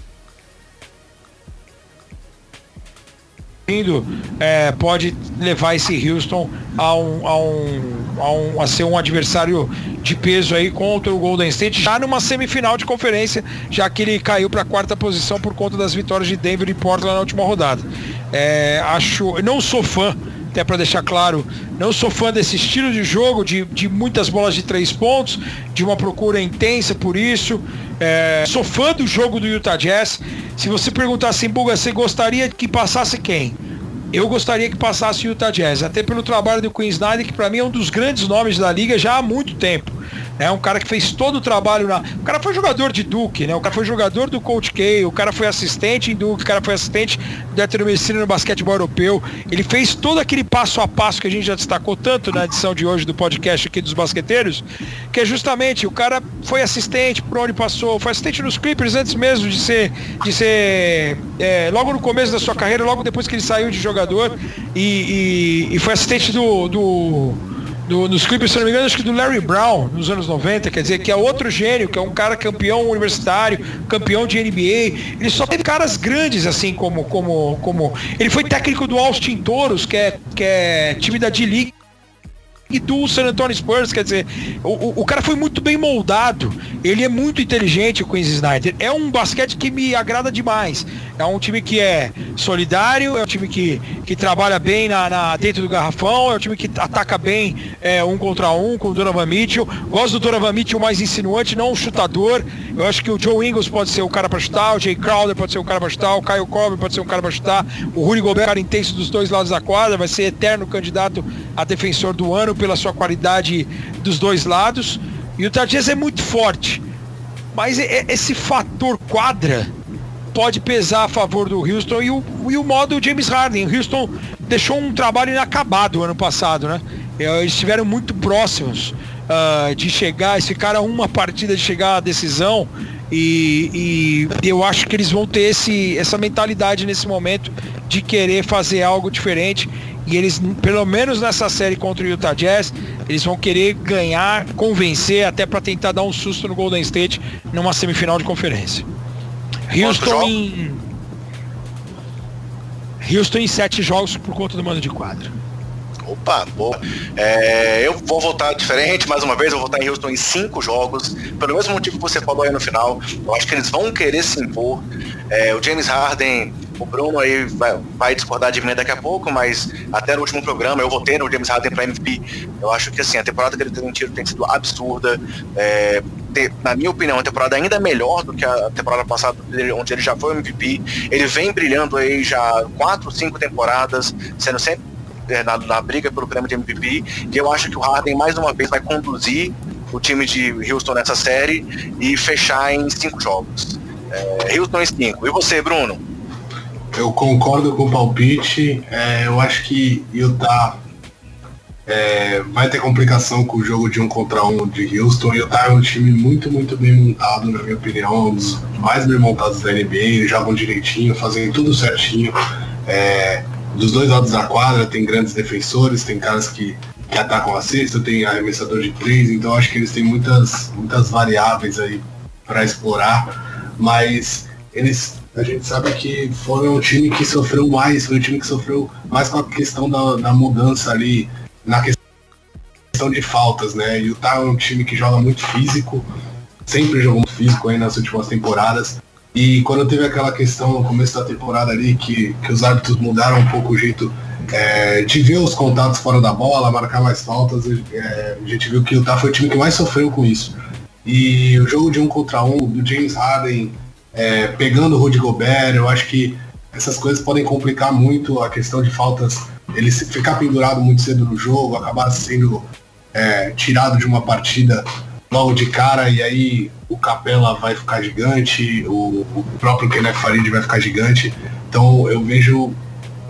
é, pode levar esse Houston a, um, a, um, a, um, a ser um adversário de peso aí contra o Golden State, já numa semifinal de conferência, já que ele caiu para a quarta posição por conta das vitórias de Denver e Portland na última rodada. É, acho, não sou fã até para deixar claro, não sou fã desse estilo de jogo, de, de muitas bolas de três pontos, de uma procura intensa por isso. É, sou fã do jogo do Utah Jazz. Se você perguntar assim, Buga, você gostaria que passasse quem? eu gostaria que passasse o Utah Jazz, até pelo trabalho do Queen Snyder, que para mim é um dos grandes nomes da liga já há muito tempo. É um cara que fez todo o trabalho na. O cara foi jogador de Duke, né? O cara foi jogador do Coach K, o cara foi assistente em Duke, o cara foi assistente do Hétero no basquetebol europeu. Ele fez todo aquele passo a passo que a gente já destacou tanto na edição de hoje do podcast aqui dos basqueteiros, que é justamente o cara foi assistente por onde passou, foi assistente nos Clippers antes mesmo de ser. De ser é, logo no começo da sua carreira, logo depois que ele saiu de jogador, e, e, e foi assistente do, do nos Clippers, se não me engano, acho que do Larry Brown, nos anos 90, quer dizer, que é outro gênio, que é um cara campeão universitário, campeão de NBA. Ele só teve caras grandes, assim, como. como, como... Ele foi técnico do Austin Toros, que é, que é time da D-League e do San Antonio Spurs, quer dizer, o, o, cara foi muito bem moldado, ele é muito inteligente, o Queens Snyder. É um basquete que me agrada demais. É um time que é solidário, é um time que, que trabalha bem na, na dentro do garrafão, é um time que ataca bem é, um contra um com o Donovan Mitchell. Gosto do Donovan Mitchell mais insinuante, não um chutador. Eu acho que o Joe Ingles pode ser o cara para chutar, o Jay Crowder pode ser o cara para chutar, o Kyle Cobb pode ser o cara para chutar, o Rudy Gobert, cara intenso dos dois lados da quadra, vai ser eterno candidato a defensor do ano pela sua qualidade dos dois lados. E o Tardias é muito forte. Mas esse fator quadra pode pesar a favor do Houston e o, e o modo James Harden. O Houston deixou um trabalho inacabado ano passado, né? Eles estiveram muito próximos uh, de chegar, eles ficaram uma partida de chegar à decisão e, e, eu acho que eles vão ter esse, essa mentalidade nesse momento de querer fazer algo diferente e eles, pelo menos nessa série contra o Utah Jazz, eles vão querer ganhar, convencer, até para tentar dar um susto no Golden State numa semifinal de conferência. Houston em. Houston em sete jogos por conta do mando de quadra. Opa, boa. É, eu vou votar diferente, mais uma vez, eu vou votar em Houston em cinco jogos, pelo mesmo motivo que você falou aí no final. Eu acho que eles vão querer se impor. É, o James Harden o Bruno aí vai, vai, discordar de mim daqui a pouco, mas até no último programa eu votei no James Harden para MVP. Eu acho que assim, a temporada que ele tem tido tem sido absurda. É, ter, na minha opinião, uma temporada ainda melhor do que a temporada passada, onde ele já foi MVP. Ele vem brilhando aí já quatro, cinco temporadas, sendo sempre na, na briga pelo prêmio de MVP. E eu acho que o Harden mais uma vez vai conduzir o time de Houston nessa série e fechar em cinco jogos. É, Houston em cinco. E você, Bruno? eu concordo com o palpite. É, eu acho que Utah é, vai ter complicação com o jogo de um contra um de Houston. Utah é um time muito, muito bem montado, na minha opinião, um dos mais bem montados da NBA. Eles jogam direitinho, fazem tudo certinho. É, dos dois lados da quadra tem grandes defensores, tem caras que, que atacam a cesta, tem arremessador de três, então acho que eles têm muitas, muitas variáveis aí para explorar, mas eles a gente sabe que foi um time que sofreu mais, foi um time que sofreu mais com a questão da, da mudança ali, na questão de faltas, né? E o Utah é um time que joga muito físico, sempre jogou muito físico aí nas últimas temporadas. E quando teve aquela questão no começo da temporada ali, que, que os árbitros mudaram um pouco o jeito é, de ver os contatos fora da bola, marcar mais faltas, é, a gente viu que o Utah foi o time que mais sofreu com isso. E o jogo de um contra um, do James Harden é, pegando o Rudy Gobert, eu acho que essas coisas podem complicar muito a questão de faltas, ele ficar pendurado muito cedo no jogo, acabar sendo é, tirado de uma partida logo de cara e aí o Capela vai ficar gigante, o, o próprio Kenneth Farid vai ficar gigante. Então eu vejo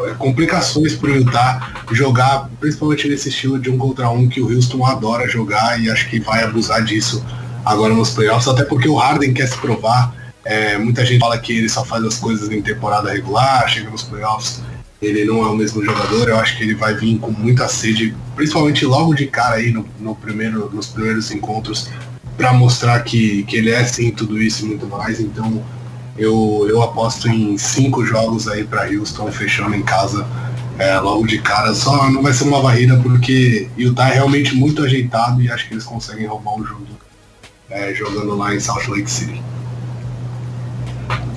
é, complicações para Utah jogar, principalmente nesse estilo de um contra um que o Houston adora jogar e acho que vai abusar disso agora nos playoffs, até porque o Harden quer se provar, é, muita gente fala que ele só faz as coisas em temporada regular, chega nos playoffs, ele não é o mesmo jogador. Eu acho que ele vai vir com muita sede, principalmente logo de cara aí no, no primeiro, nos primeiros encontros, para mostrar que, que ele é sim tudo isso e muito mais. Então eu, eu aposto em cinco jogos aí para Houston, fechando em casa é, logo de cara. Só não vai ser uma varrida porque Utah é realmente muito ajeitado e acho que eles conseguem roubar o jogo é, jogando lá em Salt Lake City.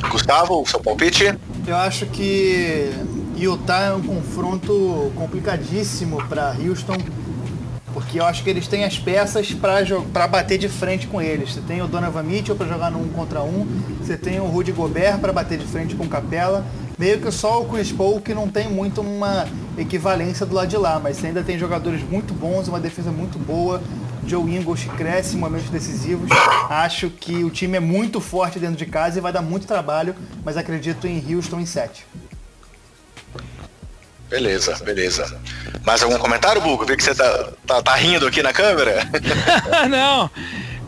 Gustavo, o seu palpite? Eu acho que Utah é um confronto complicadíssimo para Houston, porque eu acho que eles têm as peças para bater de frente com eles. Você tem o Donovan Mitchell para jogar no um contra um, você tem o Rudy Gobert para bater de frente com o Capela, Meio que só o Chris Paul que não tem muito uma equivalência do lado de lá, mas ainda tem jogadores muito bons, uma defesa muito boa. Joe Ingles cresce em momentos decisivos. Acho que o time é muito forte dentro de casa e vai dar muito trabalho, mas acredito em Houston em 7. Beleza, beleza. Mais algum comentário, Bugo? Vi que você tá, tá, tá rindo aqui na câmera. não,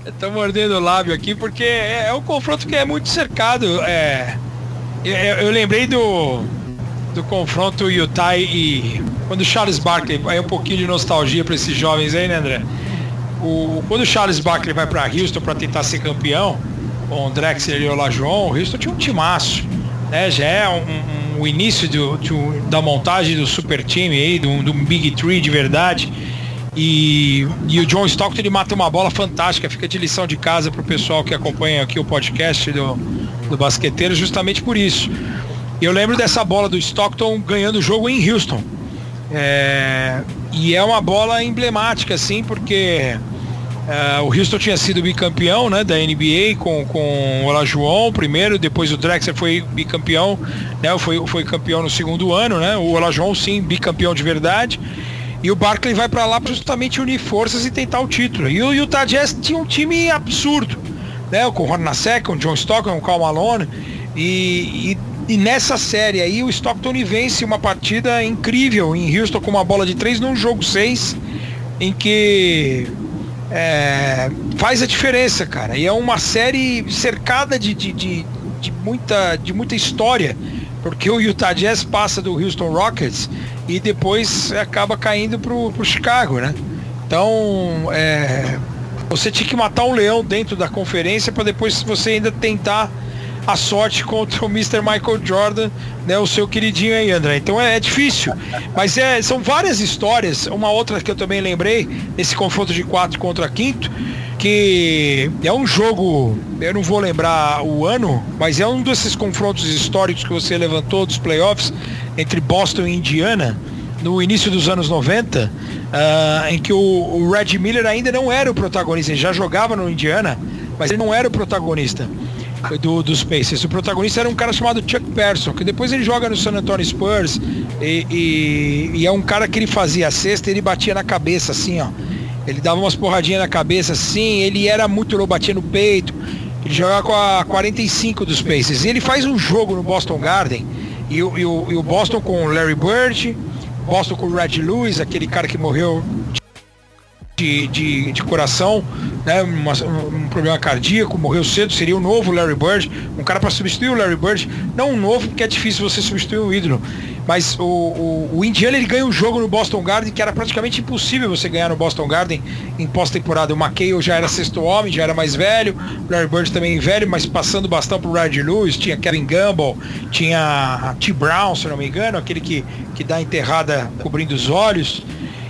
eu tô mordendo o lábio aqui porque é, é um confronto que é muito cercado. É, eu, eu lembrei do, do confronto Utah e quando Charles Barkley, aí um pouquinho de nostalgia para esses jovens aí, né, André? O, quando o Charles Barkley vai para Houston para tentar ser campeão, com o Drexler e o Lajoão, o Houston tinha um timaço. Né? Já é um, um, o início do, do, da montagem do super time aí, do, do Big Three de verdade. E, e, o John Stockton ele mata uma bola fantástica, fica de lição de casa para o pessoal que acompanha aqui o podcast do, do basqueteiro, justamente por isso. Eu lembro dessa bola do Stockton ganhando o jogo em Houston. É, e é uma bola emblemática, assim, porque é, o Houston tinha sido bicampeão né, da NBA com, com o Olajuwon primeiro, depois o Drexler foi bicampeão, né, foi, foi campeão no segundo ano, né, o Olajuwon sim, bicampeão de verdade. E o Barkley vai para lá para justamente unir forças e tentar o título. E o Utah Jazz tinha um time absurdo, né, com o Ron Nasek, com o John Stockton, com o Cal Malone. E, e e nessa série aí, o Stockton vence uma partida incrível em Houston com uma bola de três num jogo 6, em que é, faz a diferença, cara. E é uma série cercada de, de, de, de, muita, de muita história, porque o Utah Jazz passa do Houston Rockets e depois acaba caindo pro, pro Chicago, né? Então, é, você tinha que matar um leão dentro da conferência para depois você ainda tentar a sorte contra o Mr. Michael Jordan, né, o seu queridinho aí, André. Então é, é difícil. Mas é, são várias histórias. Uma outra que eu também lembrei, nesse confronto de quatro contra quinto, que é um jogo, eu não vou lembrar o ano, mas é um desses confrontos históricos que você levantou dos playoffs entre Boston e Indiana no início dos anos 90, uh, ah, em que o, o Red Miller ainda não era o protagonista, ele já jogava no Indiana, mas ele não era o protagonista do, dos Pacers. O protagonista era um cara chamado Chuck Person, que depois ele joga no San Antonio Spurs e, e, e é um cara que ele fazia a cesta e ele batia na cabeça assim, ó. Ele dava umas porradinhas na cabeça assim, ele era muito louco, batia no peito. Ele jogava com a 45 dos Pacers. E ele faz um jogo no Boston Garden e, o, e o Boston com o Larry Bird, Boston com o Red Lewis, aquele cara que morreu de, de, de coração, né, uma, um problema cardíaco, morreu cedo, seria o novo Larry Bird, um cara para substituir o Larry Bird, não um novo, porque é difícil você substituir um ídolo, mas o, o, o Indiana ele ganha um jogo no Boston Garden que era praticamente impossível você ganhar no Boston Garden em pós-temporada. O McHale já era sexto homem, já era mais velho, o Larry Bird também velho, mas passando bastante pro Red Lewis, tinha Kevin Gamble, tinha T. Brown, se não me engano, aquele que, que dá enterrada cobrindo os olhos.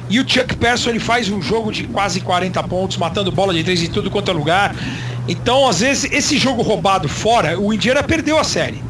E o Chuck Person ele faz um jogo de quase 40 pontos, matando bola de três em tudo quanto é lugar. Então, às vezes, esse jogo roubado fora, o Indiana perdeu a série.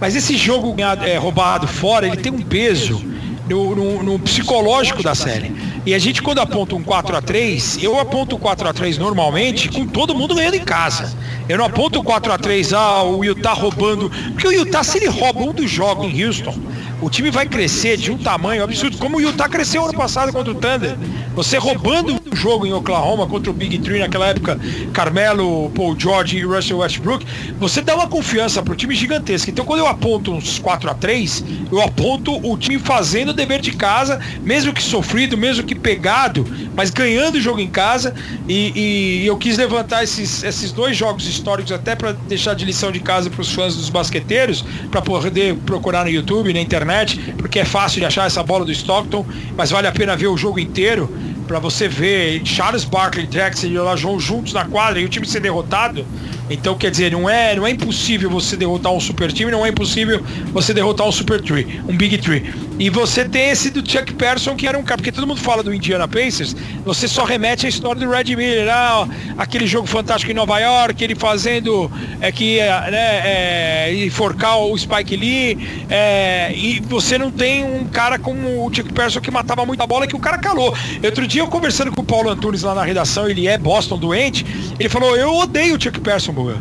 Mas esse jogo é, roubado fora, ele tem um peso no, no, no, psicológico da série. E a gente quando aponta um 4 a 3 eu aponto 4 a 3 normalmente com todo mundo ganhando em casa. Eu não aponto 4 a 3 ah, o Utah roubando. Porque o Utah, se ele rouba um dos jogos em Houston, o time vai crescer de um tamanho absurdo, como o Utah cresceu ano passado contra o Thunder. Você roubando o jogo em Oklahoma contra o Big Three naquela época, Carmelo, Paul George e Russell Westbrook, você dá uma confiança pro time gigantesca. Então quando eu aponto uns 4 a 3 eu aponto o time fazendo o dever de casa, mesmo que sofrido, mesmo que pegado, mas ganhando o jogo em casa. E, e eu quis levantar esses, esses dois jogos históricos até para deixar de lição de casa para os fãs dos basqueteiros, para poder procurar no YouTube, na internet, porque é fácil de achar essa bola do Stockton, mas vale a pena ver o jogo inteiro para você ver Charles Barkley, Jackson e Olajuwon juntos na quadra e o time ser derrotado. Então, quer dizer, não é, não é impossível você derrotar um super time, não é impossível você derrotar um super tree, um big tree. E você tem esse do Chuck Person, que era um cara, porque todo mundo fala do Indiana Pacers, você só remete à história do Red Miller, ah, aquele jogo fantástico em Nova York, ele fazendo é, que né, é, enforcar o Spike Lee, é, e você não tem um cara como o Chuck Person que matava muita bola que o cara calou. Outro dia eu conversando com o Paulo Antunes lá na redação, ele é Boston doente, ele falou, eu odeio o Chuck Person, Buga.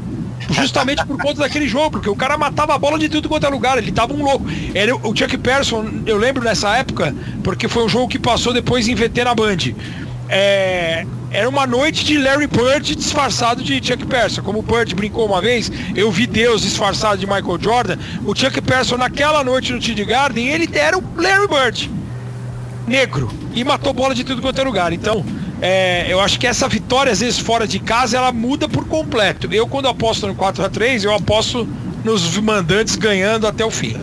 justamente por conta daquele jogo, porque o cara matava a bola de tudo quanto é lugar, ele tava um louco. Era o Chuck Person, eu lembro nessa época, porque foi um jogo que passou depois em VT na Band. É, era uma noite de Larry Bird disfarçado de Chuck Person. Como o Bird brincou uma vez, eu vi Deus disfarçado de Michael Jordan. O Chuck Person naquela noite no TD Garden, ele era o Larry Bird negro e matou bola de tudo quanto é lugar. Então, é, eu acho que essa vitória, às vezes, fora de casa, ela muda por completo. Eu, quando aposto no 4 a 3 eu aposto nos mandantes ganhando até o fim.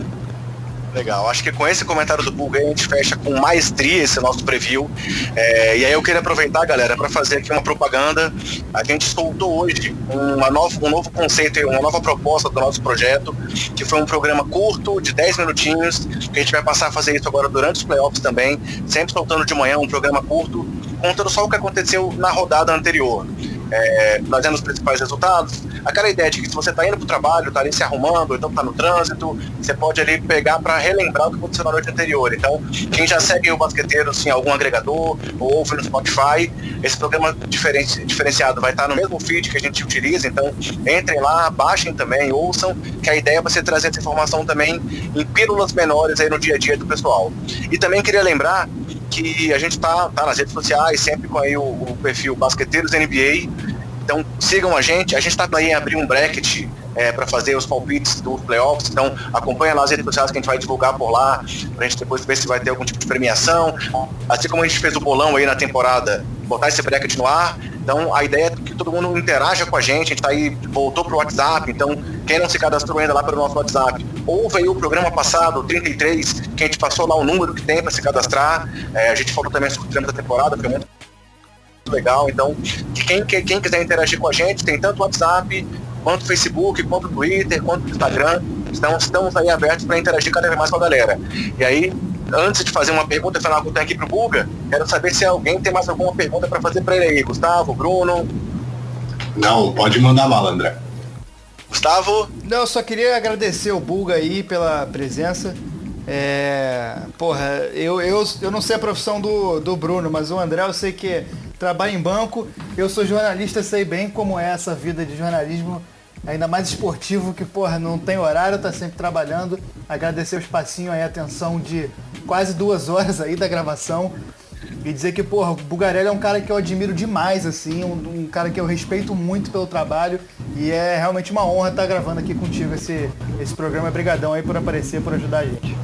Legal, acho que com esse comentário do Bulga a gente fecha com maestria esse nosso preview. É, e aí eu queria aproveitar, galera, para fazer aqui uma propaganda. A gente soltou hoje uma nova, um novo conceito uma nova proposta do nosso projeto, que foi um programa curto, de 10 minutinhos, que a gente vai passar a fazer isso agora durante os playoffs também, sempre soltando de manhã um programa curto, contando só o que aconteceu na rodada anterior é, trazendo os principais resultados. Aquela ideia de que se você está indo para o trabalho, está ali se arrumando, então está no trânsito, você pode ali pegar para relembrar o que aconteceu na noite anterior. Então, quem já segue o basqueteiro em algum agregador ou ouve no Spotify, esse programa diferenciado vai estar tá no mesmo feed que a gente utiliza. Então, entrem lá, baixem também, ouçam, que a ideia vai ser trazer essa informação também em pílulas menores aí no dia a dia do pessoal. E também queria lembrar que a gente tá, tá nas redes sociais, sempre com aí o, o perfil Basqueteiros NBA. Então sigam a gente. A gente está aí abrir um bracket é, para fazer os palpites dos playoffs. Então acompanha lá as redes sociais que a gente vai divulgar por lá, para a gente depois ver se vai ter algum tipo de premiação. Assim como a gente fez o bolão aí na temporada, botar esse bracket no ar. Então a ideia é que todo mundo interaja com a gente. A gente tá aí, voltou pro WhatsApp. Então quem não se cadastrou ainda lá pelo nosso WhatsApp, ouve aí o programa passado, 33, que a gente passou lá o número que tem para se cadastrar. É, a gente falou também sobre o treino da temporada, foi muito legal. Então, quem, quem quiser interagir com a gente, tem tanto o WhatsApp, quanto o Facebook, quanto o Twitter, quanto o Instagram. Então, estamos aí abertos para interagir cada vez mais com a galera. E aí, antes de fazer uma pergunta final que eu tenho aqui pro Buga, quero saber se alguém tem mais alguma pergunta para fazer para ele aí. Gustavo, Bruno? Não, pode mandar bala, André. Gustavo? Não, eu só queria agradecer o Bulga aí pela presença. É, porra, eu, eu, eu não sei a profissão do, do Bruno, mas o André eu sei que trabalha em banco. Eu sou jornalista, sei bem como é essa vida de jornalismo, ainda mais esportivo, que, porra, não tem horário, tá sempre trabalhando. Agradecer o espacinho aí, a atenção de quase duas horas aí da gravação. E dizer que, porra, o Bugarelli é um cara que eu admiro demais, assim, um, um, cara que eu respeito muito pelo trabalho e é realmente uma honra estar gravando aqui contigo esse, esse programa. Brigadão aí por aparecer, por ajudar a gente.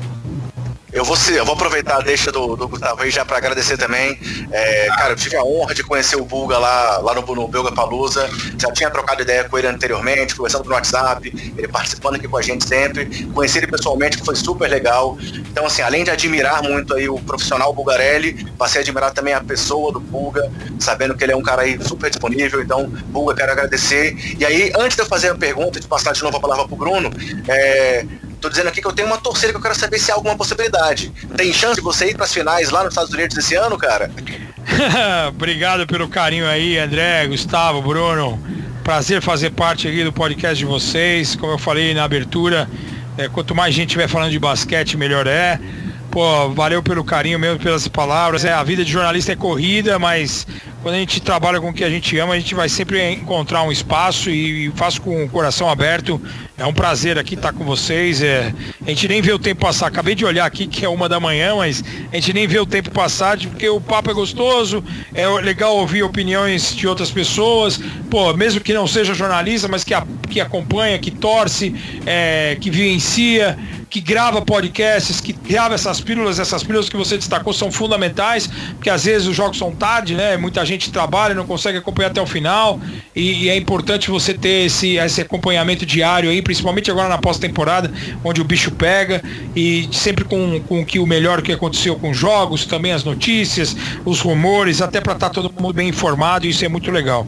Eu vou, eu vou aproveitar a deixa do, do Gustavo aí já para agradecer também. É, cara, eu tive a honra de conhecer o Bulga lá, lá no, no Belga Palusa. Já tinha trocado ideia com ele anteriormente, conversando no WhatsApp, ele participando aqui com a gente sempre. Conheci ele pessoalmente, que foi super legal. Então, assim, além de admirar muito aí o profissional Bulgarelli, passei a admirar também a pessoa do Bulga, sabendo que ele é um cara aí super disponível. Então, Bulga, quero agradecer. E aí, antes de eu fazer a pergunta, de passar de novo a palavra pro Bruno, é, Tô dizendo aqui que eu tenho uma torcida que eu quero saber se há alguma possibilidade. Tem chance de você ir para as finais lá nos Estados Unidos esse ano, cara? Obrigado pelo carinho aí, André, Gustavo, Bruno. Prazer fazer parte aqui do podcast de vocês. Como eu falei na abertura, é, quanto mais gente estiver falando de basquete, melhor é. Pô, valeu pelo carinho mesmo, pelas palavras. É, a vida de jornalista é corrida, mas quando a gente trabalha com o que a gente ama, a gente vai sempre encontrar um espaço e, faço com o coração aberto. É um prazer aqui estar com vocês. É, a gente nem vê o tempo passar. Acabei de olhar aqui que é uma da manhã, mas a gente nem vê o tempo passar porque o papo é gostoso. É legal ouvir opiniões de outras pessoas. Pô, mesmo que não seja jornalista, mas que, a, que acompanha, que torce, é, que vivencia que grava podcasts, que grava essas pílulas, essas pílulas que você destacou são fundamentais, porque às vezes os jogos são tarde, né? Muita gente trabalha, não consegue acompanhar até o final, e, e é importante você ter esse, esse acompanhamento diário aí, principalmente agora na pós-temporada, onde o bicho pega, e sempre com, com que o melhor que aconteceu com os jogos, também as notícias, os rumores, até para estar tá todo mundo bem informado, e isso é muito legal.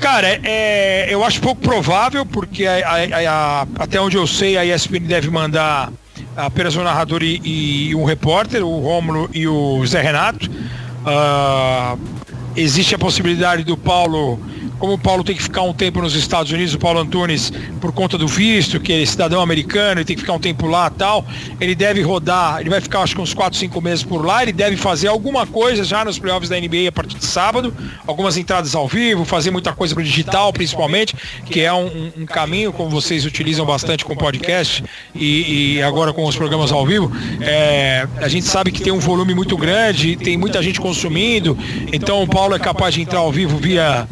Cara, é, eu acho pouco provável, porque a, a, a, até onde eu sei, a ESPN deve mandar apenas um narrador e, e um repórter, o Rômulo e o Zé Renato. Uh, existe a possibilidade do Paulo como o Paulo tem que ficar um tempo nos Estados Unidos, o Paulo Antunes, por conta do visto, que é cidadão americano e tem que ficar um tempo lá tal, ele deve rodar, ele vai ficar acho que uns 4, 5 meses por lá, ele deve fazer alguma coisa já nos playoffs da NBA a partir de sábado, algumas entradas ao vivo, fazer muita coisa pro digital principalmente, que é um, um caminho, como vocês utilizam bastante com podcast e, e agora com os programas ao vivo, é, a gente sabe que tem um volume muito grande, tem muita gente consumindo, então o Paulo é capaz de entrar ao vivo via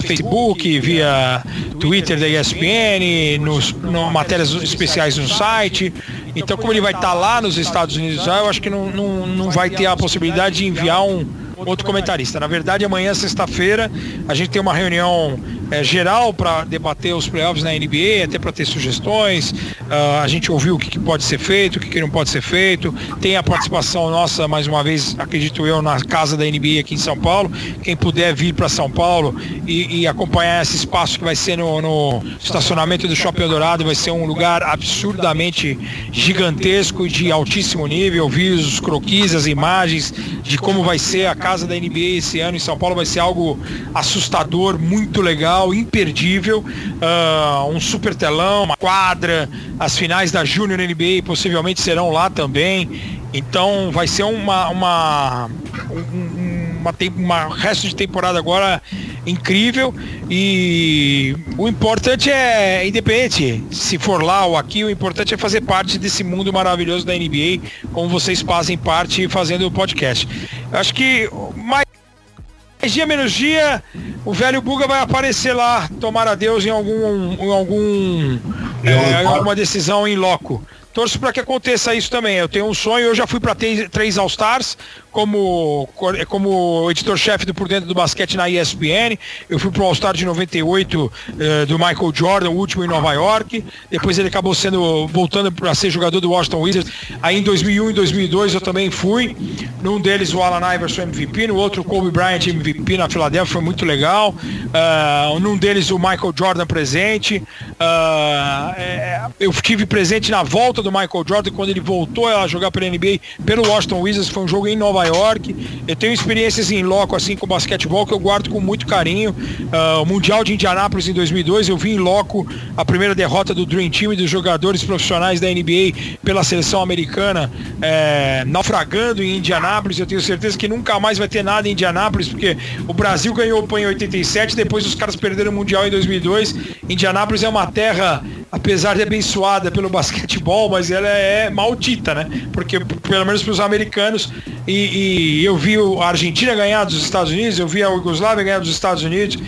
Facebook, via Twitter da ESPN, nos, no, matérias especiais no site. Então, como ele vai estar tá lá nos Estados Unidos eu acho que não, não, não vai ter a possibilidade de enviar um outro comentarista. Na verdade, amanhã, sexta-feira, a gente tem uma reunião é, geral para debater os playoffs na NBA, até para ter sugestões. Uh, a gente ouviu o que, que, pode ser feito, o que, que, não pode ser feito. Tem a participação nossa, mais uma vez, acredito eu, na casa da NBA aqui em São Paulo. Quem puder vir para São Paulo e, e, acompanhar esse espaço que vai ser no, no estacionamento do Shopping Dourado, vai ser um lugar absurdamente gigantesco de altíssimo nível. Vi os croquis, as imagens de como vai ser a casa da NBA esse ano em São Paulo. Vai ser algo assustador, muito legal legal, imperdível, uh, um super telão, uma quadra, as finais da Júnior NBA possivelmente serão lá também. Então vai ser uma, uma, uma, uma resto de temporada agora incrível e o importante é independente se for lá ou aqui, o importante é fazer parte desse mundo maravilhoso da NBA, como vocês fazem parte fazendo o podcast. Acho que mais dia menos dia, o velho Buga vai aparecer lá, tomar a Deus em algum, em algum, é, em alguma decisão em loco. Torço para que aconteça isso também. Eu tenho um sonho, eu já fui para três All-Stars, como, como editor-chefe do Por Dentro do Basquete na ESPN. Eu fui pro All-Star de 98 eh, do Michael Jordan, o último em Nova York. Depois ele acabou sendo voltando para ser jogador do Washington Wizards. Aí em 2001 e 2002 eu também fui. Num deles o Alan Iverson MVP, no outro o Kobe Bryant MVP na Filadélfia, foi muito legal. Uh, num deles o Michael Jordan presente. Uh, é, eu estive presente na volta do Michael Jordan quando ele voltou a jogar pela NBA pelo Washington Wizards. Foi um jogo em Nova Nova York. Eu tenho experiências em loco assim com basquetebol que eu guardo com muito carinho. Uh, o Mundial de Indianápolis em 2002 eu vi em loco a primeira derrota do Dream Team e dos jogadores profissionais da NBA pela seleção americana é, naufragando em Indianápolis. Eu tenho certeza que nunca mais vai ter nada em Indianápolis porque o Brasil ganhou o PAN em 87, depois os caras perderam o Mundial em 2002. Indianápolis é uma terra apesar de abençoada pelo basquetebol, mas ela é maldita, né? Porque, pelo menos para os americanos, e, e, eu vi a Argentina ganhar dos Estados Unidos, eu vi a Yugoslávia ganhar dos Estados Unidos,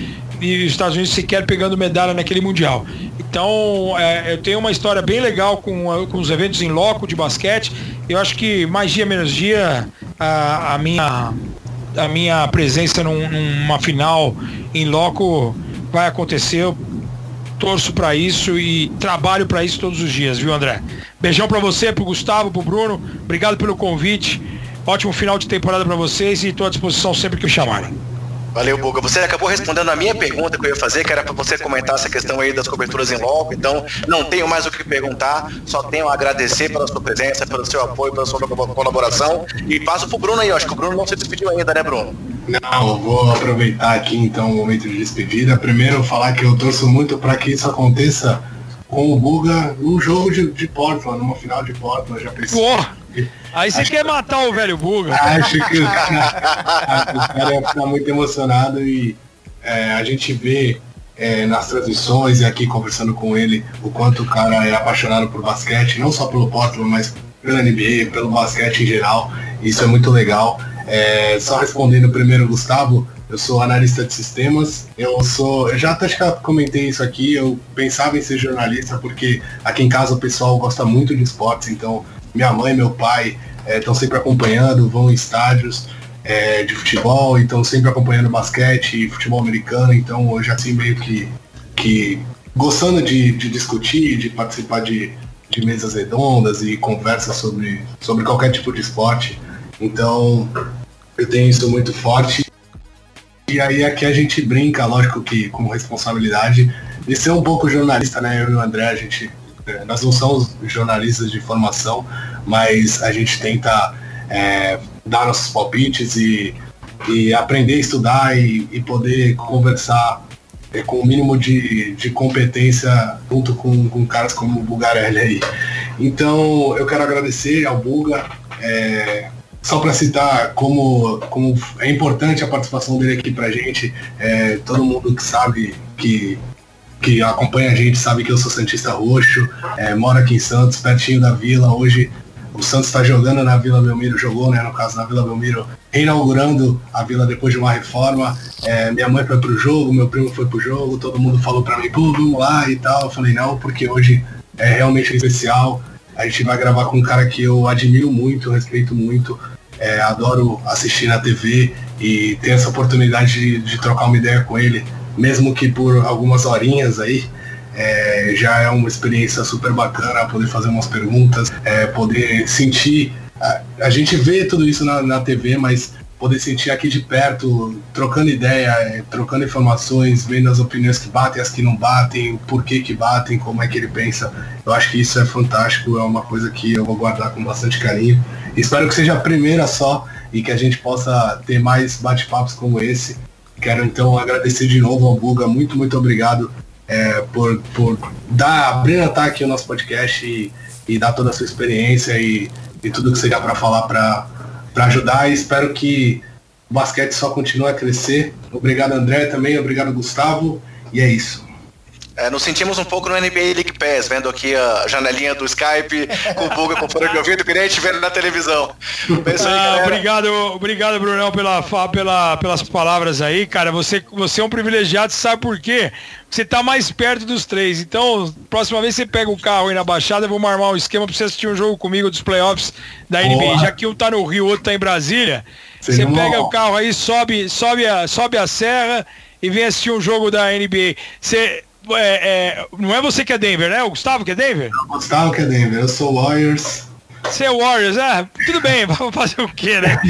e os Estados Unidos sequer pegando medalha naquele Mundial. Então, é, eu tenho uma história bem legal com, com os eventos em loco de basquete. Eu acho que mais dia menos dia, a, a minha, a minha presença num, numa final em loco vai acontecer torço para isso e trabalho para isso todos os dias, viu, André? Beijão para você, pro Gustavo, pro Bruno. Obrigado pelo convite. Ótimo final de temporada para vocês e estou à disposição sempre que me chamarem. Valeu, Buga. Você acabou respondendo a minha pergunta que eu ia fazer, que era para você comentar essa questão aí das coberturas em loco. Então, não tenho mais o que perguntar, só tenho a agradecer pela sua presença, pelo seu apoio, pela sua colaboração. E passo pro Bruno aí, acho que o Bruno não se despediu ainda, né, Bruno? Não, vou aproveitar aqui então o momento de despedida. Primeiro, falar que eu torço muito para que isso aconteça com o Buga num jogo de, de Portland, numa final de Portland. Já pensei. Aí você quer que... matar o velho Buga. Acho que o cara ia ficar muito emocionado e é, a gente vê é, nas transmissões e aqui conversando com ele o quanto o cara é apaixonado por basquete, não só pelo Portland, mas pela NBA, pelo basquete em geral. Isso é muito legal. É, só respondendo primeiro, Gustavo, eu sou analista de sistemas. Eu sou, eu já até comentei isso aqui. Eu pensava em ser jornalista porque aqui em casa o pessoal gosta muito de esportes, então minha mãe, meu pai estão é, sempre acompanhando, vão em estádios é, de futebol, então sempre acompanhando basquete e futebol americano, então eu já assim meio que, que gostando de, de discutir, de participar de, de mesas redondas e conversas sobre, sobre qualquer tipo de esporte. Então eu tenho isso muito forte. E aí aqui a gente brinca, lógico que com responsabilidade, de ser um pouco jornalista, né? Eu e o André, a gente é, nós não somos jornalistas de formação, mas a gente tenta é, dar nossos palpites e e aprender a estudar e, e poder conversar é, com o mínimo de, de competência junto com, com caras como o Bugarelli aí. Então eu quero agradecer ao Buga. É, só para citar como, como é importante a participação dele aqui pra gente, é, todo mundo que sabe que, que acompanha a gente sabe que eu sou Santista Roxo, é, moro aqui em Santos, pertinho da vila. Hoje o Santos está jogando na Vila Belmiro, jogou, né, no caso na Vila Belmiro, reinaugurando a vila depois de uma reforma. É, minha mãe foi pro jogo, meu primo foi pro jogo, todo mundo falou para mim, pô, vamos lá e tal. Eu falei, não, porque hoje é realmente especial. A gente vai gravar com um cara que eu admiro muito, respeito muito, é, adoro assistir na TV e ter essa oportunidade de, de, trocar uma ideia com ele, mesmo que por algumas horinhas aí. É, já é uma experiência super bacana poder fazer umas perguntas, é, poder sentir. A, a, gente vê tudo isso na, na TV, mas poder sentir aqui de perto, trocando ideia, é, trocando informações, vendo as opiniões que batem, as que não batem, por que que batem, como é que ele pensa. Eu acho que isso é fantástico, é uma coisa que eu vou guardar com bastante carinho. Espero que seja a primeira só e que a gente possa ter mais bate-papos como esse. Quero então agradecer de novo ao Buga, muito, muito obrigado é, por, por dar, abrir ataque ao nosso podcast e, e dar toda a sua experiência e, e tudo que você dá para falar para ajudar e espero que o basquete só continue a crescer. Obrigado André também, obrigado Gustavo e é isso. É, nos sentimos um pouco no NBA League Pass, vendo aqui a janelinha do Skype, com o Buga com fone de ouvido, que nem a gente vendo na televisão. Ah, obrigado, obrigado, Brunão, pela, pela, pelas palavras aí, cara. Você, você é um privilegiado, sabe por quê? Você tá mais perto dos três. Então, próxima vez você pega o carro aí na Baixada, vamos armar um esquema pra você assistir um jogo comigo dos playoffs da NBA. Boa. Já que um tá no Rio, outro tá em Brasília. Você pega o carro aí, sobe, sobe, a, sobe a serra e vem assistir um jogo da NBA. Você é, é, não é você que é Denver, né? O Gustavo que é Denver? O Gustavo que é Denver, eu sou Warriors. Você é Warriors, é? Tudo bem, vamos fazer o quê, né?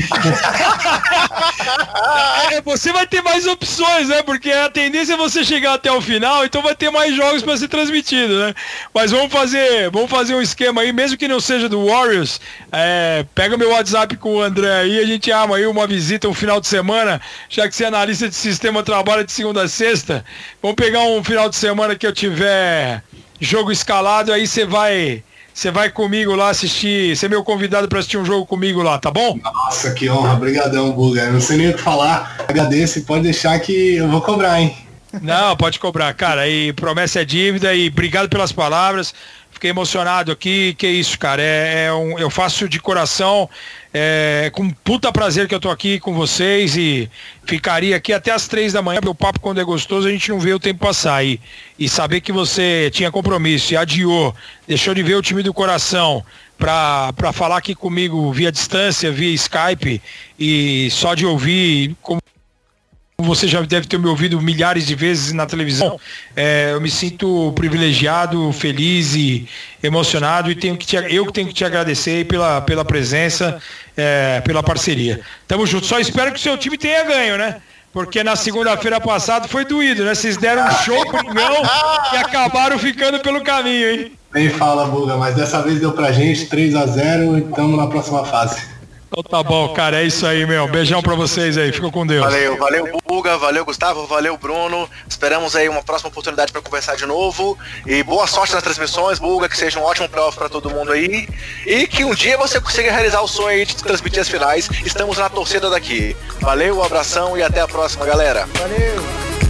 É, você vai ter mais opções, né? Porque a tendência é você chegar até o final, então vai ter mais jogos para ser transmitido, né? Mas vamos fazer, vamos fazer um esquema aí, mesmo que não seja do Warriors, é, pega meu WhatsApp com o André aí, a gente arma aí uma visita um final de semana, já que você é analista de sistema trabalha de segunda a sexta. Vamos pegar um final de semana que eu tiver jogo escalado, aí você vai você vai comigo lá assistir, ser meu convidado para assistir um jogo comigo lá, tá bom? Nossa, que honra, obrigadão, Buga. Não sei nem o que falar. Agradeço, pode deixar que eu vou cobrar, hein? Não, pode cobrar, cara. E promessa é dívida e obrigado pelas palavras. Fiquei emocionado aqui, que isso, cara. É, é um, eu faço de coração. É, com puta prazer que eu tô aqui com vocês e ficaria aqui até as três da manhã, porque o papo quando é gostoso a gente não vê o tempo passar. E, e saber que você tinha compromisso e adiou, deixou de ver o time do coração para falar aqui comigo via distância, via Skype e só de ouvir como você já deve ter me ouvido milhares de vezes na televisão. É, eu me sinto privilegiado, feliz e emocionado e tenho que te, eu que tenho que te agradecer pela, pela presença, é, pela parceria. Tamo junto. Só espero que o seu time tenha ganho, né? Porque na segunda-feira passada foi doído, né? Vocês deram um show pro Mingão e acabaram ficando pelo caminho, hein? Nem fala, Buga, mas dessa vez deu pra gente 3 a 0 e estamos na próxima fase. Então tá bom, cara, é isso aí, meu. Beijão pra vocês aí, fica com Deus. Valeu, valeu, Buga, valeu, Gustavo, valeu, Bruno. Esperamos aí uma próxima oportunidade para conversar de novo. E boa sorte nas transmissões, Buga, que seja um ótimo playoff pra todo mundo aí. E que um dia você consiga realizar o sonho aí de transmitir as finais. Estamos na torcida daqui. Valeu, um abração e até a próxima, galera. Valeu!